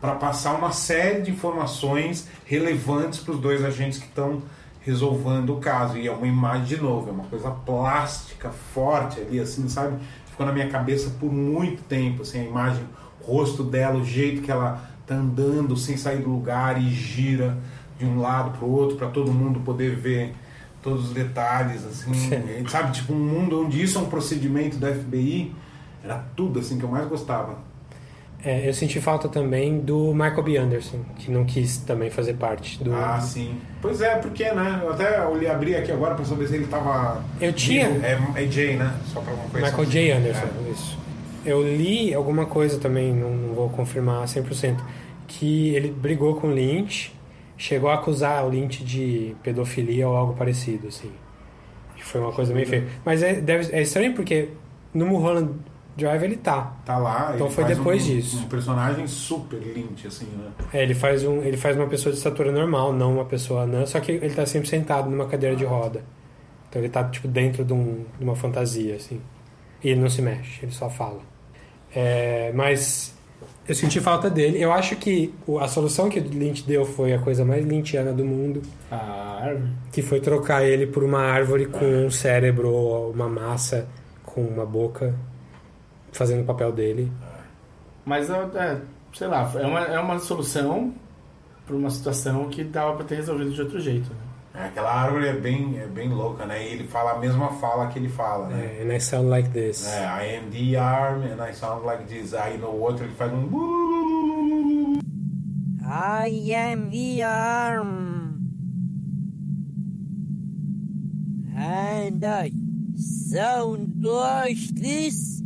para passar uma série de informações relevantes para os dois agentes que estão resolvendo o caso. E é uma imagem, de novo, é uma coisa plástica, forte ali, assim, sabe? Ficou na minha cabeça por muito tempo, assim, a imagem, o rosto dela, o jeito que ela tá andando sem sair do lugar e gira de um lado para o outro para todo mundo poder ver todos os detalhes, assim, sabe? Tipo, um mundo onde isso é um procedimento da FBI, era tudo, assim, que eu mais gostava. É, eu senti falta também do Michael B. Anderson, que não quis também fazer parte do. Ah, sim. Pois é, porque, né? Eu até olhei, abri aqui agora pra saber se ele tava. Eu tinha- vivo. É, é Jay, né? Só pra uma coisa. Michael J. Anderson, isso. Eu li alguma coisa também, não, não vou confirmar 100%, que ele brigou com o Lynch, chegou a acusar o Lynch de pedofilia ou algo parecido, assim. Que Foi uma coisa meio feia. Mas é, deve, é estranho porque no Mulholland Drive ele tá. Tá lá. Então ele foi faz depois um, disso. Um personagem super Lynch, assim, né? É, ele faz, um, ele faz uma pessoa de estatura normal, não uma pessoa anã, só que ele tá sempre sentado numa cadeira de roda. Então ele tá, tipo, dentro de, um- de uma fantasia, assim. E ele não se mexe, ele só fala. É, mas eu senti falta dele. Eu acho que a solução que o Lynch deu foi a coisa mais lynchiana do mundo, A árvore. que foi trocar ele por uma árvore com um cérebro ou uma massa com uma boca, fazendo o papel dele. Mas, é, sei lá, é uma, é uma solução pra uma situação que dava pra ter resolvido de outro jeito. Né? É, aquela árvore é bem, é bem louca, né? E ele fala a mesma fala que ele fala, né? É, and I sound like this. É, I am the arm and I sound like this. Aí no outro ele faz um. I am the arm. And I sound like this.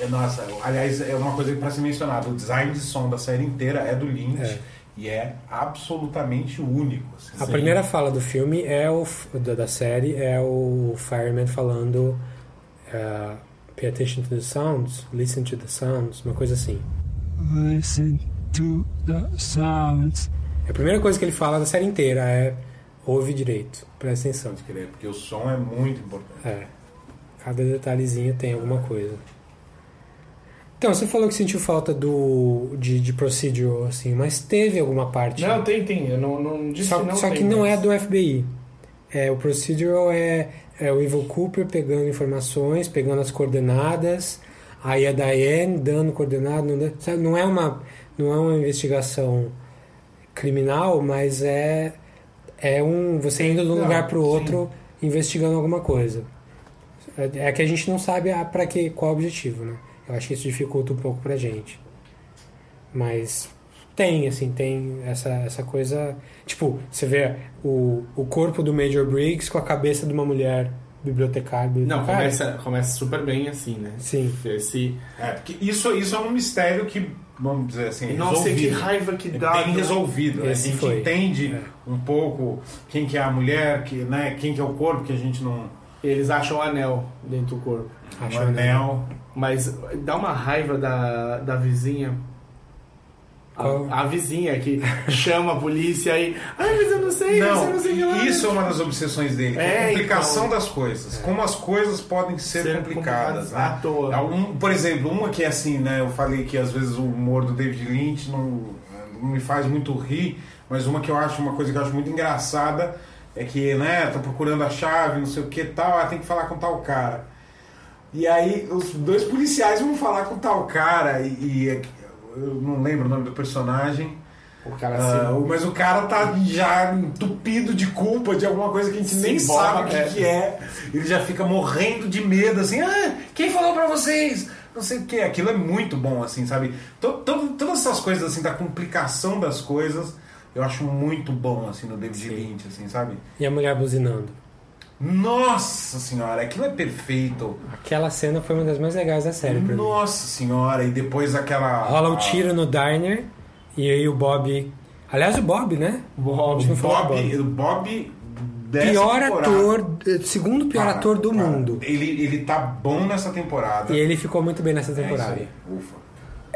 É, Nossa, aliás, é uma coisa que para ser mencionada: o design de som da série inteira é do Lynch. É. E é absolutamente único. assim. A primeira fala do filme é o da, da série é o fireman falando uh, pay attention to the sounds, listen to the sounds, uma coisa assim. Listen to the sounds. A primeira coisa que ele fala da série inteira é ouve direito, presta atenção. Porque o som é muito importante. É. Cada detalhezinho tem alguma coisa. Então, você falou que sentiu falta do de, de procedural, assim, mas teve alguma parte. Não, tem, tem. Eu não, não disse só que não só tem, que não mas- é do FBI. É, o procedural é, é o Evil Cooper pegando informações, pegando as coordenadas, aí a Diane dando coordenadas. Não, sabe, não é uma não é uma investigação criminal, mas é é um você indo de um Não, lugar para o sim. outro investigando alguma coisa. É é que a gente não sabe para que qual o objetivo, né? Eu acho que isso dificulta um pouco pra gente. Mas tem, assim, tem essa, essa coisa. Tipo, você vê o, o corpo do Major Briggs com a cabeça de uma mulher bibliotecária. Não, bibliotecária. começa, começa super bem assim, né? Sim. Esse... É, porque isso, isso é um mistério que, vamos dizer assim, Nossa, resolvido. que raiva que É dá, Bem né? resolvido. né? A gente foi. entende um pouco quem que é a mulher, que, né, quem que é o corpo, que a gente não... Eles acham o anel dentro do corpo. Um anel. Mas dá uma raiva da, da vizinha. A, a vizinha que chama a polícia e. Ai, mas eu não sei, mas eu Não, não sei o que lá." isso é uma das obsessões dele, que é, É, a complicação então. das coisas. Como as coisas podem ser, Ser complicadas. complicadas Né? à toa. É um- por exemplo, uma que é assim, né? Eu falei que às vezes o humor do David Lynch não, não me faz muito rir, mas uma que eu acho, uma coisa que eu acho muito engraçada é que, né, tá procurando a chave, não sei o que tal, ah, tem que falar com tal cara. E aí os dois policiais vão falar com tal cara e, e eu não lembro o nome do personagem. O cara assim. mas o cara tá já entupido de culpa de alguma coisa que a gente nem sabe o que é. que é. Ele já fica morrendo de medo, assim, ah, quem falou pra vocês? Não sei o que. Aquilo é muito bom, assim, sabe? To- to- todas essas coisas, assim, da complicação das coisas, eu acho muito bom, assim, no David Lynch, assim, sabe? E a mulher buzinando. Nossa senhora, aquilo é perfeito. Aquela cena foi uma das mais legais da série pra mim. Nossa senhora, e depois aquela. Rola um tiro no diner e aí o Bob. Aliás, o Bob, né? Bob, A gente não falou do Bob, o Bob dessa Pior temporada. ator, eh, segundo pior Para, ator do para. mundo. Ele, ele tá bom nessa temporada. E ele ficou muito bem nessa É isso temporada. aí. Ufa.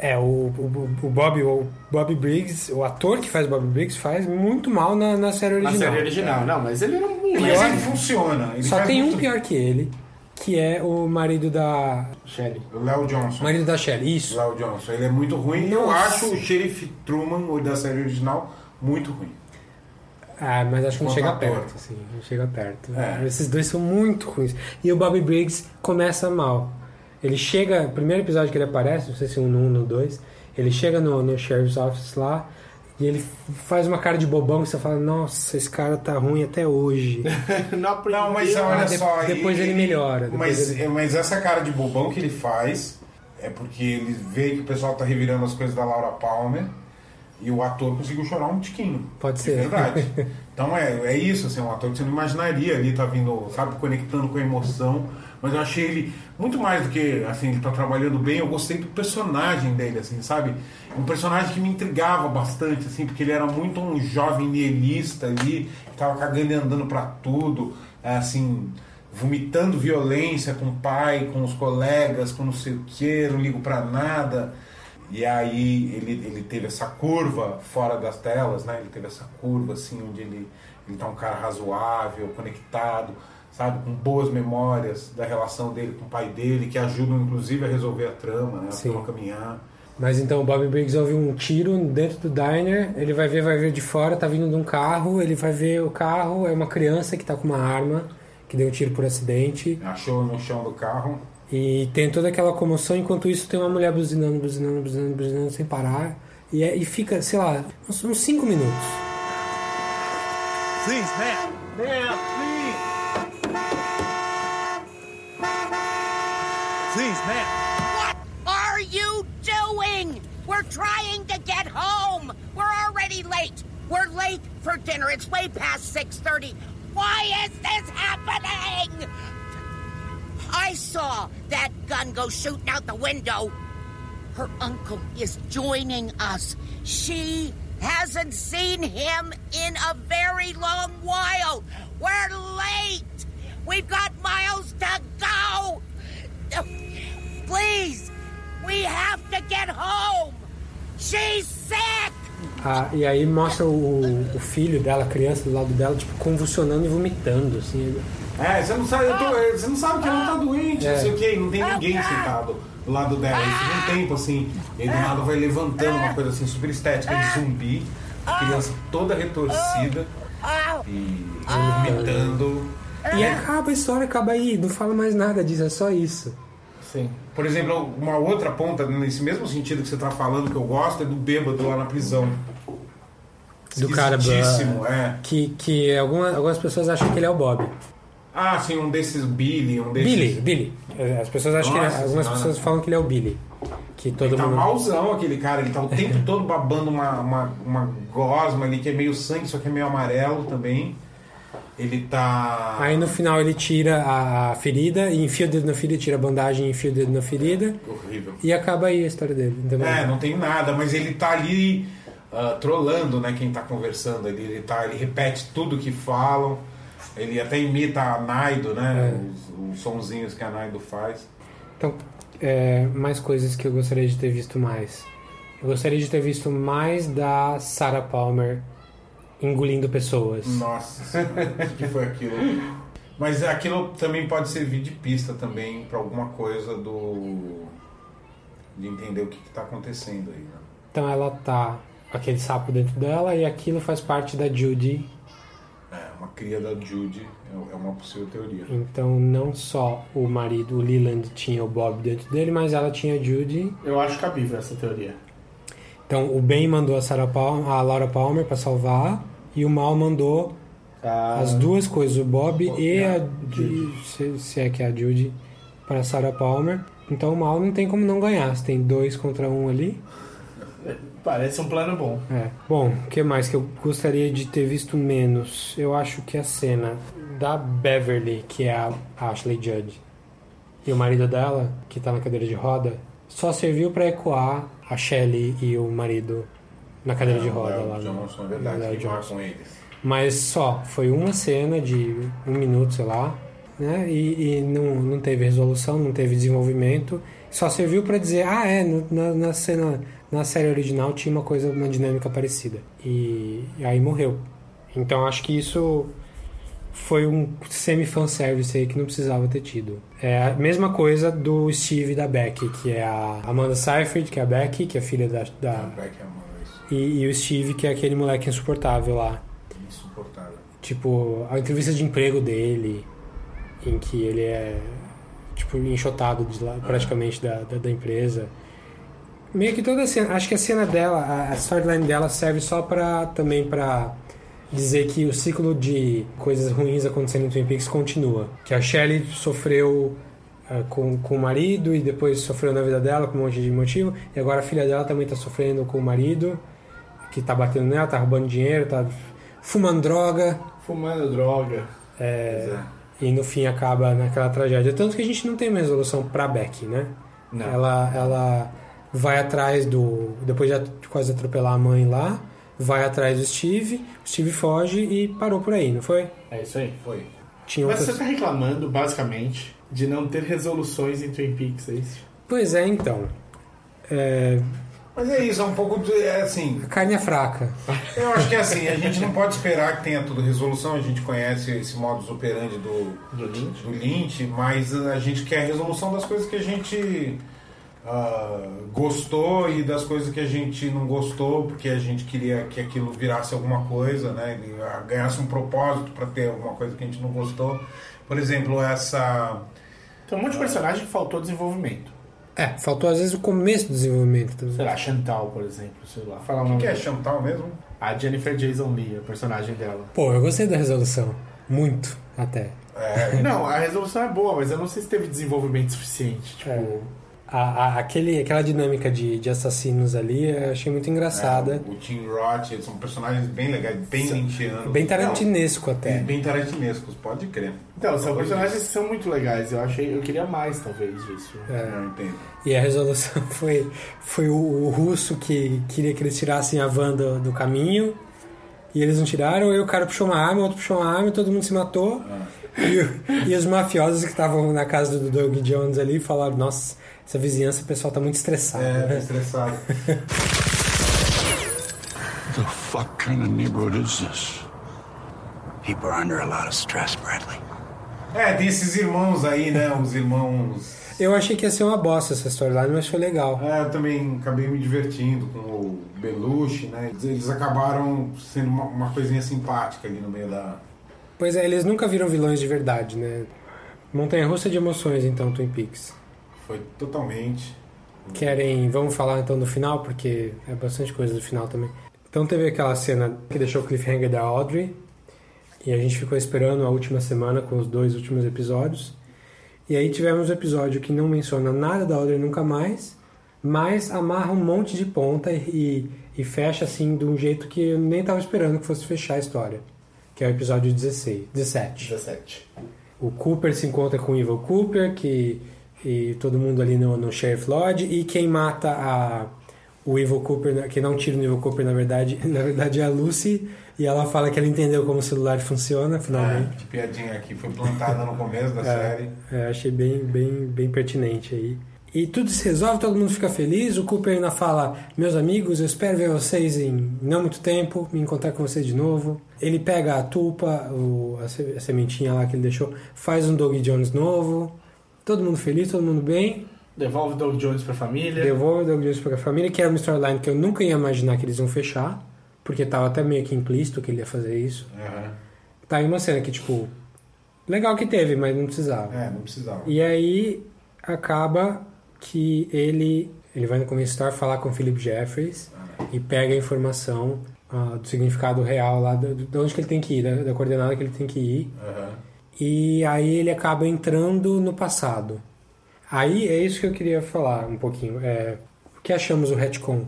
É, o, o, o Bob, o Bob Briggs, o ator que faz Bob Briggs, faz muito mal na, na série Na original. série original, não, mas ele era um. Mas Pior- ele funciona. Ele Só tem um muito- pior que ele, que é o marido da. Sherry. O Léo Johnson. Marido da Shelly, isso. Léo Johnson. Ele é muito ruim. Eu Nossa. acho o Sheriff Truman, o da série original, muito ruim. Ah, mas acho que não chega perto, assim, não chega perto. É. Esses dois são muito ruins. E o Bob Briggs começa mal. Ele chega, primeiro episódio que ele aparece, não sei se um no um no dois, ele chega no, no Sheriff's Office lá e ele faz uma cara de bobão que você fala, nossa, esse cara tá ruim até hoje. Não, Não, mas Ah, olha de- só. depois ele melhora, depois mas, ele- é, mas essa cara de bobão que ele faz é porque ele vê que o pessoal tá revirando as coisas da Laura Palmer e o ator conseguiu chorar um tiquinho. Pode É ser. verdade. Então é, é isso, assim, um ator que você não imaginaria ali, tá vindo, sabe, conectando com a emoção. Mas eu achei ele muito mais do que, assim, ele tá trabalhando bem, eu gostei do personagem dele, assim, sabe? Um personagem que me intrigava bastante, assim, porque ele era muito um jovem nihilista ali, que tava cagando e andando pra tudo, é, assim, vomitando violência com o pai, com os colegas, com não sei o que, não ligo pra nada. E aí ele, ele teve essa curva fora das telas, né? Ele teve essa curva assim onde ele, ele tá um cara razoável, conectado, sabe? Com boas memórias da relação dele com o pai dele, que ajudam inclusive a resolver a trama, né? A Sim. trama caminhar. Mas então o Bob Briggs ouve um tiro dentro do diner, ele vai ver, vai ver de fora, tá vindo de um carro, ele vai ver o carro, é uma criança que tá com uma arma, que deu um tiro por acidente. Achou no chão do carro. E tem toda aquela comoção, enquanto isso tem uma mulher buzinando, buzinando, buzinando, buzinando sem parar. E, é- e fica, sei lá, uns, uns cinco minutos. Please, man. Man, We're trying to get home. We're already late. We're late for dinner. It's way past 6:30. Why is this happening? I saw that gun go shooting out the window. Her uncle is joining us. She hasn't seen him in a very long while. We're late. We've got miles to go. Please, we have to get home. She's sick. Ah, e aí mostra o, o filho dela, a criança do lado dela, tipo, convulsionando e vomitando, assim. É, você não sabe, eu tô- você não sabe que ela tá doente, É. não sei o que, não tem ninguém sentado do lado dela. Isso tem um tempo assim, e aí do nada vai levantando uma coisa assim super estética de zumbi, a criança toda retorcida e vomitando. E acaba a história, acaba aí, não fala mais nada disso, é só isso. Sim. Por exemplo, uma outra ponta, nesse mesmo sentido que você tá falando, que eu gosto, é do bêbado lá na prisão. Do cara é. que, que algumas, algumas pessoas acham que ele é o Bob. Ah, sim, um desses Billy, um desses. Billy, Billy. As pessoas acham que ele, Nossa algumas Senhora. pessoas falam que ele é o Billy. Que todo Ele tá mundo. malzão aquele cara, ele tá o tempo todo babando uma, uma, uma gosma ali que é meio sangue, só que é meio amarelo também. Ele tá. Aí no final ele tira a, ferida, e enfia o dedo na ferida, tira a bandagem e enfia o dedo na ferida. Horrível. E acaba aí a história dele. entendeu? É, não tem nada, mas ele tá ali ah, trolando, né, quem tá conversando. Ele, ele, tá, ele repete tudo que falam. Ele até imita a Naido, né? Os, os sonzinhos que a Naido faz. Então, é, mais coisas que eu gostaria de ter visto mais. Eu gostaria de ter visto mais da Sarah Palmer engolindo pessoas. Nossa, senhora, o que foi aquilo? Mas aquilo também pode servir de pista também pra alguma coisa do. de entender o que, que tá acontecendo aí, né? Então ela tá aquele sapo dentro dela e aquilo faz parte da Judy. É, uma cria da Judy é- é uma possível teoria. Então não só o marido, o Leland, tinha o Bob dentro dele, mas ela tinha a Judy. Eu acho cabível essa teoria. Então o Ben mandou a, Sarah Palmer, a Laura Palmer pra salvar e o Mal mandou Ah, as duas coisas, o Bob e a Judy, se, se é que é a Judy, para Sarah Palmer. Então o Mal não tem como não ganhar. Se tem dois contra um ali. Parece um plano bom. É. Bom, o que mais que eu gostaria de ter visto menos? Eu acho que a cena da Beverly, que é a Ashley Judd, e o marido dela, que tá na cadeira de roda, só serviu pra ecoar a Shelley e o marido na cadeira de roda Léo lá. Johnson, verdade, Léo Johnson. com eles. Mas só, foi uma cena de um minuto, sei lá, né? E, e não, não teve resolução, não teve desenvolvimento. Só serviu pra dizer, ah, é, na, na cena, na série original tinha uma coisa, uma dinâmica parecida. E, e aí morreu. Então acho que isso foi um semi-fanservice aí que não precisava ter tido. É a mesma coisa do Steve da Becky, que é a Amanda Seyfried, que é a Becky, que é filha da... da Beck é uma vez e, e o Steve, que é aquele moleque insuportável lá. insuportável. Tipo, a entrevista de emprego dele, em que ele é, tipo, enxotado de lá, praticamente da, da, da empresa. Meio que toda a cena, acho que a cena dela, a, a storyline dela serve só pra, também pra dizer que o ciclo de coisas ruins acontecendo em Twin Peaks continua. Que a Shelley sofreu ah, com, com o marido e depois sofreu na vida dela com um monte de motivo, e agora a filha dela também tá sofrendo com o marido, que tá batendo nela, tá roubando dinheiro, tá fumando droga. Fumando droga. É, E no fim acaba naquela tragédia. Tanto que a gente não tem uma resolução pra Becky, né? Não. Ela, ela vai atrás do. Depois de quase atropelar a mãe lá, vai atrás do Steve, o Steve foge e parou por aí, não foi? É isso aí. Foi. Tinha Mas outras... você tá reclamando, basicamente, de não ter resoluções em Twin Peaks, é isso? Pois é, então. É, Mas é isso, é um pouco de. É assim. A carne é fraca. Eu acho que é assim, a gente não pode esperar que tenha tudo resolução, a gente conhece esse modus operandi do, do, Lynch. do Lynch, mas a gente quer a resolução das coisas que a gente ah, gostou e das coisas que a gente não gostou, porque a gente queria que aquilo virasse alguma coisa, né? e, ah, Ganhasse um propósito para ter alguma coisa que a gente não gostou. Por exemplo, essa. Tem um monte de personagem que faltou desenvolvimento. É, faltou às vezes o começo do desenvolvimento também. Sei lá, Chantal, por exemplo, sei lá. Fala O que, nome que é. Chantal mesmo? A Jennifer Jason Leigh, a personagem dela. Pô, eu gostei da resolução. Muito, até. É, Não, a resolução é boa, mas eu não sei se teve desenvolvimento suficiente. Tipo, a, a- aquele, aquela dinâmica de, de assassinos ali eu achei muito engraçada. O Tim Roth, eles são personagens bem legais, bem lynchianos. Bem tarantinesco até. Bem tarantinescos, pode crer. Então, são personagens que são muito legais. Eu achei, eu queria mais, talvez, disso. É. Não entendo. E a resolução foi, foi o, o russo que queria que eles tirassem a van do, do caminho. E eles não tiraram, aí o cara puxou uma arma, o outro puxou uma arma, todo mundo se matou. E, o- e os mafiosos que estavam na casa do Doug Jones ali falaram: Nossa, essa vizinhança, o pessoal tá muito estressado. É, tá né?" estressado. The fuck kind of neighborhood is this? People are under a lot of stress, Bradley. É, tem esses irmãos aí, né? Os irmãos. Eu achei que ia ser uma bosta essa storyline, mas foi legal. É, eu também acabei me divertindo com o Belushi, né? Eles acabaram sendo uma, uma coisinha simpática ali no meio da. Pois é, eles nunca viram vilões de verdade, né? Montanha russa de emoções, então, Twin Peaks. Foi totalmente. Querem. Vamos falar então do final, porque é bastante coisa do final também. Então teve aquela cena que deixou o cliffhanger da Audrey. E a gente ficou esperando a última semana com os dois últimos episódios. E aí tivemos um episódio que não menciona nada da Audrey nunca mais, mas amarra um monte de ponta e, e fecha assim de um jeito que eu nem tava esperando que fosse fechar a história. Que é o episódio 16, 17. 17. O Cooper se encontra com o Evil Cooper, que e todo mundo ali no, no Sheriff Lodge, e quem mata a, o Evil Cooper, que não tira o Evil Cooper, na verdade, na verdade é a Lucy, e ela fala que ela entendeu como o celular funciona, finalmente. É, que piadinha aqui foi plantada no começo da série. É, achei bem, bem, bem pertinente aí. E tudo se resolve, todo mundo fica feliz. O Cooper ainda fala: Meus amigos, eu espero ver vocês em não muito tempo, me encontrar com vocês de novo. Ele pega a tulpa, o, a sementinha lá que ele deixou, faz um Doug Jones novo. Todo mundo feliz, todo mundo bem. Devolve Doug Jones pra família. Devolve o Doug Jones pra família, que era uma storyline que eu nunca ia imaginar que eles iam fechar, porque tava até meio que implícito que ele ia fazer isso. Tá aí uma cena que, tipo, legal que teve, mas não precisava. É, não precisava. E aí acaba que ele ele vai no Convenience Store falar com o Philip Jeffries e pega a informação ah, do significado real lá, do- de onde que ele tem que ir, da, da coordenada que ele tem que ir. E aí ele acaba entrando no passado. Aí é isso que eu queria falar um pouquinho. É, o que achamos do retcon?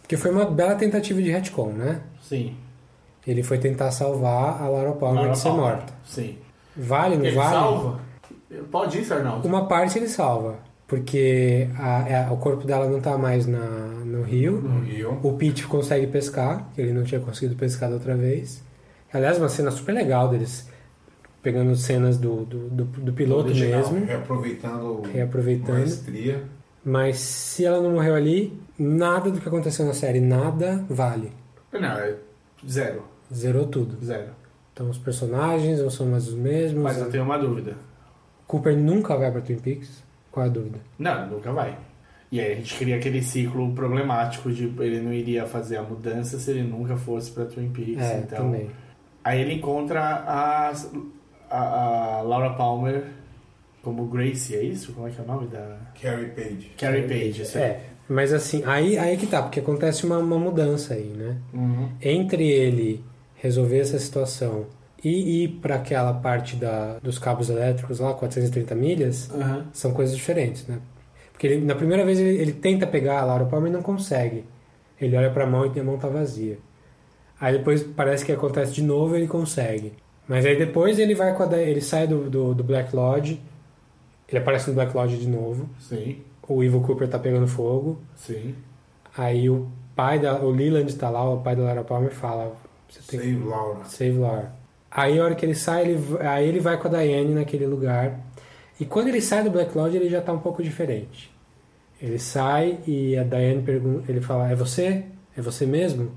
Porque foi uma bela tentativa de retcon, né? Sim. Ele foi tentar salvar a Laura Palmer Laura de ser Palmer. morta. Sim. Vale, não Ele vale? salva? Pode isso, Arnaldo? Uma parte ele salva, porque a- é- o corpo dela não tá mais na, no rio. No rio. O Pete consegue pescar, que ele não tinha conseguido pescar da outra vez. Aliás, uma cena super legal deles pegando cenas do, do, do, do piloto Original, mesmo. Reaproveitando. Reaproveitando. Maestria. Mas se ela não morreu ali, nada do que aconteceu na série, nada vale. Não, é zero. Zerou tudo. Zero. Então os personagens não são mais os mesmos. Mas eu tenho uma dúvida. Cooper nunca vai pra Twin Peaks? Qual é a dúvida? Não, nunca vai. E aí a gente cria aquele ciclo problemático de ele não iria fazer a mudança se ele nunca fosse pra Twin Peaks. É, então, também. Aí ele encontra a, a, a Laura Palmer como Gracie, é isso? Como é que é o nome da... Carrie Page. Carrie Page, isso. É, mas assim, aí, aí que tá, porque acontece uma, uma mudança aí, né? Uhum. Entre ele resolver essa situação e ir para aquela parte da, dos cabos elétricos lá, 430 milhas, Uhum. são coisas diferentes, né? Porque ele, na primeira vez ele, ele tenta pegar a Laura Palmer e não consegue. Ele olha pra mão e a mão tá vazia. Aí depois parece que acontece de novo e ele consegue. Mas aí depois ele vai com a, ele sai do, do, do Black Lodge, ele aparece no Black Lodge de novo. Sim, O Evil Cooper tá pegando fogo. sim. Aí o pai da. O Leland tá lá, o pai da Lara Palmer fala. Que- Save Laura. Save Laura. Aí a hora que ele sai, ele, aí ele vai com a Diane naquele lugar. E quando ele sai do Black Lodge, ele já tá um pouco diferente. Ele sai e a Diane pergunta, ele fala, é você? É você mesmo?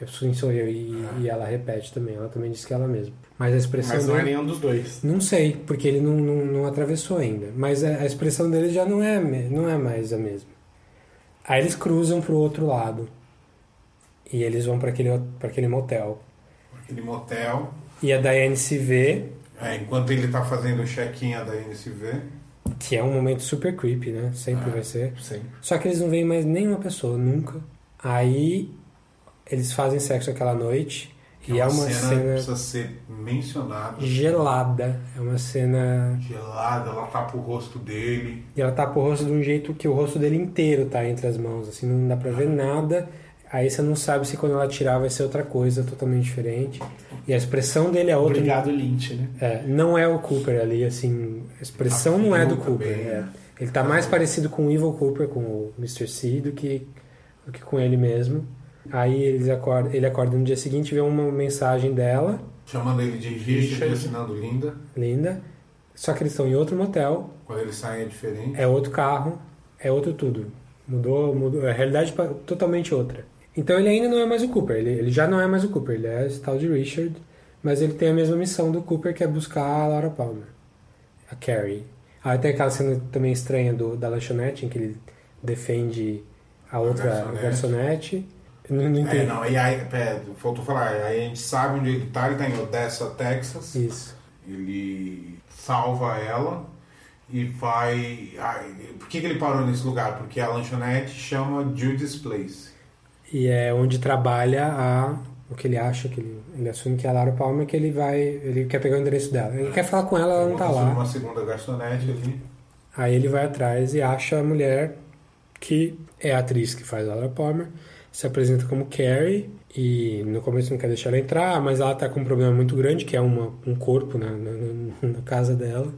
Eu sim, sou eu. E, e ela repete também, ela também disse que é ela mesma. Mas a expressão Mas não é dele... nenhum dos dois. Não sei, porque ele não, não, não atravessou ainda. Mas a, a expressão dele já não é, não é mais a mesma. Aí eles cruzam pro outro lado. E eles vão para aquele, pra aquele motel. Aquele motel. E a Diane se vê, É, enquanto ele tá fazendo o check-in, a Diane se vê. que é um momento super creepy, né? Sempre Ah, vai ser. Sim. Só que eles não veem mais nenhuma pessoa, nunca. Aí eles fazem sexo aquela noite. E é uma cena, cena que precisa ser mencionada. gelada. É uma cena. Gelada, ela tapa o rosto dele. E ela tapa o rosto de um jeito que o rosto dele inteiro tá entre as mãos, assim, não dá pra ver nada. Aí você não sabe se quando ela tirar vai ser outra coisa totalmente diferente. E a expressão dele é outra. Obrigado, Lynch, né? É, não é o Cooper ali, assim. A expressão não é do Cooper. é. né? Ele tá mais parecido com o Evil Cooper, com o Mr. C, do que, do que com ele mesmo. Aí eles acordam, ele acorda no dia seguinte e vê uma mensagem dela, Chamando ele de Richard, assinando Linda. linda. Só que eles estão em outro motel, Quando eles saem é diferente. é outro carro, é outro tudo. Mudou, mudou. A realidade pa- totalmente outra. Então ele ainda não é mais o Cooper. Ele, ele já não é mais o Cooper. Ele é esse tal de Richard. Mas ele tem a mesma missão do Cooper, que é buscar a Laura Palmer. A Carrie. Aí tem aquela cena também estranha do, da lanchonete, em que ele defende a outra garçonete. garçonete. Não, não É, entendi. não, e aí, pera, faltou falar, aí a gente sabe onde ele tá, ele tá em Odessa, Texas. Isso. Ele salva ela e vai. ai, por que, que ele parou nesse lugar? Porque a lanchonete chama Judy's Place. E é onde trabalha a. O que ele acha que ele. Ele assume que é a Laura Palmer, que ele vai. Ele quer pegar o endereço dela. Ele quer falar com ela, ela não tá lá. Uma segunda garçonete ali. Aí ele vai atrás e acha a mulher que é a atriz que faz a Laura Palmer, se apresenta como Carrie e no começo não quer deixar ela entrar, mas ela tá com um problema muito grande, que é uma, um corpo na, na, na casa dela.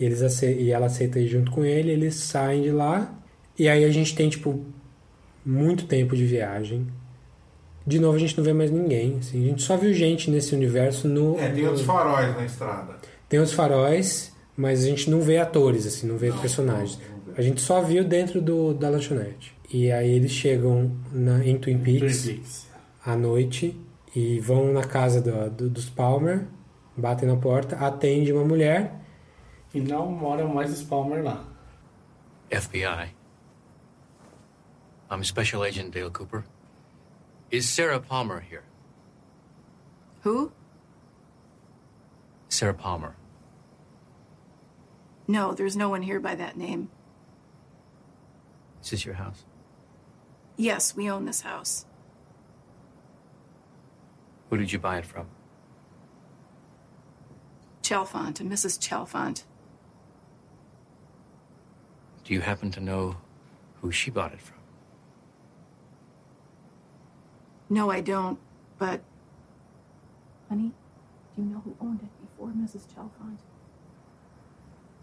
E, eles ace- e ela aceita ir junto com ele, eles saem de lá. E aí a gente tem, tipo, muito tempo de viagem. De novo, a gente não vê mais ninguém. assim. a gente só viu gente nesse universo no. É, tem no- outros faróis na estrada. tem os faróis, mas a gente não vê atores, assim, não vê personagens. A gente só viu dentro do, da lanchonete. E aí eles chegam na, em Twin Peaks, Twin Peaks. à noite e vão na casa do- do- dos Palmer, batem na porta, atende uma mulher. E não mora mais os Palmer lá. FBI. I'm Special Agent Dale Cooper. Is Sarah Palmer here? Who? Sarah Palmer. No, there's no one here by that name. Is this your house? Yes, we own this house. Who did you buy it from? Chalfont, and Mrs. Chalfont. Do you happen to know who she bought it from? No, I don't, but. Honey, do you know who owned it before Mrs. Chalfont?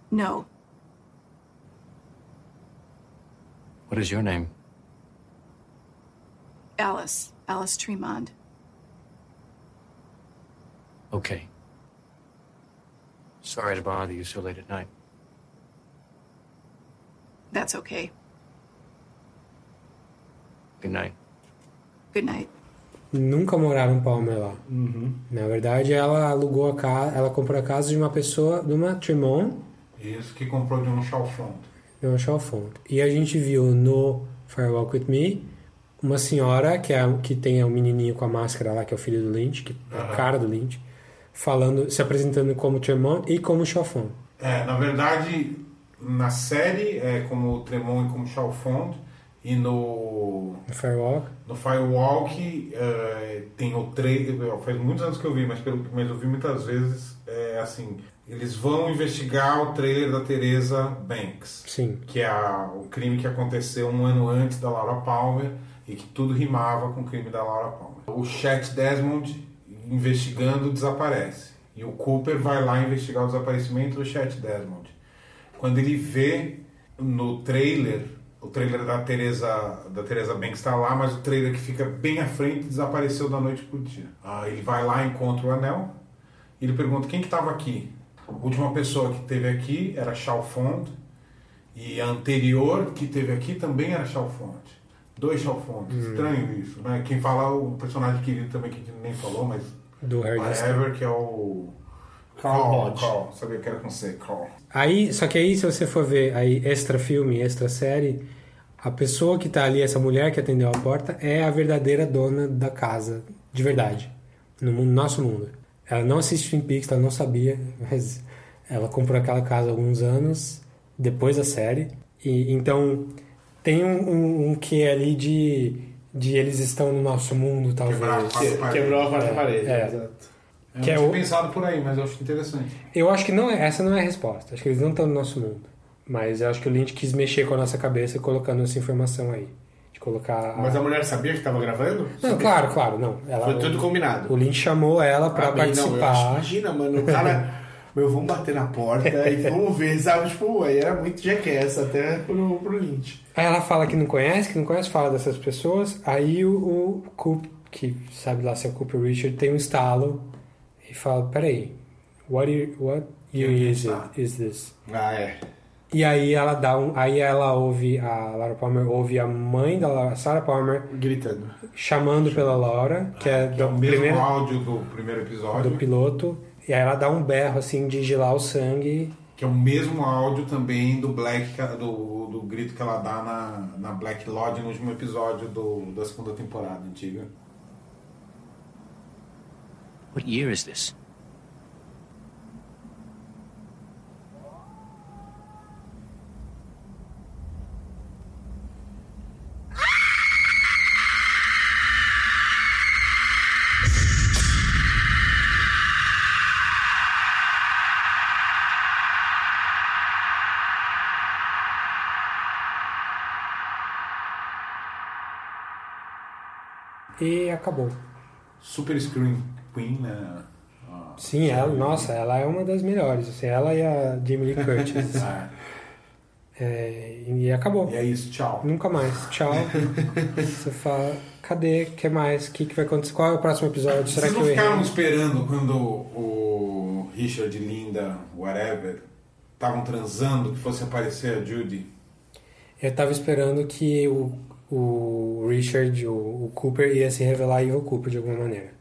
No. What is your name? Alice. Alice Tremond. Okay. Sorry to bother you so late at night. That's okay. Good night. Good night. Nunca moraram Palmer lá. Na verdade, ela alugou a casa, ela comprou a casa de uma pessoa, de uma Tremont, Isso que comprou de um Uma Chalfont. E a gente viu no Firewalk With Me uma senhora que, é, que tem o menininho com a máscara lá, que é o filho do Lynch, que é a cara do Lynch, falando, se apresentando como Tremont e como Chalfont. É, na verdade, na série é como Tremont e como Chalfont. E no, No Firewalk. no Firewalk é, tem o trailer. Faz muitos anos que eu vi, mas, pelo, mas eu vi muitas vezes. É assim: eles vão investigar o trailer da Teresa Banks. Sim. Que é a- o crime que aconteceu um ano antes da Laura Palmer e que tudo rimava com o crime da Laura Palmer. O Chet Desmond, investigando, desaparece. E o Cooper vai lá investigar o desaparecimento do Chet Desmond. Quando ele vê no trailer, o trailer da Teresa, da Teresa Banks está lá, mas o trailer que fica bem à frente desapareceu da noite pro dia. Ah, ele vai lá, encontra o anel, e ele pergunta quem que estava aqui. A última pessoa que esteve aqui era Chalfont, e a anterior que teve aqui também era Chalfont. Dois Chalfontes. Hum. Estranho isso, né? Quem fala é o personagem querido também que a gente nem falou, mas Do Harry whatever, que é o Carl Hodge. Carl, sabia que era com C, Carl. Aí, só que aí, se você for ver aí extra filme, extra série, a pessoa que tá ali, essa mulher que atendeu a porta, é a verdadeira dona da casa, de verdade, no mundo- nosso mundo. Ela não assiste Twin Peaks, ela não sabia, mas ela comprou aquela casa há alguns anos depois da série. E então tem um, um, um quê ali de, de eles estão no nosso mundo, talvez. Quebrar a quarta Que- parede. Quebrou a quarta É, parede, é. exato. Eu Que não é tinha o- pensado por aí, mas eu acho interessante. Eu acho que não é, essa não é a resposta. Acho que eles não estão no nosso mundo. Mas eu acho que o Lynch quis mexer com a nossa cabeça colocando essa informação aí. Colocar. Mas a mulher sabia que tava gravando? Não, Sabia. claro, claro, não. Ela, Foi tudo combinado. O Lynch chamou ela pra Ah, bem, não, eu participar. acho- imagina, mano, o cara. Meu, vamos bater na porta e vamos ver, sabe? Tipo, aí era muito jackass até pro, pro Lynch. Aí ela fala que não conhece, que não conhece, fala dessas pessoas. Aí o, o Coop, que sabe lá se é o Cooper Richard, tem um estalo e fala: Peraí, what year, what year is, it, is this? Ah, é. E aí ela dá um. Aí ela ouve, a Laura Palmer ouve a mãe da Laura, Sarah Palmer Gritando. chamando pela Laura, que é, Que é do o mesmo primeiro áudio do primeiro episódio. do piloto. E aí ela dá um berro assim de gelar o sangue. Que é o mesmo áudio também do Black, do, do grito que ela dá na, na Black Lodge no último episódio do, da segunda temporada antiga. What year is this? E acabou. Super Screen Queen, né? Ah, Sim, ela, nossa, ela é uma das melhores. Assim, ela e a Jamie Lee Curtis. ah, É, e acabou. E é isso, tchau. Nunca mais. Tchau. Você fala, cadê? O que mais? O que, que vai acontecer? Qual é o próximo episódio? Será Vocês que não eu ficaram errei? esperando quando o Richard, Linda, whatever, estavam transando que fosse aparecer a Judy? Eu tava esperando que o, o Richard, o, o Cooper, ia se revelar Evil Cooper de alguma maneira.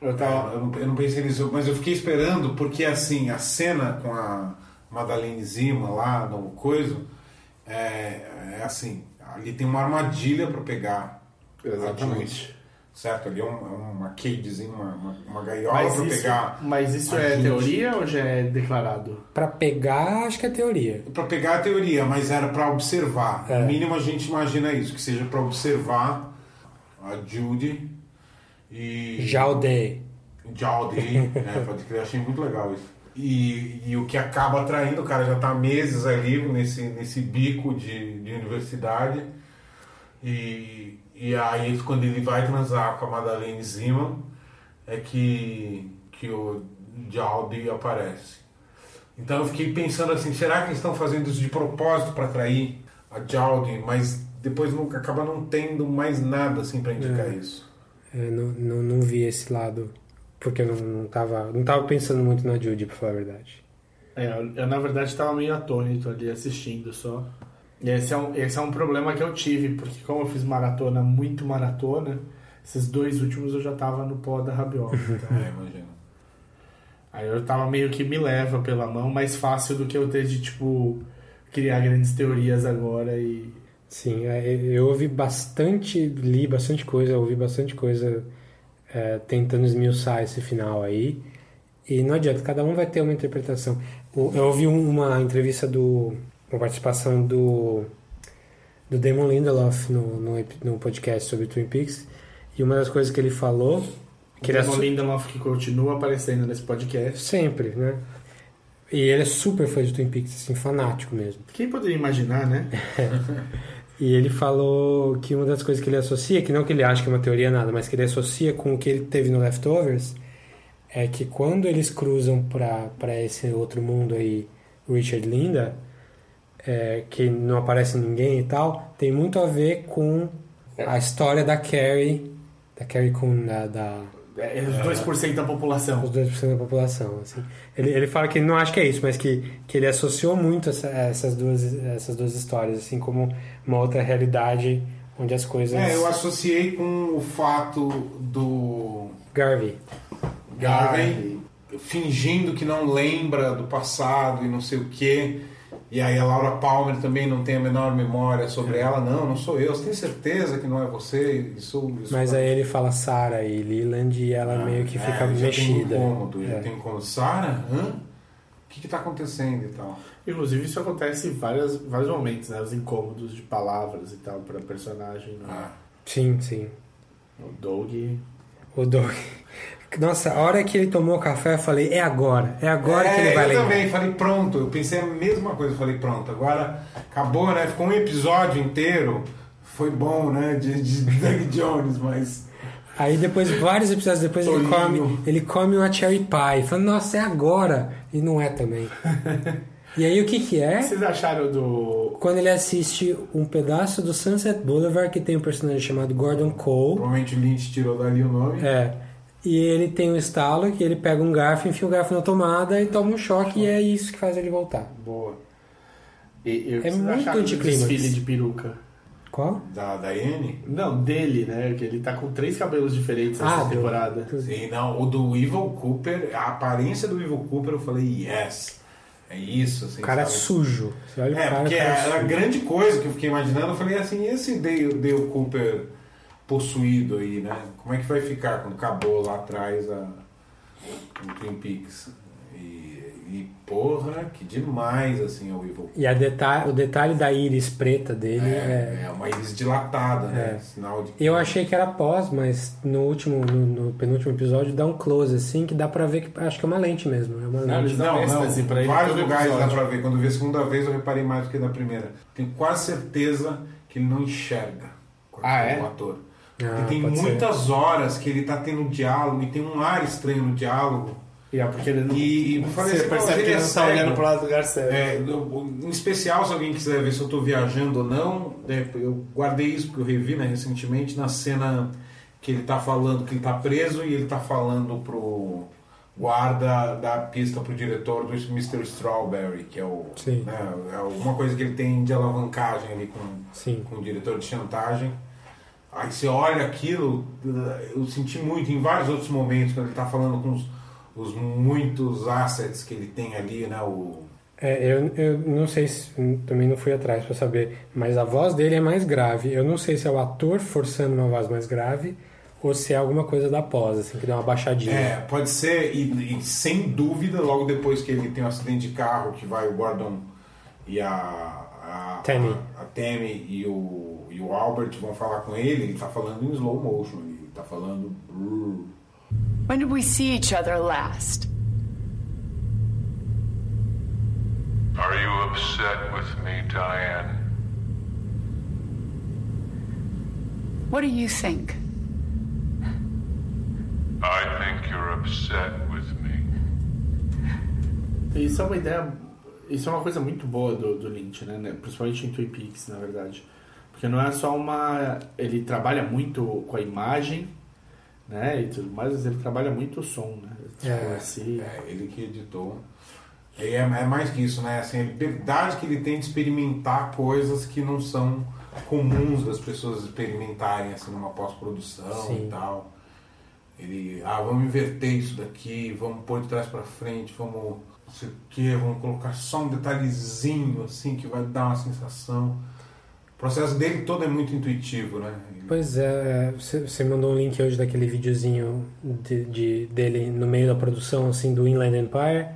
Eu tava. Eu não, eu não pensei nisso, mas eu fiquei esperando porque assim, a cena com a Madeleine Zima lá no coisa é, é assim, ali tem uma armadilha para pegar. a Exatamente. Certo? Ali é, um, é uma cagezinha, uma, uma, uma gaiola Mas para isso, pegar. mas isso a é teoria ou já é declarado? Pra pegar, acho que é teoria. Para pegar a teoria, mas era para observar. É. No mínimo a gente imagina isso, que seja para observar a Judy e. Jaude. Jaldi, né? Pode crer, achei muito legal isso. E, e o que acaba atraindo, o cara já tá há meses ali nesse, nesse bico de, de universidade. E, e aí, quando ele vai transar com a Madeleine Zima, é que, que o Jaldi aparece. Então eu fiquei pensando assim, será que eles estão fazendo isso de propósito para atrair a Jaldi? Mas depois nunca acaba não tendo mais nada assim para indicar É. isso. É, não, não, não vi esse lado. Porque eu não, não, tava, não tava pensando muito na Judy, pra falar a verdade. É, eu, eu, na verdade estava meio atônito ali assistindo só. E esse é, um, esse é um problema que eu tive, porque como eu fiz maratona, muito maratona, esses dois últimos eu já tava no pó da rabiola. Então, É, imagina. aí eu tava meio que me leva pela mão, mais fácil do que eu ter de, tipo, criar grandes teorias agora e. Sim, é, eu ouvi bastante, li bastante coisa, ouvi bastante coisa é, tentando esmiuçar esse final aí. E não adianta, cada um vai ter uma interpretação. O- Eu ouvi um- uma entrevista do. uma participação do. do Damon Lindelof no, no, no podcast sobre Twin Peaks. E uma das coisas que ele falou. Que é Damon Lindelof que continua aparecendo nesse podcast. Sempre, né? E ele é super fã de Twin Peaks, assim, fanático mesmo. Quem poderia imaginar, né? E ele falou que uma das coisas que ele associa, que não que ele acha que é uma teoria nada, mas que ele associa com o que ele teve no Leftovers, é que quando eles cruzam para esse outro mundo aí, Richard Linda, é, que não aparece ninguém e tal, tem muito a ver com a história da Carrie, da Carrie Coon, da, da É, os 2% da população. os 2% da população. Assim. Ele, ele fala que ele não acha que é isso, mas que, que ele associou muito essa, essas, duas, essas duas histórias, assim como uma outra realidade onde as coisas. É, eu associei com o fato do Garvey. Garvey fingindo que não lembra do passado e não sei o quê. E aí a Laura Palmer também não tem a menor memória sobre ela. Não, não sou eu. Você tem certeza que não é você? Isso, isso Mas aí ele fala Sarah e Leland e ela meio que fica é, já mexida. Tem um incômodo, já É. tem um incômodo. Sarah? Hã? O que está acontecendo e tal? Inclusive, isso acontece em várias, vários momentos, né? Os incômodos de palavras e tal, pra personagem. Né? Sim, sim. O Doug. O Doug. Nossa, a hora que ele tomou café, eu falei, é agora. É agora que ele vai eu lembrar. também falei, pronto. Eu pensei a mesma coisa. Eu falei, pronto, agora acabou, né? Ficou um episódio inteiro. Foi bom, né? De, de Doug Jones, mas. Aí depois, vários episódios depois, ele come, ele come uma cherry pie. Fala, nossa, é agora. E não é também. e aí o que que O é? que vocês acharam do. Quando ele assiste um pedaço do Sunset Boulevard, que tem um personagem chamado Gordon Cole. Provavelmente o Lynch tirou dali o nome. É. E ele tem um estalo que ele pega um garfo, enfia o garfo na tomada e toma um choque, e é isso que faz ele voltar. Boa. E, e que É muito do anticlímax. desfile de peruca? Qual? Da Diane? Não, dele, né? Que ele tá com três cabelos diferentes nessa Ah, do- temporada. Sim, não. O do Evil Cooper, a aparência do Evil Cooper, eu falei, yes. É isso, assim. O cara é sabe? sujo. Você olha o É, cara, porque cara é era sujo. grande coisa que eu fiquei imaginando. Eu falei assim, e esse Dale, Dale Cooper possuído aí, né? Como é que vai ficar quando acabou lá atrás a, o Twin Peaks? E, e porra, que demais, assim, é o Evil. E a deta o detalhe da íris preta dele é... É, uma íris dilatada, né? É. Sinal de Eu achei que era pós, mas no último, no, no penúltimo episódio dá um close assim que dá pra ver que acho que é uma lente mesmo. É uma Não, lente. Não, não, pra ele vários lugares dá episódio. pra ver. Quando vi a segunda vez, eu reparei mais do que na primeira. Tenho quase certeza que ele não enxerga Ah, é? o ator. Ah, Porque tem pode ser. muitas horas que ele tá tendo diálogo e tem um ar estranho no diálogo. E é porque ele não. E, e falei Você assim, percebe "Pô, que ele é não tá cego." olhando pro lado do lugar certo. É, em especial, se alguém quiser ver se eu tô viajando ou não, né, eu guardei isso porque eu revi né, recentemente na cena que ele tá falando que ele tá preso e ele tá falando pro guarda da pista pro diretor do Mr. Strawberry, que é o Sim. né, é alguma coisa que ele tem de alavancagem ali com, Sim. com o diretor de chantagem. Aí você olha aquilo, eu senti muito em vários outros momentos quando ele tá falando com os, os muitos assets que ele tem ali, né? O, É, eu, eu não sei se também não fui atrás pra saber, mas a voz dele é mais grave. Eu não sei se é o ator forçando uma voz mais grave ou se é alguma coisa da pós, assim, que deu uma baixadinha. É, pode ser, e, e sem dúvida, logo depois que ele tem um acidente de carro, que vai o Gordon e a. a Tammy. A, a Tammy e o, e o Albert vão falar com ele, ele tá falando em slow motion, ele tá falando. When did we see each other last? Are you upset with me, Diane? What do you think? I think you're upset with me. Isso é uma ideia. Isso é uma coisa muito boa do, do Lynch, né? né? Principalmente em Twin Peaks, na verdade. Porque não é só uma. Ele trabalha muito com a imagem, né? E tudo mais, mas ele trabalha muito o som, né? Tipo, É, assim, é, ele que editou. E é, é mais que isso, né? Assim, a liberdade que ele tem de experimentar coisas que não são comuns das pessoas experimentarem assim numa pós-produção e tal. Ele, ah, vamos inverter isso daqui, vamos pôr de trás pra frente, vamos sei o que, vamos colocar só um detalhezinho assim que vai dar uma sensação. O processo dele todo é muito intuitivo, né? Ele- Pois é, você mandou um link hoje daquele videozinho de, de- dele no meio da produção assim do Inland Empire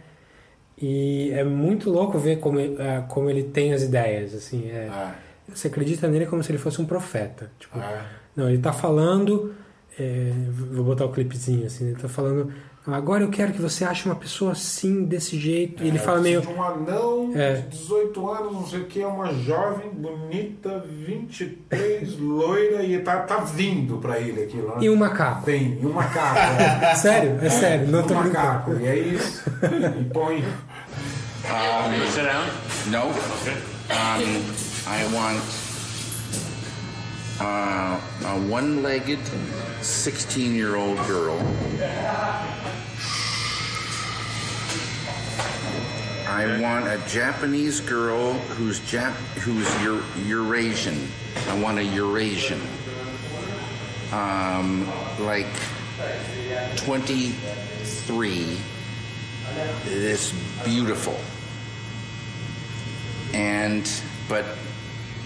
e é muito louco ver como, ele- é, como ele tem as ideias assim é, Ah, você acredita nele como se ele fosse um profeta tipo ah, não ele tá falando é, vou botar o clipezinho assim ele tá falando agora eu quero que você ache uma pessoa assim desse jeito e ele é, fala meio de um anão É. de 18 anos, não sei o que, uma jovem, bonita, 23, loira, e tá, tá vindo pra ele aquilo. Né? e um macaco Tem, e um macaco. é. sério é sério não um tô macaco, brincando e é isso. E põe. Sit down? No. Um, I want uh, a one-legged 16-year-old girl. I want a Japanese girl who's Jap- who's Eur- Eurasian. I want a Eurasian. Um, like 23. This beautiful. And but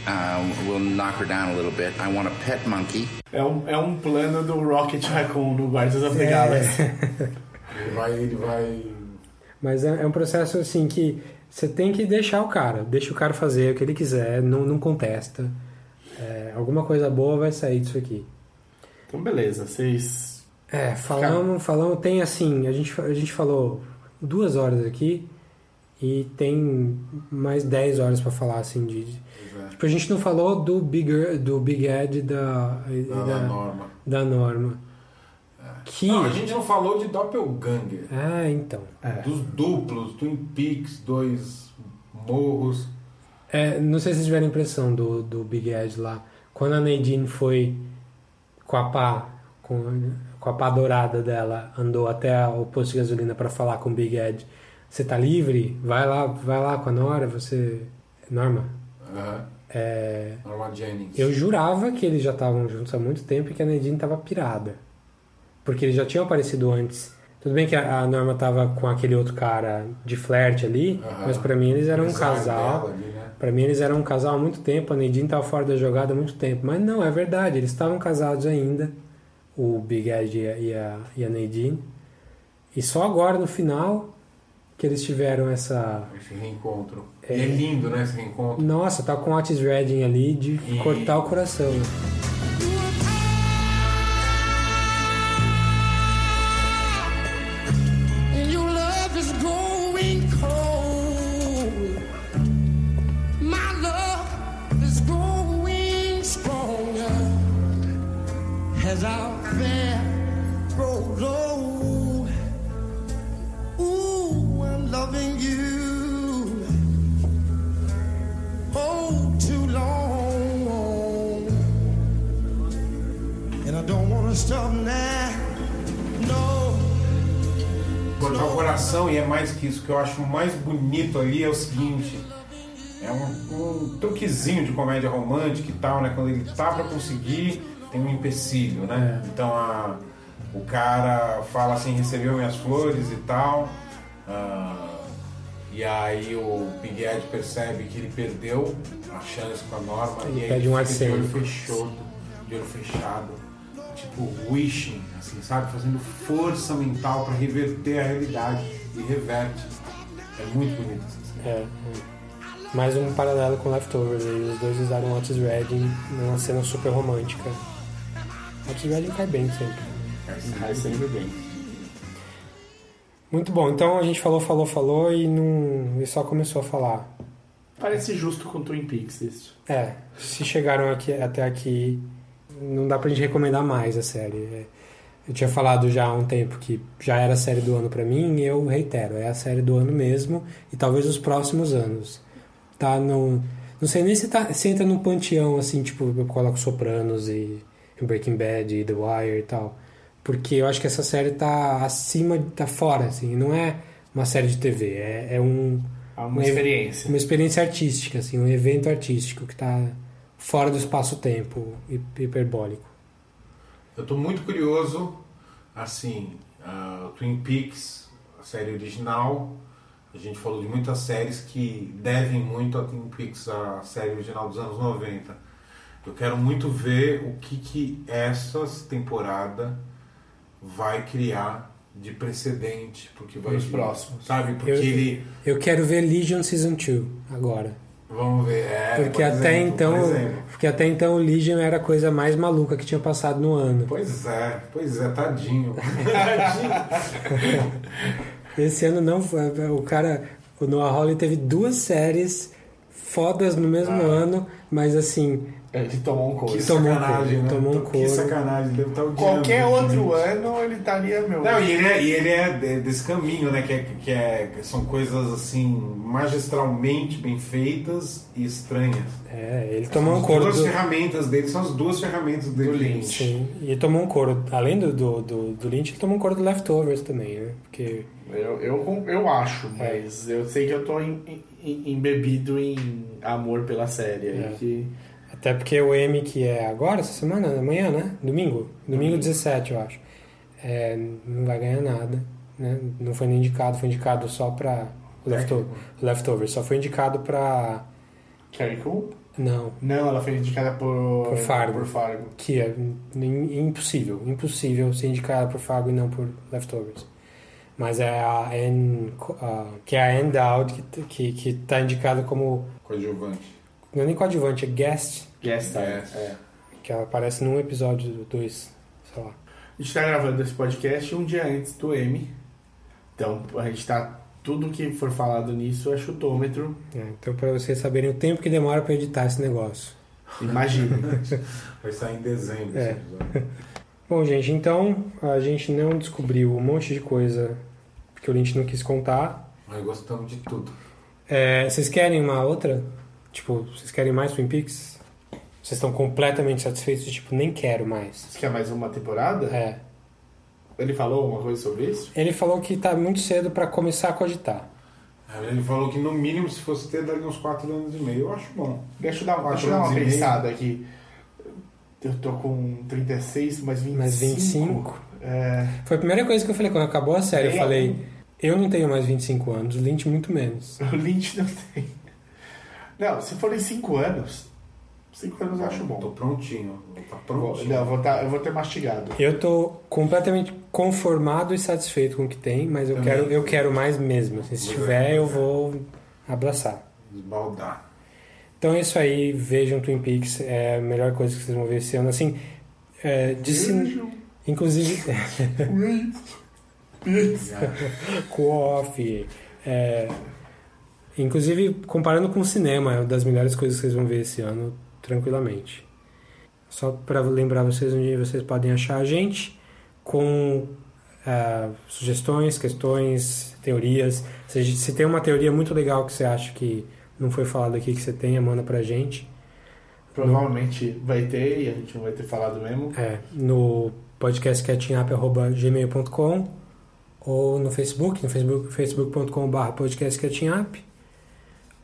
uh, we'll knock her down a little bit. I want a pet monkey. É um, é um plano do Rocket Raccoon no Guardians of the É. Galaxy. Ele vai, ele vai. Mas é, é um processo assim que você tem que deixar o cara, deixa o cara fazer o que ele quiser, não, não contesta. É, alguma coisa boa vai sair disso aqui. Então, beleza. Vocês. É, falamos, falamos, tem assim, a gente, a gente falou duas horas aqui e tem mais 10 horas pra falar assim de. de- Tipo, a gente não falou do Big, do Big Ed e da, e Da- da Norma. Da Norma. Que. Não, a gente não falou de Doppelganger. É, então. Dos duplos, Twin Peaks, dois morros. É, não sei se vocês tiveram a impressão do, do Big Ed lá. Quando a Nadine foi com a pá, com, com a pá dourada dela, andou até o posto de gasolina para falar com o Big Ed. Você tá livre? Vai lá, vai lá com a Nora, você. Norma? Aham. É, Norma Jennings. eu jurava que eles já estavam juntos há muito tempo e que a Nadine tava pirada. Porque eles já tinham aparecido antes. Tudo bem que a Norma tava com aquele outro cara de flerte ali, Aham. mas pra mim eles eram um casal. ali, né? Pra mim eles eram um casal há muito tempo, a Nadine tava fora da jogada há muito tempo. Mas não, é verdade, eles estavam casados ainda, o Big Ed e a, e a, e a Nadine. E só agora, no final, que eles tiveram essa... Esse reencontro. É. E é lindo, né, esse reencontro. Nossa, tá com o Otis Redding ali de E- cortar o coração. né? Cortar o coração, e é mais que isso. O que eu acho mais bonito ali é o seguinte: é um, um truquezinho de comédia romântica e tal, né? Quando ele tá pra conseguir, tem um empecilho, né? Então a, o cara fala assim: recebeu minhas flores e tal. ah, e aí o Big Ed percebe que ele perdeu a chance com a Norma Ele e aí pede ele um fica de olho aceno. fechado, de olho fechado, tipo wishing, assim, sabe? Fazendo força mental para reverter a realidade e reverte. É muito bonito. essa cena. É. Mais um paralelo com Leftovers. aí Os dois usaram Otis Redding numa cena super romântica. Otis Redding cai bem sempre. Cai sempre bem. Muito bom. Então a gente falou, falou, falou e, não... e só começou a falar. Parece justo com Twin Peaks isso. É, se chegaram aqui, até aqui, não dá pra gente recomendar mais a série. É, Eu tinha falado já há um tempo que já era a série do ano pra mim e eu reitero, é a série do ano mesmo e talvez os próximos anos. Tá no. Não sei nem se, tá, se entra num panteão assim, tipo, eu coloco Sopranos e, Breaking Bad e The Wire e tal. Porque eu acho que essa série tá acima, tá fora, assim, não é uma série de TV, é, é um. É uma experiência. Uma experiência artística, assim, um evento artístico que tá fora do espaço-tempo hi- hiperbólico. Eu tô muito curioso, assim, a Twin Peaks, a série original. A gente falou de muitas séries que devem muito a Twin Peaks, a série original dos anos 90. Eu quero muito ver o que, que essa temporada vai criar de precedente, porque vai Nos próximos. sabe? Porque eu, ele eu quero ver Legion Season 2 agora. Vamos ver, é, porque por até exemplo, então, por porque até então o Legion era a coisa mais maluca que tinha passado no ano. Pois é, pois é, tadinho. Esse ano não, foi- o cara, o Noah Hawley teve duas séries fodas no mesmo Ah. ano, mas assim, Ele tomou um couro. Que tomou sacanagem, né? tomou um Que couro. sacanagem, deve estar odiando. Qualquer outro ano ele estaria, meu. Não, e ele é, e ele é de- desse caminho, né? Que, é, que é- que são coisas assim, magistralmente bem feitas e estranhas. É, ele tomou um As couro duas do, ferramentas dele são as duas ferramentas dele. Do Lynch. Sim, e ele tomou um couro, além do, do, do, do Lynch, ele tomou um couro do Leftovers também, né? Porque Eu, eu, eu acho, mas eu sei que eu tô em- em- embebido em amor pela série. É. que Até porque o M, que é agora, essa semana, amanhã, né? Domingo. Domingo 17, eu acho. É, não vai ganhar nada. Né? Não foi nem indicado, foi indicado só pra leftover, Leftovers. Só foi indicado pra. Carrie Cool? Não. Não, ela foi indicada por, Por Fargo. Por Fargo. Que é im- impossível. Impossível ser indicada por Fargo e não por Leftovers. Mas é a Anne, a- que é a Anne Dowd que, que, que tá indicada como Coadjuvante. Não é nem coadjuvante, é guest. Guest star, é. Que ela aparece num episódio, dois, sei lá. A gente tá gravando esse podcast um dia antes do M. Então a gente tá. Tudo que for falado nisso é chutômetro. É, então, pra vocês saberem o tempo que demora pra editar esse negócio. Imagina. Vai sair em dezembro É. esse episódio. Bom, gente, então a gente não descobriu um monte de coisa que o Lynch não quis contar. Nós gostamos de tudo. É, vocês querem uma outra? Tipo, vocês querem mais Twin Peaks? Vocês estão completamente satisfeitos? Tipo, nem quero mais. Você quer mais uma temporada? É. Ele falou alguma coisa sobre isso? Ele falou que tá muito cedo pra começar a cogitar. É, Ele falou que no mínimo, se fosse ter, daria uns 4 anos e meio. Eu acho bom. Deixa eu dar, deixa eu dar uma meio. pensada aqui. Eu tô com 36, mais 25. Mais 25? É, Foi a primeira coisa que eu falei quando acabou a série. Eu falei, eu não tenho mais 25 anos, o Lynch muito menos. o Lynch não tem. Não, se forem 5 anos, 5 anos eu acho Tô bom. prontinho. Tá prontinho. não, eu vou, tá, eu vou ter mastigado. Eu tô completamente conformado e satisfeito com o que tem, mas eu quero, eu quero mais mesmo. assim, se tiver, é. eu vou abraçar. Esbaldar. Então é isso aí, vejam Twin Peaks, é a melhor coisa que vocês vão ver esse ano. Assim, é, de cin- inclusive. Coffee. É, inclusive, comparando com o cinema, é uma das melhores coisas que vocês vão ver esse ano, tranquilamente. Só para lembrar vocês onde vocês podem achar a gente, com ah, sugestões, questões, teorias. Se, se tem uma teoria muito legal que você acha que não foi falado aqui, que você tenha, manda pra gente. Provavelmente vai ter e a gente não vai ter falado mesmo. É, no podcastcatchingup.gmail.com ou no Facebook, no facebook, facebook.com.br podcastcatchingup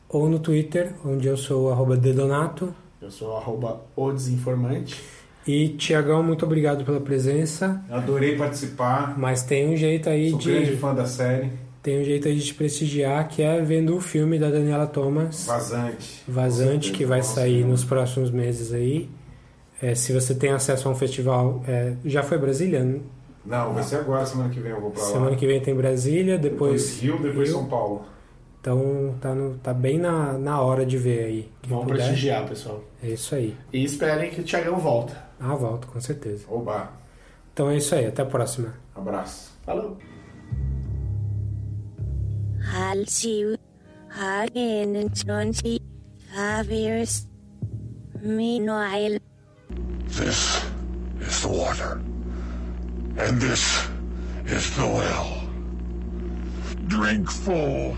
ou no Twitter, onde eu sou arroba dedonato. Eu sou arroba o desinformante. E Tiagão, muito obrigado pela presença. Adorei participar. Mas tem um jeito aí Sou de. grande fã da série. Tem um jeito aí de te prestigiar, que é vendo o filme da Daniela Thomas. Vazante. Vazante, que vai certeza. sair nos próximos meses aí. É, se você tem acesso a um festival. é, já foi Brasília? Não, vai ser agora, semana que vem eu vou pra lá. Semana que vem tem Brasília, depois. Depois Rio, depois Rio. São Paulo. Então tá, no- tá bem na, na hora de ver aí. Quem Vamos puder. prestigiar, pessoal. É isso aí. E esperem que o Thiagão volta. Ah, volto, com certeza. Oba. Então é isso aí, até a próxima. Abraço. Falou. In 25 years. Meanwhile, This is the water. And this is the well. Drink full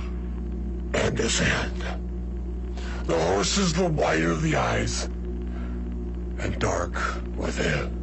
and his hand. The horse is the white of the eyes and dark within.